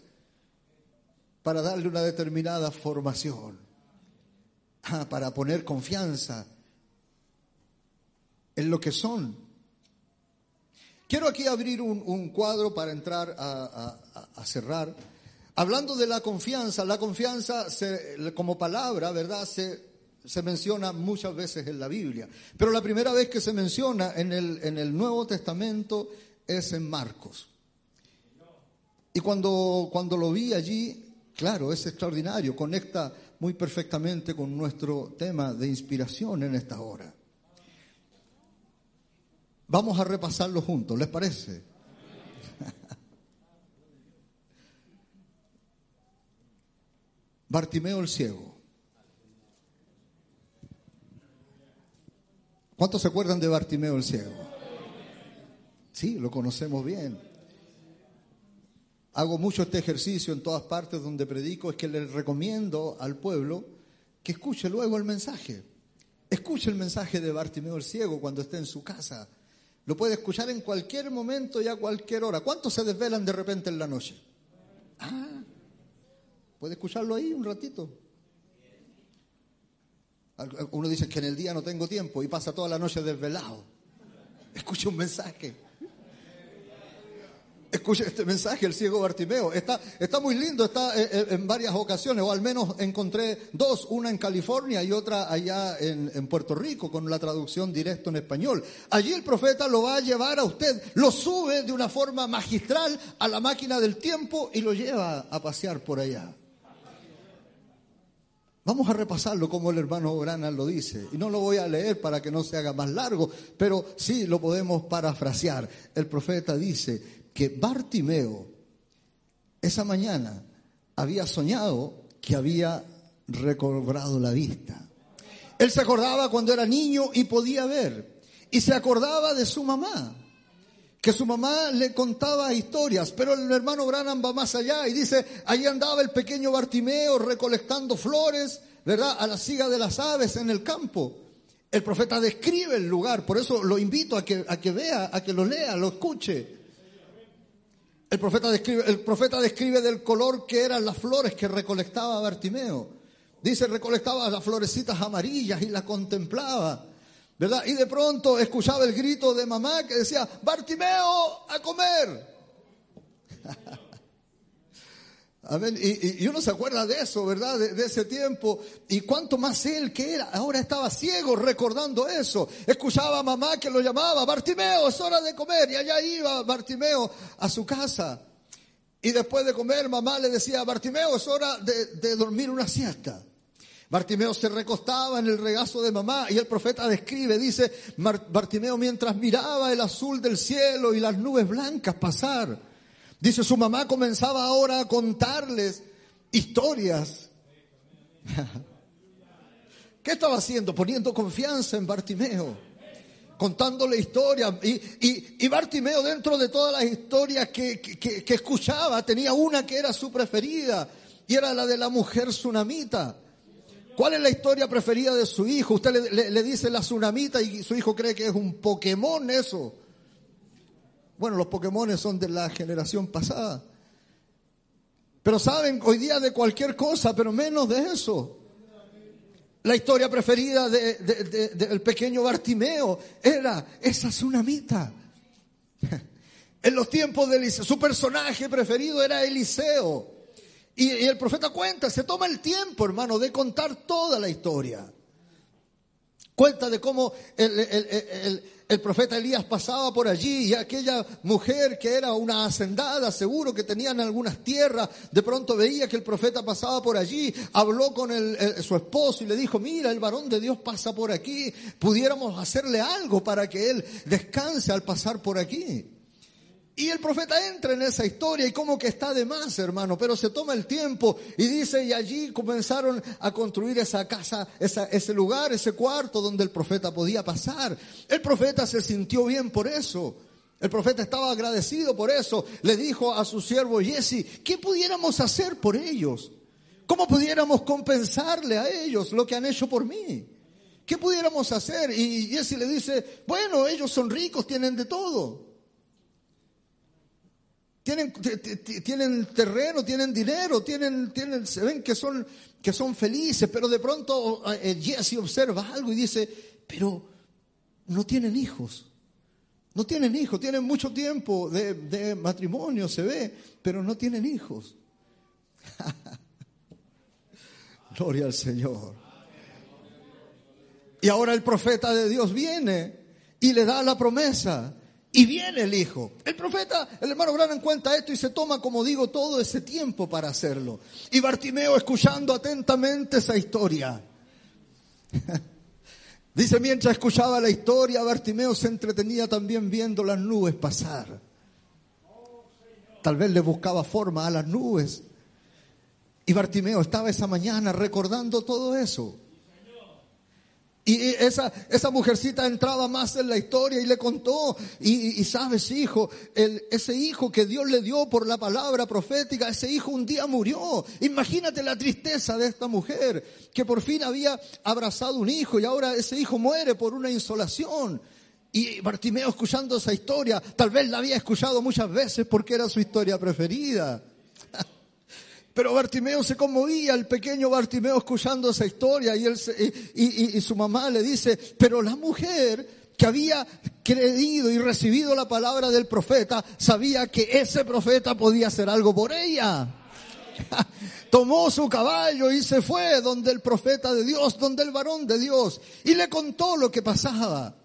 para darle una determinada formación, ah, para poner confianza en lo que son. Quiero aquí abrir un, cuadro para entrar a cerrar. Hablando de la confianza, la confianza como palabra, ¿verdad? Se, se, menciona muchas veces en la Biblia. Pero la primera vez que se menciona en el, en el Nuevo Testamento es en Marcos. Y cuando, cuando lo vi allí, claro, es extraordinario, conecta muy perfectamente con nuestro tema de inspiración en esta hora. Vamos a repasarlo juntos, ¿les parece? Bartimeo el ciego. ¿Cuántos se acuerdan de Bartimeo el ciego? Sí, lo conocemos bien. Hago mucho este ejercicio en todas partes donde predico, es que le recomiendo al pueblo que escuche luego el mensaje. Escuche el mensaje de Bartimeo el Ciego cuando esté en su casa. Lo puede escuchar en cualquier momento y a cualquier hora. ¿Cuántos se desvelan de repente en la noche? Ah, puede escucharlo ahí un ratito. Uno dice que en el día no tengo tiempo y pasa toda la noche desvelado. Escuche un mensaje. Escuche este mensaje, el ciego Bartimeo. Está, está muy lindo, está eh, eh, en varias ocasiones, o al menos encontré dos, una en California y otra allá en, en, Puerto Rico, con la traducción directa en español. Allí el profeta lo va a llevar a usted, lo sube de una forma magistral a la máquina del tiempo y lo lleva a pasear por allá. Vamos a repasarlo como el hermano Brana lo dice. Y no lo voy a leer para que no se haga más largo, pero sí lo podemos parafrasear. El profeta dice, que Bartimeo esa mañana había soñado que había recobrado la vista. Él se acordaba cuando era niño y podía ver. Y se acordaba de su mamá, que su mamá le contaba historias, pero el hermano Branham va más allá y dice, ahí andaba el pequeño Bartimeo recolectando flores, ¿verdad? A la siga de las aves en el campo. El profeta describe el lugar, por eso lo invito a que, a que vea, a que lo lea, lo escuche. El profeta, describe, el profeta describe del color que eran las flores que recolectaba Bartimeo. Dice, recolectaba las florecitas amarillas y las contemplaba. ¿Verdad? Y de pronto escuchaba el grito de mamá que decía, Bartimeo, a comer. Y, uno se acuerda de eso, ¿verdad? De, ese tiempo. Y cuánto más él que era. Ahora estaba ciego recordando eso. Escuchaba a mamá que lo llamaba, Bartimeo, es hora de comer. Y allá iba Bartimeo a su casa. Y después de comer, mamá le decía, Bartimeo, es hora de, de dormir una siesta. Bartimeo se recostaba en el regazo de mamá y el profeta describe, dice, Bartimeo mientras miraba el azul del cielo y las nubes blancas pasar, Dice, su mamá comenzaba ahora a contarles historias. ¿Qué estaba haciendo? Poniendo confianza en Bartimeo, contándole historias. Y, Bartimeo, dentro de todas las historias que, que, escuchaba, tenía una que era su preferida, y era la de la mujer tsunamita. ¿Cuál es la historia preferida de su hijo? Usted le, le dice la tsunamita y su hijo cree que es un Pokémon eso. Bueno, los Pokémon son de la generación pasada. Pero saben hoy día de cualquier cosa, pero menos de eso. La historia preferida del pequeño Bartimeo era esa tsunamita. En los tiempos de Eliseo, su personaje preferido era Eliseo. Y, el profeta cuenta, se toma el tiempo, hermano, de contar toda la historia. Cuenta de cómo el, profeta Elías pasaba por allí y aquella mujer que era una hacendada, seguro que tenían algunas tierras, de pronto veía que el profeta pasaba por allí, habló con su esposo y le dijo, mira, el varón de Dios pasa por aquí, pudiéramos hacerle algo para que él descanse al pasar por aquí. Y el profeta entra en esa historia y como que está de más, hermano, pero se toma el tiempo y dice, y allí comenzaron a construir esa casa, ese lugar, ese cuarto donde el profeta podía pasar. El profeta se sintió bien por eso. El profeta estaba agradecido por eso. Le dijo a su siervo Jesse, ¿qué pudiéramos hacer por ellos? ¿Cómo pudiéramos compensarle a ellos lo que han hecho por mí? ¿Qué pudiéramos hacer? Y Jesse le dice, bueno, ellos son ricos, tienen de todo. Tienen, tienen terreno, tienen dinero, tienen, tienen, se ven que son, que son felices, pero de pronto eh, Jesse observa algo y dice, pero no tienen hijos. No tienen hijos, tienen mucho tiempo de, de matrimonio, se ve, pero no tienen hijos. Gloria al Señor. Y ahora el profeta de Dios viene y le da la promesa. Y viene el hijo. El profeta, el hermano Gran cuenta esto y se toma, como digo, todo ese tiempo para hacerlo. Y Bartimeo escuchando atentamente esa historia. Dice, mientras escuchaba la historia, Bartimeo se entretenía también viendo las nubes pasar. Tal vez le buscaba forma a las nubes. Y Bartimeo estaba esa mañana recordando todo eso. Y esa, esa mujercita entraba más en la historia y le contó, y, sabes hijo, el, ese hijo que Dios le dio por la palabra profética, ese hijo un día murió. Imagínate la tristeza de esta mujer, que por fin había abrazado un hijo y ahora ese hijo muere por una insolación. Y Bartimeo escuchando esa historia, tal vez la había escuchado muchas veces porque era su historia preferida. Pero Bartimeo se conmovía, el pequeño Bartimeo escuchando esa historia y, él y, su mamá le dice, pero la mujer que había creído y recibido la palabra del profeta sabía que ese profeta podía hacer algo por ella. Tomó su caballo y se fue donde el profeta de Dios, donde el varón de Dios, y le contó lo que pasaba.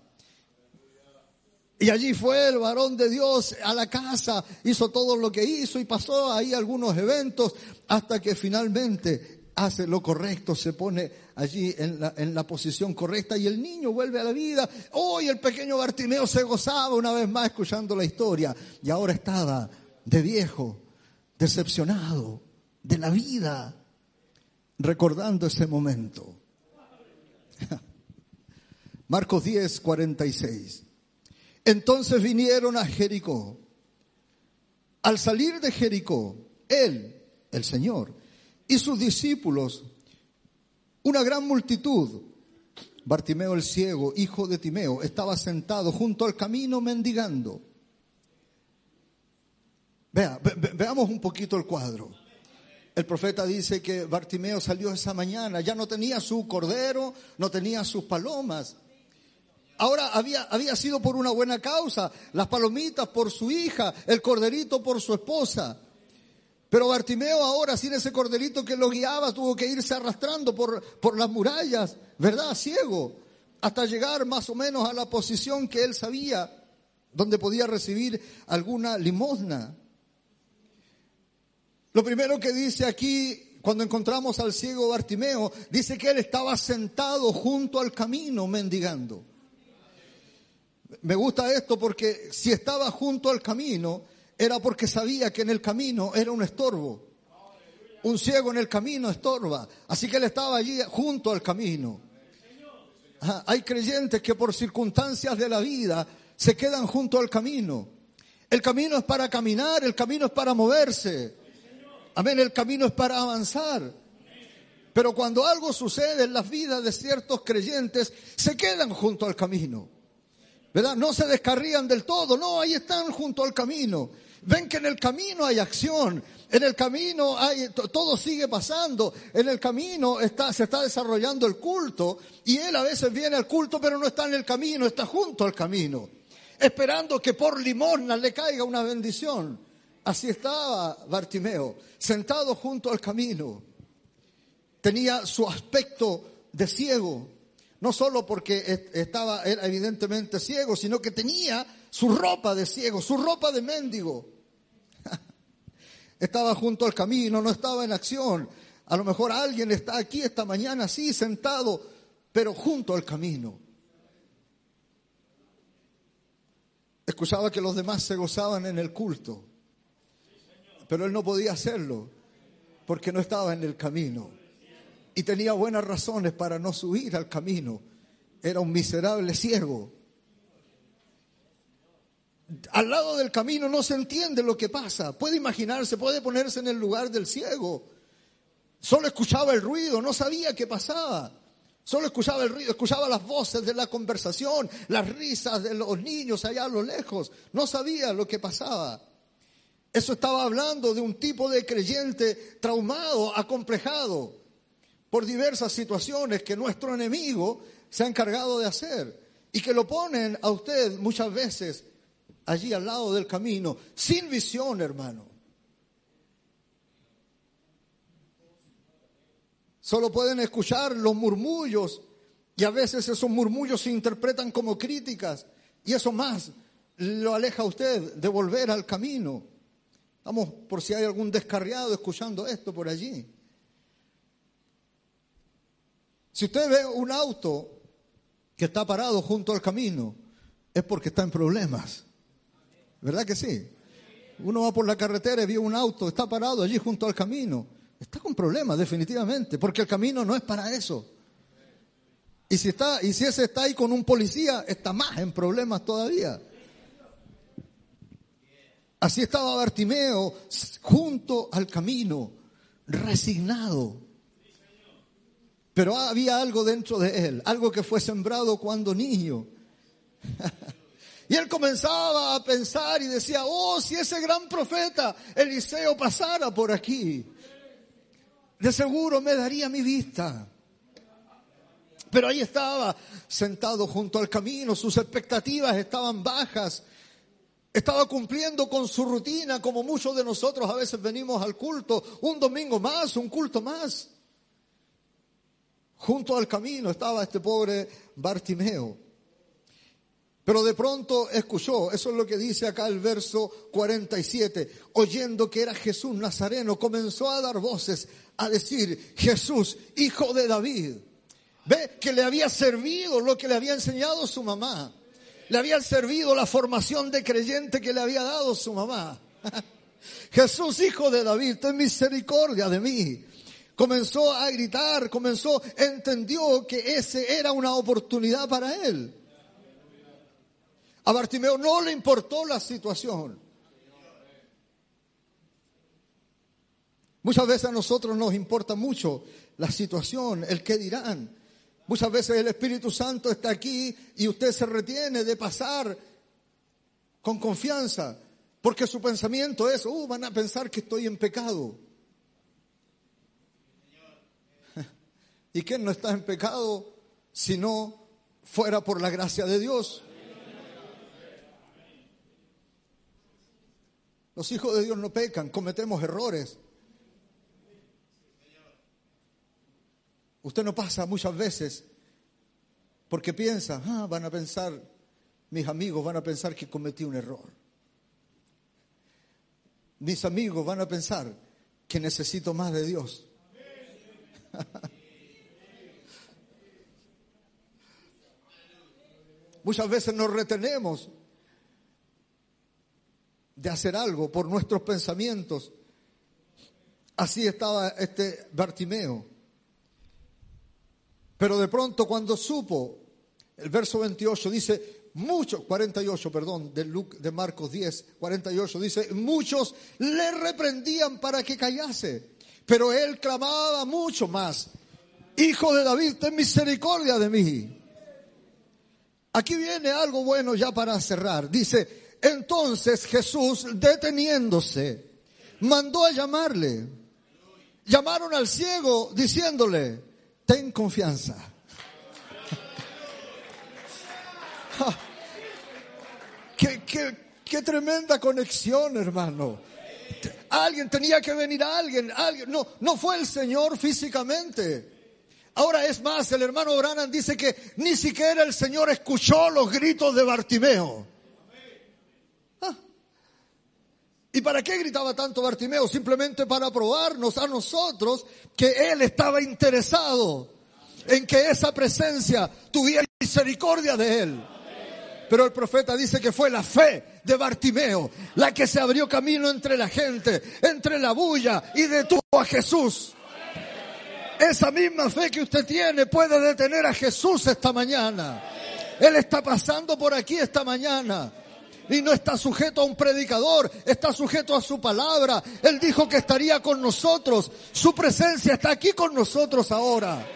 Y allí fue el varón de Dios a la casa, hizo todo lo que hizo y pasó ahí algunos eventos hasta que finalmente hace lo correcto, se pone allí en la, en la posición correcta y el niño vuelve a la vida. Hoy el pequeño Bartimeo se gozaba una vez más escuchando la historia y ahora estaba de viejo, decepcionado de la vida, recordando ese momento. Marcos 10, 46. Entonces vinieron a Jericó. Al salir de Jericó, él, el Señor, y sus discípulos, una gran multitud, Bartimeo el ciego, hijo de Timeo, estaba sentado junto al camino mendigando. Vea, veamos un poquito el cuadro. El profeta dice que Bartimeo salió esa mañana, ya no tenía su cordero, no tenía sus palomas, Ahora había, había sido por una buena causa, las palomitas por su hija, el corderito por su esposa. Pero Bartimeo ahora, sin ese corderito que lo guiaba, tuvo que irse arrastrando por, por las murallas, ¿verdad? Ciego, hasta llegar más o menos a la posición que él sabía, donde podía recibir alguna limosna. Lo primero que dice aquí, cuando encontramos al ciego Bartimeo, dice que él estaba sentado junto al camino mendigando. Me gusta esto porque si estaba junto al camino, era porque sabía que en el camino era un estorbo. Un ciego en el camino estorba. Así que él estaba allí junto al camino. hay creyentes que por circunstancias de la vida se quedan junto al camino. El camino es para caminar, el camino es para moverse. Amén, el camino es para avanzar. Pero cuando algo sucede en las vidas de ciertos creyentes, se quedan junto al camino. ¿Verdad? No se descarrían del todo, no, ahí están junto al camino. Ven que en el camino hay acción, en el camino hay, todo sigue pasando, en el camino está, se está desarrollando el culto y él a veces viene al culto pero no está en el camino, está junto al camino, esperando que por limosna le caiga una bendición. Así estaba Bartimeo, sentado junto al camino. Tenía su aspecto de ciego, no solo porque estaba era evidentemente ciego, sino que tenía su ropa de ciego, su ropa de mendigo. estaba junto al camino, no estaba en acción. A lo mejor alguien está aquí esta mañana así, sentado, pero junto al camino. Escuchaba que los demás se gozaban en el culto, pero él no podía hacerlo porque no estaba en el camino y tenía buenas razones para no subir al camino. Era un miserable ciego. Al lado del camino no se entiende lo que pasa. Puede imaginarse, puede ponerse en el lugar del ciego. Solo escuchaba el ruido, no sabía qué pasaba. Solo escuchaba el ruido, escuchaba las voces de la conversación, las risas de los niños allá a lo lejos. No sabía lo que pasaba. Eso estaba hablando de un tipo de creyente traumado, acomplejado por diversas situaciones que nuestro enemigo se ha encargado de hacer y que lo ponen a usted muchas veces allí al lado del camino, sin visión, hermano. Solo pueden escuchar los murmullos y a veces esos murmullos se interpretan como críticas y eso más lo aleja a usted de volver al camino. Vamos, por si hay algún descarriado escuchando esto por allí. Si usted ve un auto que está parado junto al camino, es porque está en problemas. ¿Verdad que sí? Uno va por la carretera y ve un auto, está parado allí junto al camino. Está con problemas, definitivamente, porque el camino no es para eso. Y si, está, y si ese está ahí con un policía, está más en problemas todavía. Así estaba Bartimeo junto al camino, resignado. Pero había algo dentro de él, algo que fue sembrado cuando niño. Y él comenzaba a pensar y decía, oh, si ese gran profeta Eliseo pasara por aquí, de seguro me daría mi vista. Pero ahí estaba, sentado junto al camino, sus expectativas estaban bajas, estaba cumpliendo con su rutina, como muchos de nosotros a veces venimos al culto, un domingo más, un culto más. Junto al camino estaba este pobre Bartimeo. Pero de pronto escuchó, eso es lo que dice acá el verso 47, oyendo que era Jesús Nazareno, comenzó a dar voces, a decir, Jesús, hijo de David. Ve que le había servido lo que le había enseñado su mamá. Le había servido la formación de creyente que le había dado su mamá. Jesús, hijo de David, ten misericordia de mí. Comenzó a gritar, comenzó, entendió que ese era una oportunidad para él. A Bartimeo no le importó la situación. Muchas veces a nosotros nos importa mucho la situación, el que dirán. Muchas veces el Espíritu Santo está aquí y usted se retiene de pasar con confianza, porque su pensamiento es, uh, van a pensar que estoy en pecado. ¿Y quién no está en pecado si no fuera por la gracia de Dios? Los hijos de Dios no pecan, cometemos errores. Usted no pasa muchas veces porque piensa, ah, van a pensar, mis amigos van a pensar que cometí un error. Mis amigos van a pensar que necesito más de Dios. Muchas veces nos retenemos de hacer algo por nuestros pensamientos. Así estaba este Bartimeo. Pero de pronto cuando supo, el verso 28 dice, muchos, 48, perdón, de, de Marcos 10, 48, dice, muchos le reprendían para que callase, pero él clamaba mucho más, Hijo de David, ten misericordia de mí. Aquí viene algo bueno ya para cerrar. Dice, entonces Jesús, deteniéndose, mandó a llamarle. Llamaron al ciego diciéndole, ten confianza. qué, qué, tremenda conexión, hermano. Alguien tenía que venir a alguien, alguien. No, no fue el Señor físicamente. Ahora es más, el hermano Branham dice que ni siquiera el Señor escuchó los gritos de Bartimeo. ¿Y para qué gritaba tanto Bartimeo? Simplemente para probarnos a nosotros que él estaba interesado en que esa presencia tuviera misericordia de él. Pero el profeta dice que fue la fe de Bartimeo la que se abrió camino entre la gente, entre la bulla y detuvo a Jesús. Esa misma fe que usted tiene puede detener a Jesús esta mañana. Él está pasando por aquí esta mañana y no está sujeto a un predicador, está sujeto a su palabra. Él dijo que estaría con nosotros. Su presencia está aquí con nosotros ahora.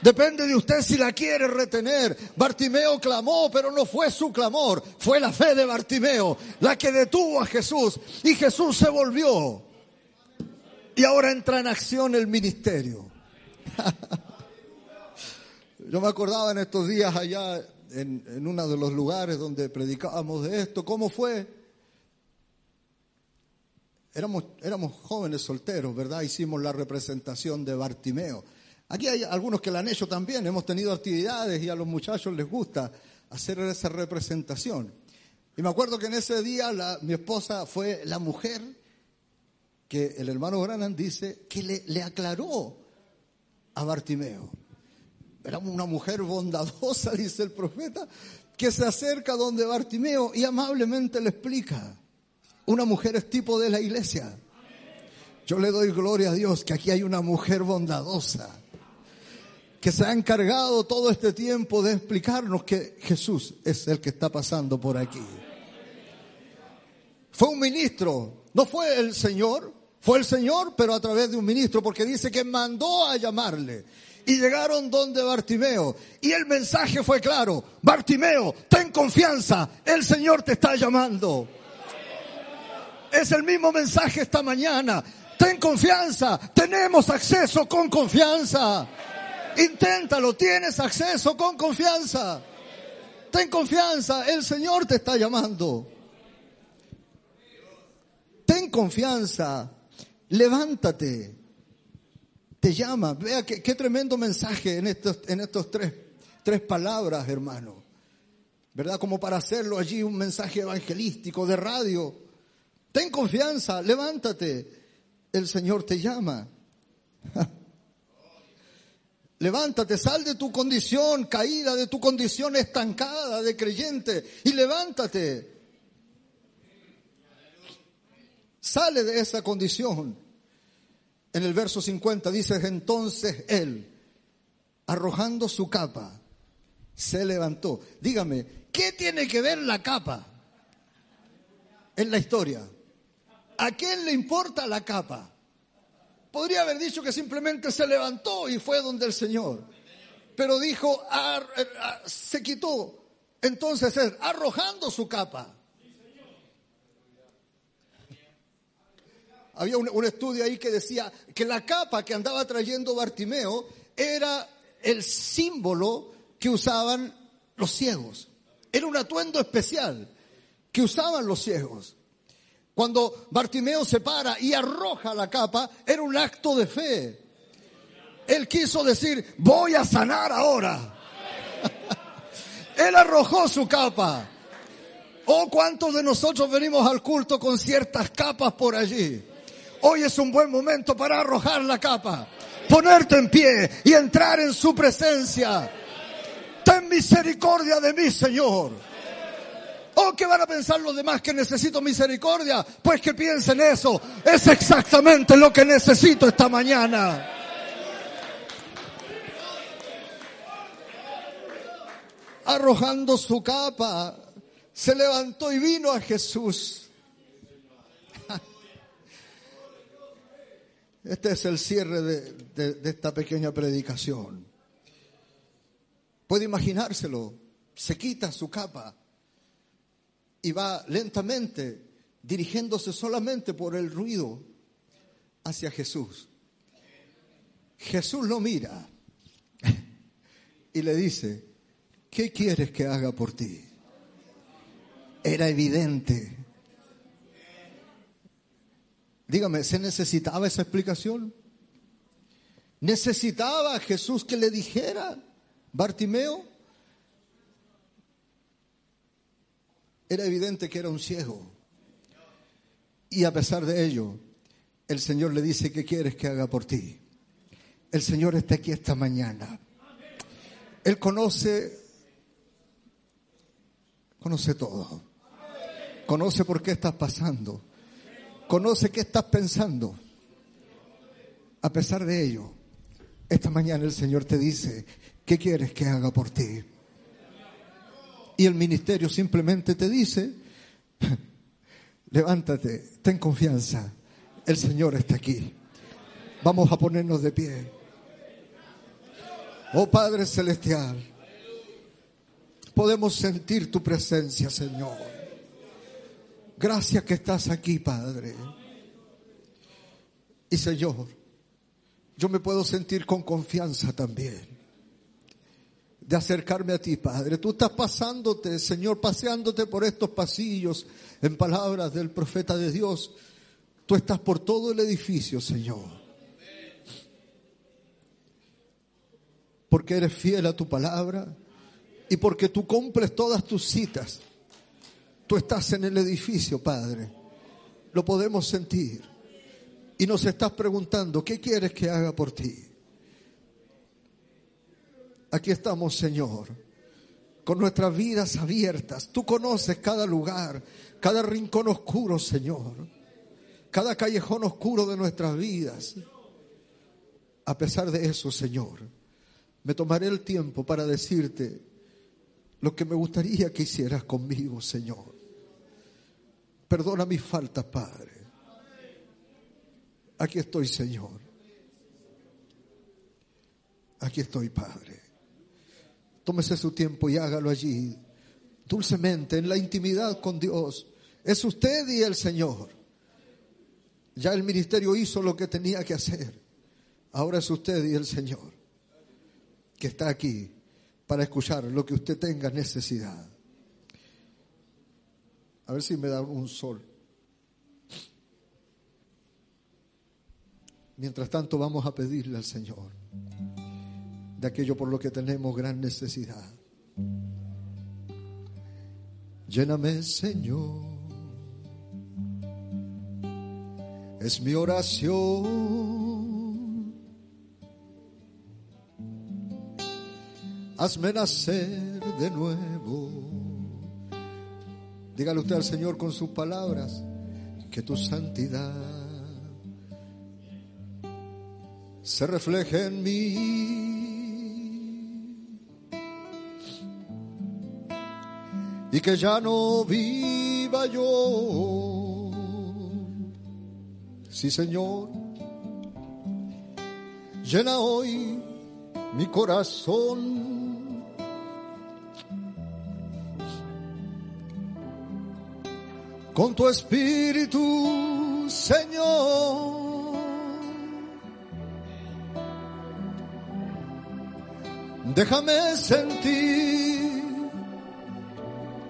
Depende de usted si la quiere retener. Bartimeo clamó, pero no fue su clamor, fue la fe de Bartimeo la que detuvo a Jesús y Jesús se volvió. Y ahora entra en acción el ministerio. Yo me acordaba en estos días allá en, uno de los lugares donde predicábamos de esto. ¿Cómo fue? Éramos, éramos jóvenes solteros, ¿verdad? Hicimos la representación de Bartimeo. Aquí hay algunos que la han hecho también, hemos tenido actividades y a los muchachos les gusta hacer esa representación. Y me acuerdo que en ese día mi esposa fue la mujer que el hermano Branham dice que le, le aclaró a Bartimeo. Era una mujer bondadosa, dice el profeta, que se acerca donde Bartimeo y amablemente le explica. Una mujer es tipo de la iglesia. Yo le doy gloria a Dios que aquí hay una mujer bondadosa que se ha encargado todo este tiempo de explicarnos que Jesús es el que está pasando por aquí. Fue un ministro, no fue el Señor, fue el Señor, pero a través de un ministro, porque dice que mandó a llamarle. Y llegaron donde Bartimeo. Y el mensaje fue claro. Bartimeo, ten confianza. El Señor te está llamando. Es el mismo mensaje esta mañana. Ten confianza. Tenemos acceso con confianza. Inténtalo. Tienes acceso con confianza. Ten confianza. El Señor te está llamando. Ten confianza. Levántate te llama. Vea qué, tremendo mensaje en estos, en estos tres, tres palabras, hermano. ¿Verdad? Como para hacerlo allí un mensaje evangelístico de radio. Ten confianza, levántate. El Señor te llama. Levántate, sal de tu condición caída, de tu condición estancada de creyente y levántate. Sale de esa condición en el verso 50 dice, entonces él, arrojando su capa, se levantó. Dígame, ¿qué tiene que ver la capa en la historia? ¿A quién le importa la capa? Podría haber dicho que simplemente se levantó y fue donde el Señor. Pero dijo, se quitó. Entonces él, arrojando su capa, había un, estudio ahí que decía que la capa que andaba trayendo Bartimeo era el símbolo que usaban los ciegos. Era un atuendo especial que usaban los ciegos. Cuando Bartimeo se para y arroja la capa, era un acto de fe. Él quiso decir, voy a sanar ahora. Él arrojó su capa. Oh, cuántos de nosotros venimos al culto con ciertas capas por allí. Hoy es un buen momento para arrojar la capa, ponerte en pie y entrar en su presencia. Ten misericordia de mí, Señor. ¿O qué van a pensar los demás que necesito misericordia? Pues que piensen eso. Es exactamente lo que necesito esta mañana. Arrojando su capa, se levantó y vino a Jesús. Este es el cierre de, esta pequeña predicación. Puede imaginárselo. Se quita su capa y va lentamente dirigiéndose solamente por el ruido hacia Jesús. Jesús lo mira y le dice, ¿qué quieres que haga por ti? Era evidente Dígame, ¿se necesitaba esa explicación? ¿Necesitaba Jesús que le dijera, Bartimeo? Era evidente que era un ciego. Y a pesar de ello, el Señor le dice, ¿qué quieres que haga por ti? El Señor está aquí esta mañana. Él conoce, conoce todo. Conoce por qué estás pasando conoce qué estás pensando. A pesar de ello, esta mañana el Señor te dice, ¿qué quieres que haga por ti? Y el ministerio simplemente te dice, levántate, ten confianza, el Señor está aquí. Vamos a ponernos de pie. Oh Padre Celestial, podemos sentir tu presencia, Señor. Gracias que estás aquí, Padre. Y Señor, yo me puedo sentir con confianza también de acercarme a ti, Padre. Tú estás pasándote, Señor, paseándote por estos pasillos en palabras del profeta de Dios. Tú estás por todo el edificio, Señor. Porque eres fiel a tu palabra y porque tú cumples todas tus citas. Tú estás en el edificio, Padre. Lo podemos sentir. Y nos estás preguntando, ¿qué quieres que haga por ti? Aquí estamos, Señor, con nuestras vidas abiertas. Tú conoces cada lugar, cada rincón oscuro, Señor. Cada callejón oscuro de nuestras vidas. A pesar de eso, Señor, me tomaré el tiempo para decirte lo que me gustaría que hicieras conmigo, Señor. Perdona mis faltas, Padre. Aquí estoy, Señor. Aquí estoy, Padre. Tómese su tiempo y hágalo allí, dulcemente, en la intimidad con Dios. Es usted y el Señor. Ya el ministerio hizo lo que tenía que hacer. Ahora es usted y el Señor que está aquí para escuchar lo que usted tenga necesidad. A ver si me da un sol. Mientras tanto vamos a pedirle al Señor de aquello por lo que tenemos gran necesidad. Lléname, Señor. Es mi oración. Hazme nacer de nuevo. Dígale usted al Señor con sus palabras que tu santidad se refleje en mí. Y que ya no viva yo. Sí, Señor. Llena hoy mi corazón. Con tu espíritu, Señor. Déjame sentir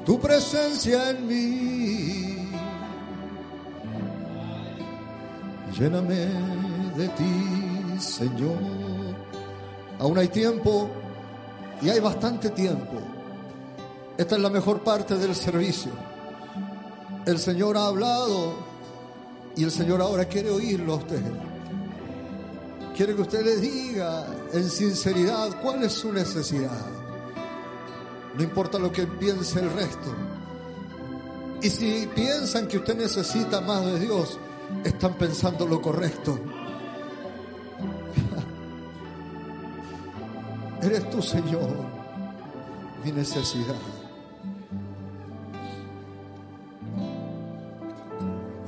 tu presencia en mí. Lléname de ti, Señor. Aún hay tiempo y hay bastante tiempo. Esta es la mejor parte del servicio. El Señor ha hablado y el Señor ahora quiere oírlo a usted. Quiere que usted le diga en sinceridad cuál es su necesidad. No importa lo que piense el resto. Y si piensan que usted necesita más de Dios, están pensando lo correcto. Eres tú, Señor, mi necesidad.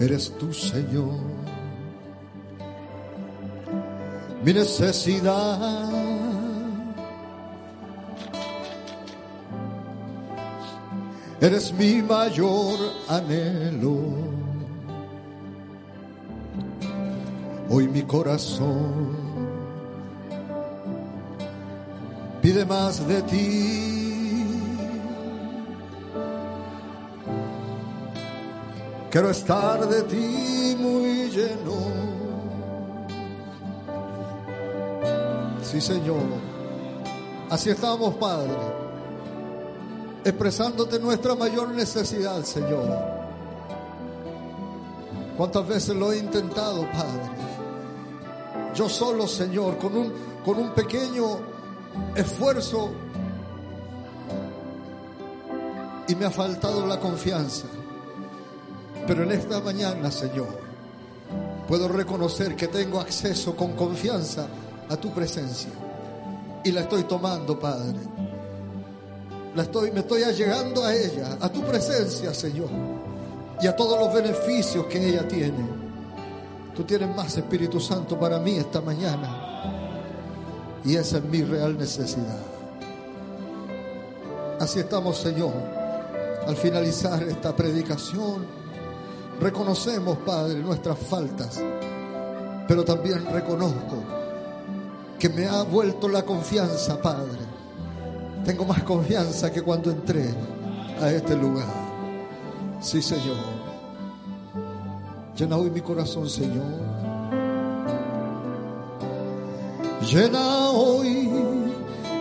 Eres tú, Señor, mi necesidad. Eres mi mayor anhelo. Hoy mi corazón pide más de ti. Quiero estar de ti muy lleno. Sí, Señor. Así estamos, Padre. Expresándote nuestra mayor necesidad, Señor. ¿Cuántas veces lo he intentado, Padre? Yo solo, Señor, con un, con un pequeño esfuerzo y me ha faltado la confianza. Pero en esta mañana, Señor, puedo reconocer que tengo acceso con confianza a tu presencia. Y la estoy tomando, Padre. La estoy, me estoy allegando a ella, a tu presencia, Señor. Y a todos los beneficios que ella tiene. Tú tienes más Espíritu Santo para mí esta mañana. Y esa es mi real necesidad. Así estamos, Señor. Al finalizar esta predicación, reconocemos, Padre, nuestras faltas. Pero también reconozco que me ha vuelto la confianza, Padre. Tengo más confianza que cuando entré a este lugar. Sí, Señor. Llena hoy mi corazón, Señor. Llena hoy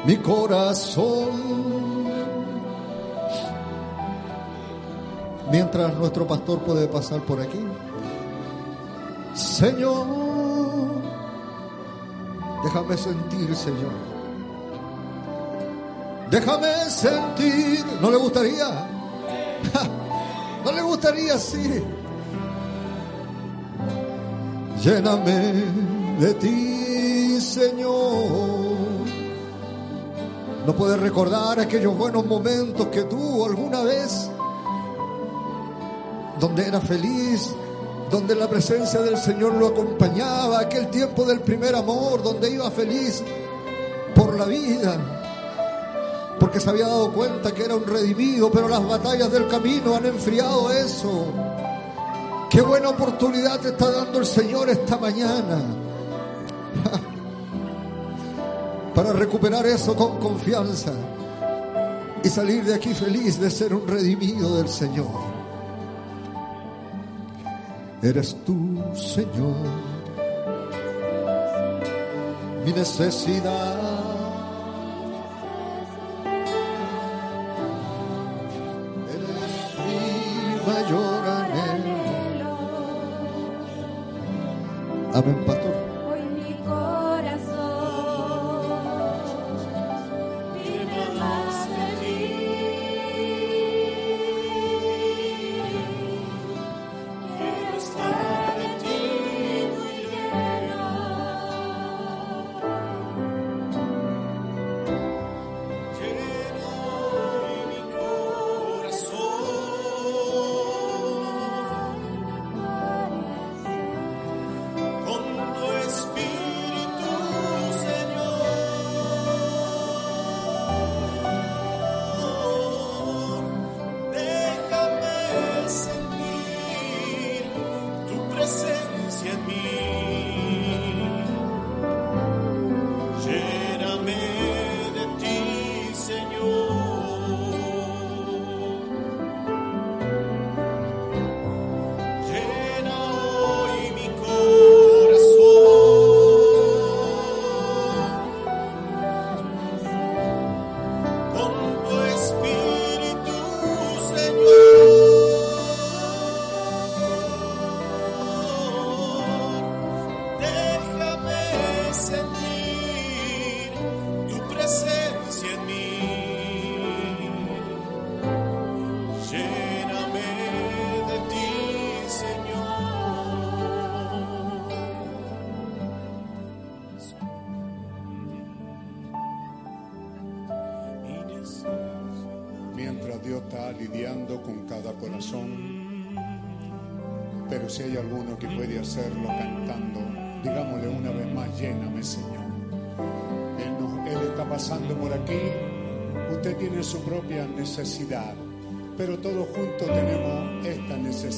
mi corazón. mientras nuestro pastor puede pasar por aquí. Señor, déjame sentir, Señor. Déjame sentir. ¿No le gustaría? ¿No le gustaría sí? Lléname de ti, Señor. ¿No puedes recordar aquellos buenos momentos que tú alguna vez donde era feliz, donde la presencia del Señor lo acompañaba, aquel tiempo del primer amor, donde iba feliz por la vida, porque se había dado cuenta que era un redimido, pero las batallas del camino han enfriado eso. Qué buena oportunidad te está dando el Señor esta mañana para recuperar eso con confianza y salir de aquí feliz de ser un redimido del Señor eres tú, Señor. Mi necesidad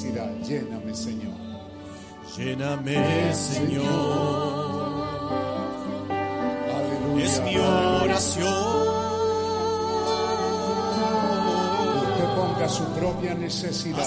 Lléname, Señor. Lléname, Señor. Aleluya. Es mi oración. Usted ponga su propia necesidad.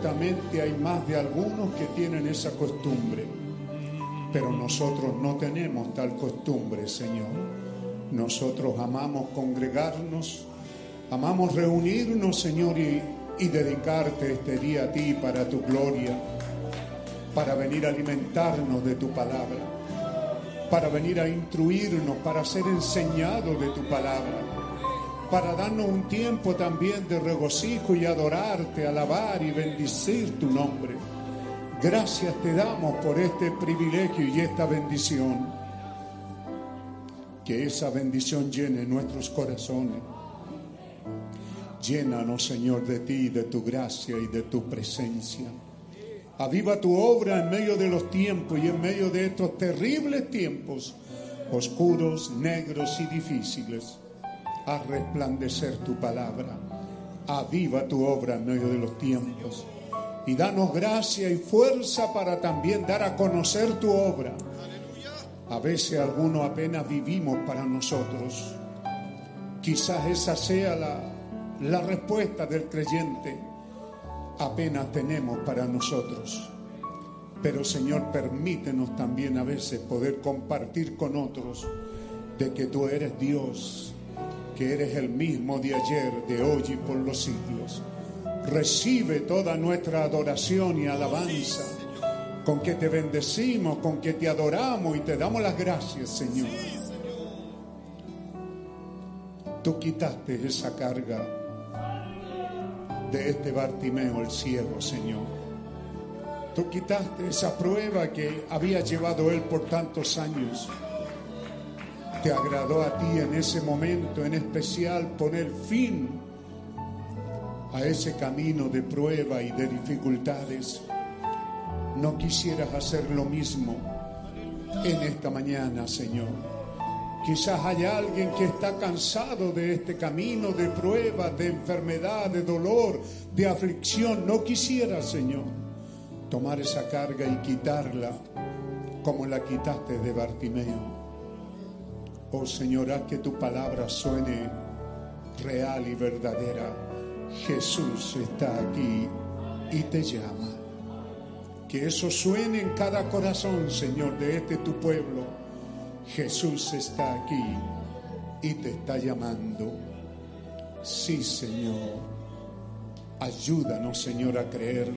Ciertamente hay más de algunos que tienen esa costumbre, pero nosotros no tenemos tal costumbre, Señor. Nosotros amamos congregarnos, amamos reunirnos, Señor, y, y dedicarte este día a ti para tu gloria, para venir a alimentarnos de tu palabra, para venir a instruirnos, para ser enseñados de tu palabra para darnos un tiempo también de regocijo y adorarte, alabar y bendecir tu nombre. Gracias te damos por este privilegio y esta bendición. Que esa bendición llene nuestros corazones. Llénanos, Señor, de ti, de tu gracia y de tu presencia. Aviva tu obra en medio de los tiempos y en medio de estos terribles tiempos, oscuros, negros y difíciles haz resplandecer tu palabra. Aviva tu obra en medio de los tiempos. Y danos gracia y fuerza para también dar a conocer tu obra. A veces algunos apenas vivimos para nosotros. Quizás esa sea la, la respuesta del creyente. Apenas tenemos para nosotros. Pero Señor, permítenos también a veces poder compartir con otros de que tú eres Dios que eres el mismo de ayer, de hoy y por los siglos. Recibe toda nuestra adoración y alabanza, con que te bendecimos, con que te adoramos y te damos las gracias, Señor. Tú quitaste esa carga de este Bartimeo, el ciego, Señor. Tú quitaste esa prueba que había llevado él por tantos años te agradó a ti en ese momento en especial poner fin a ese camino de prueba y de dificultades. No quisieras hacer lo mismo en esta mañana, Señor. Quizás haya alguien que está cansado de este camino de prueba, de enfermedad, de dolor, de aflicción. No quisiera, Señor, tomar esa carga y quitarla como la quitaste de Bartimeo. Oh Señor, haz que tu palabra suene real y verdadera. Jesús está aquí y te llama. Que eso suene en cada corazón, Señor, de este tu pueblo. Jesús está aquí y te está llamando. Sí, Señor. Ayúdanos, Señor, a creer.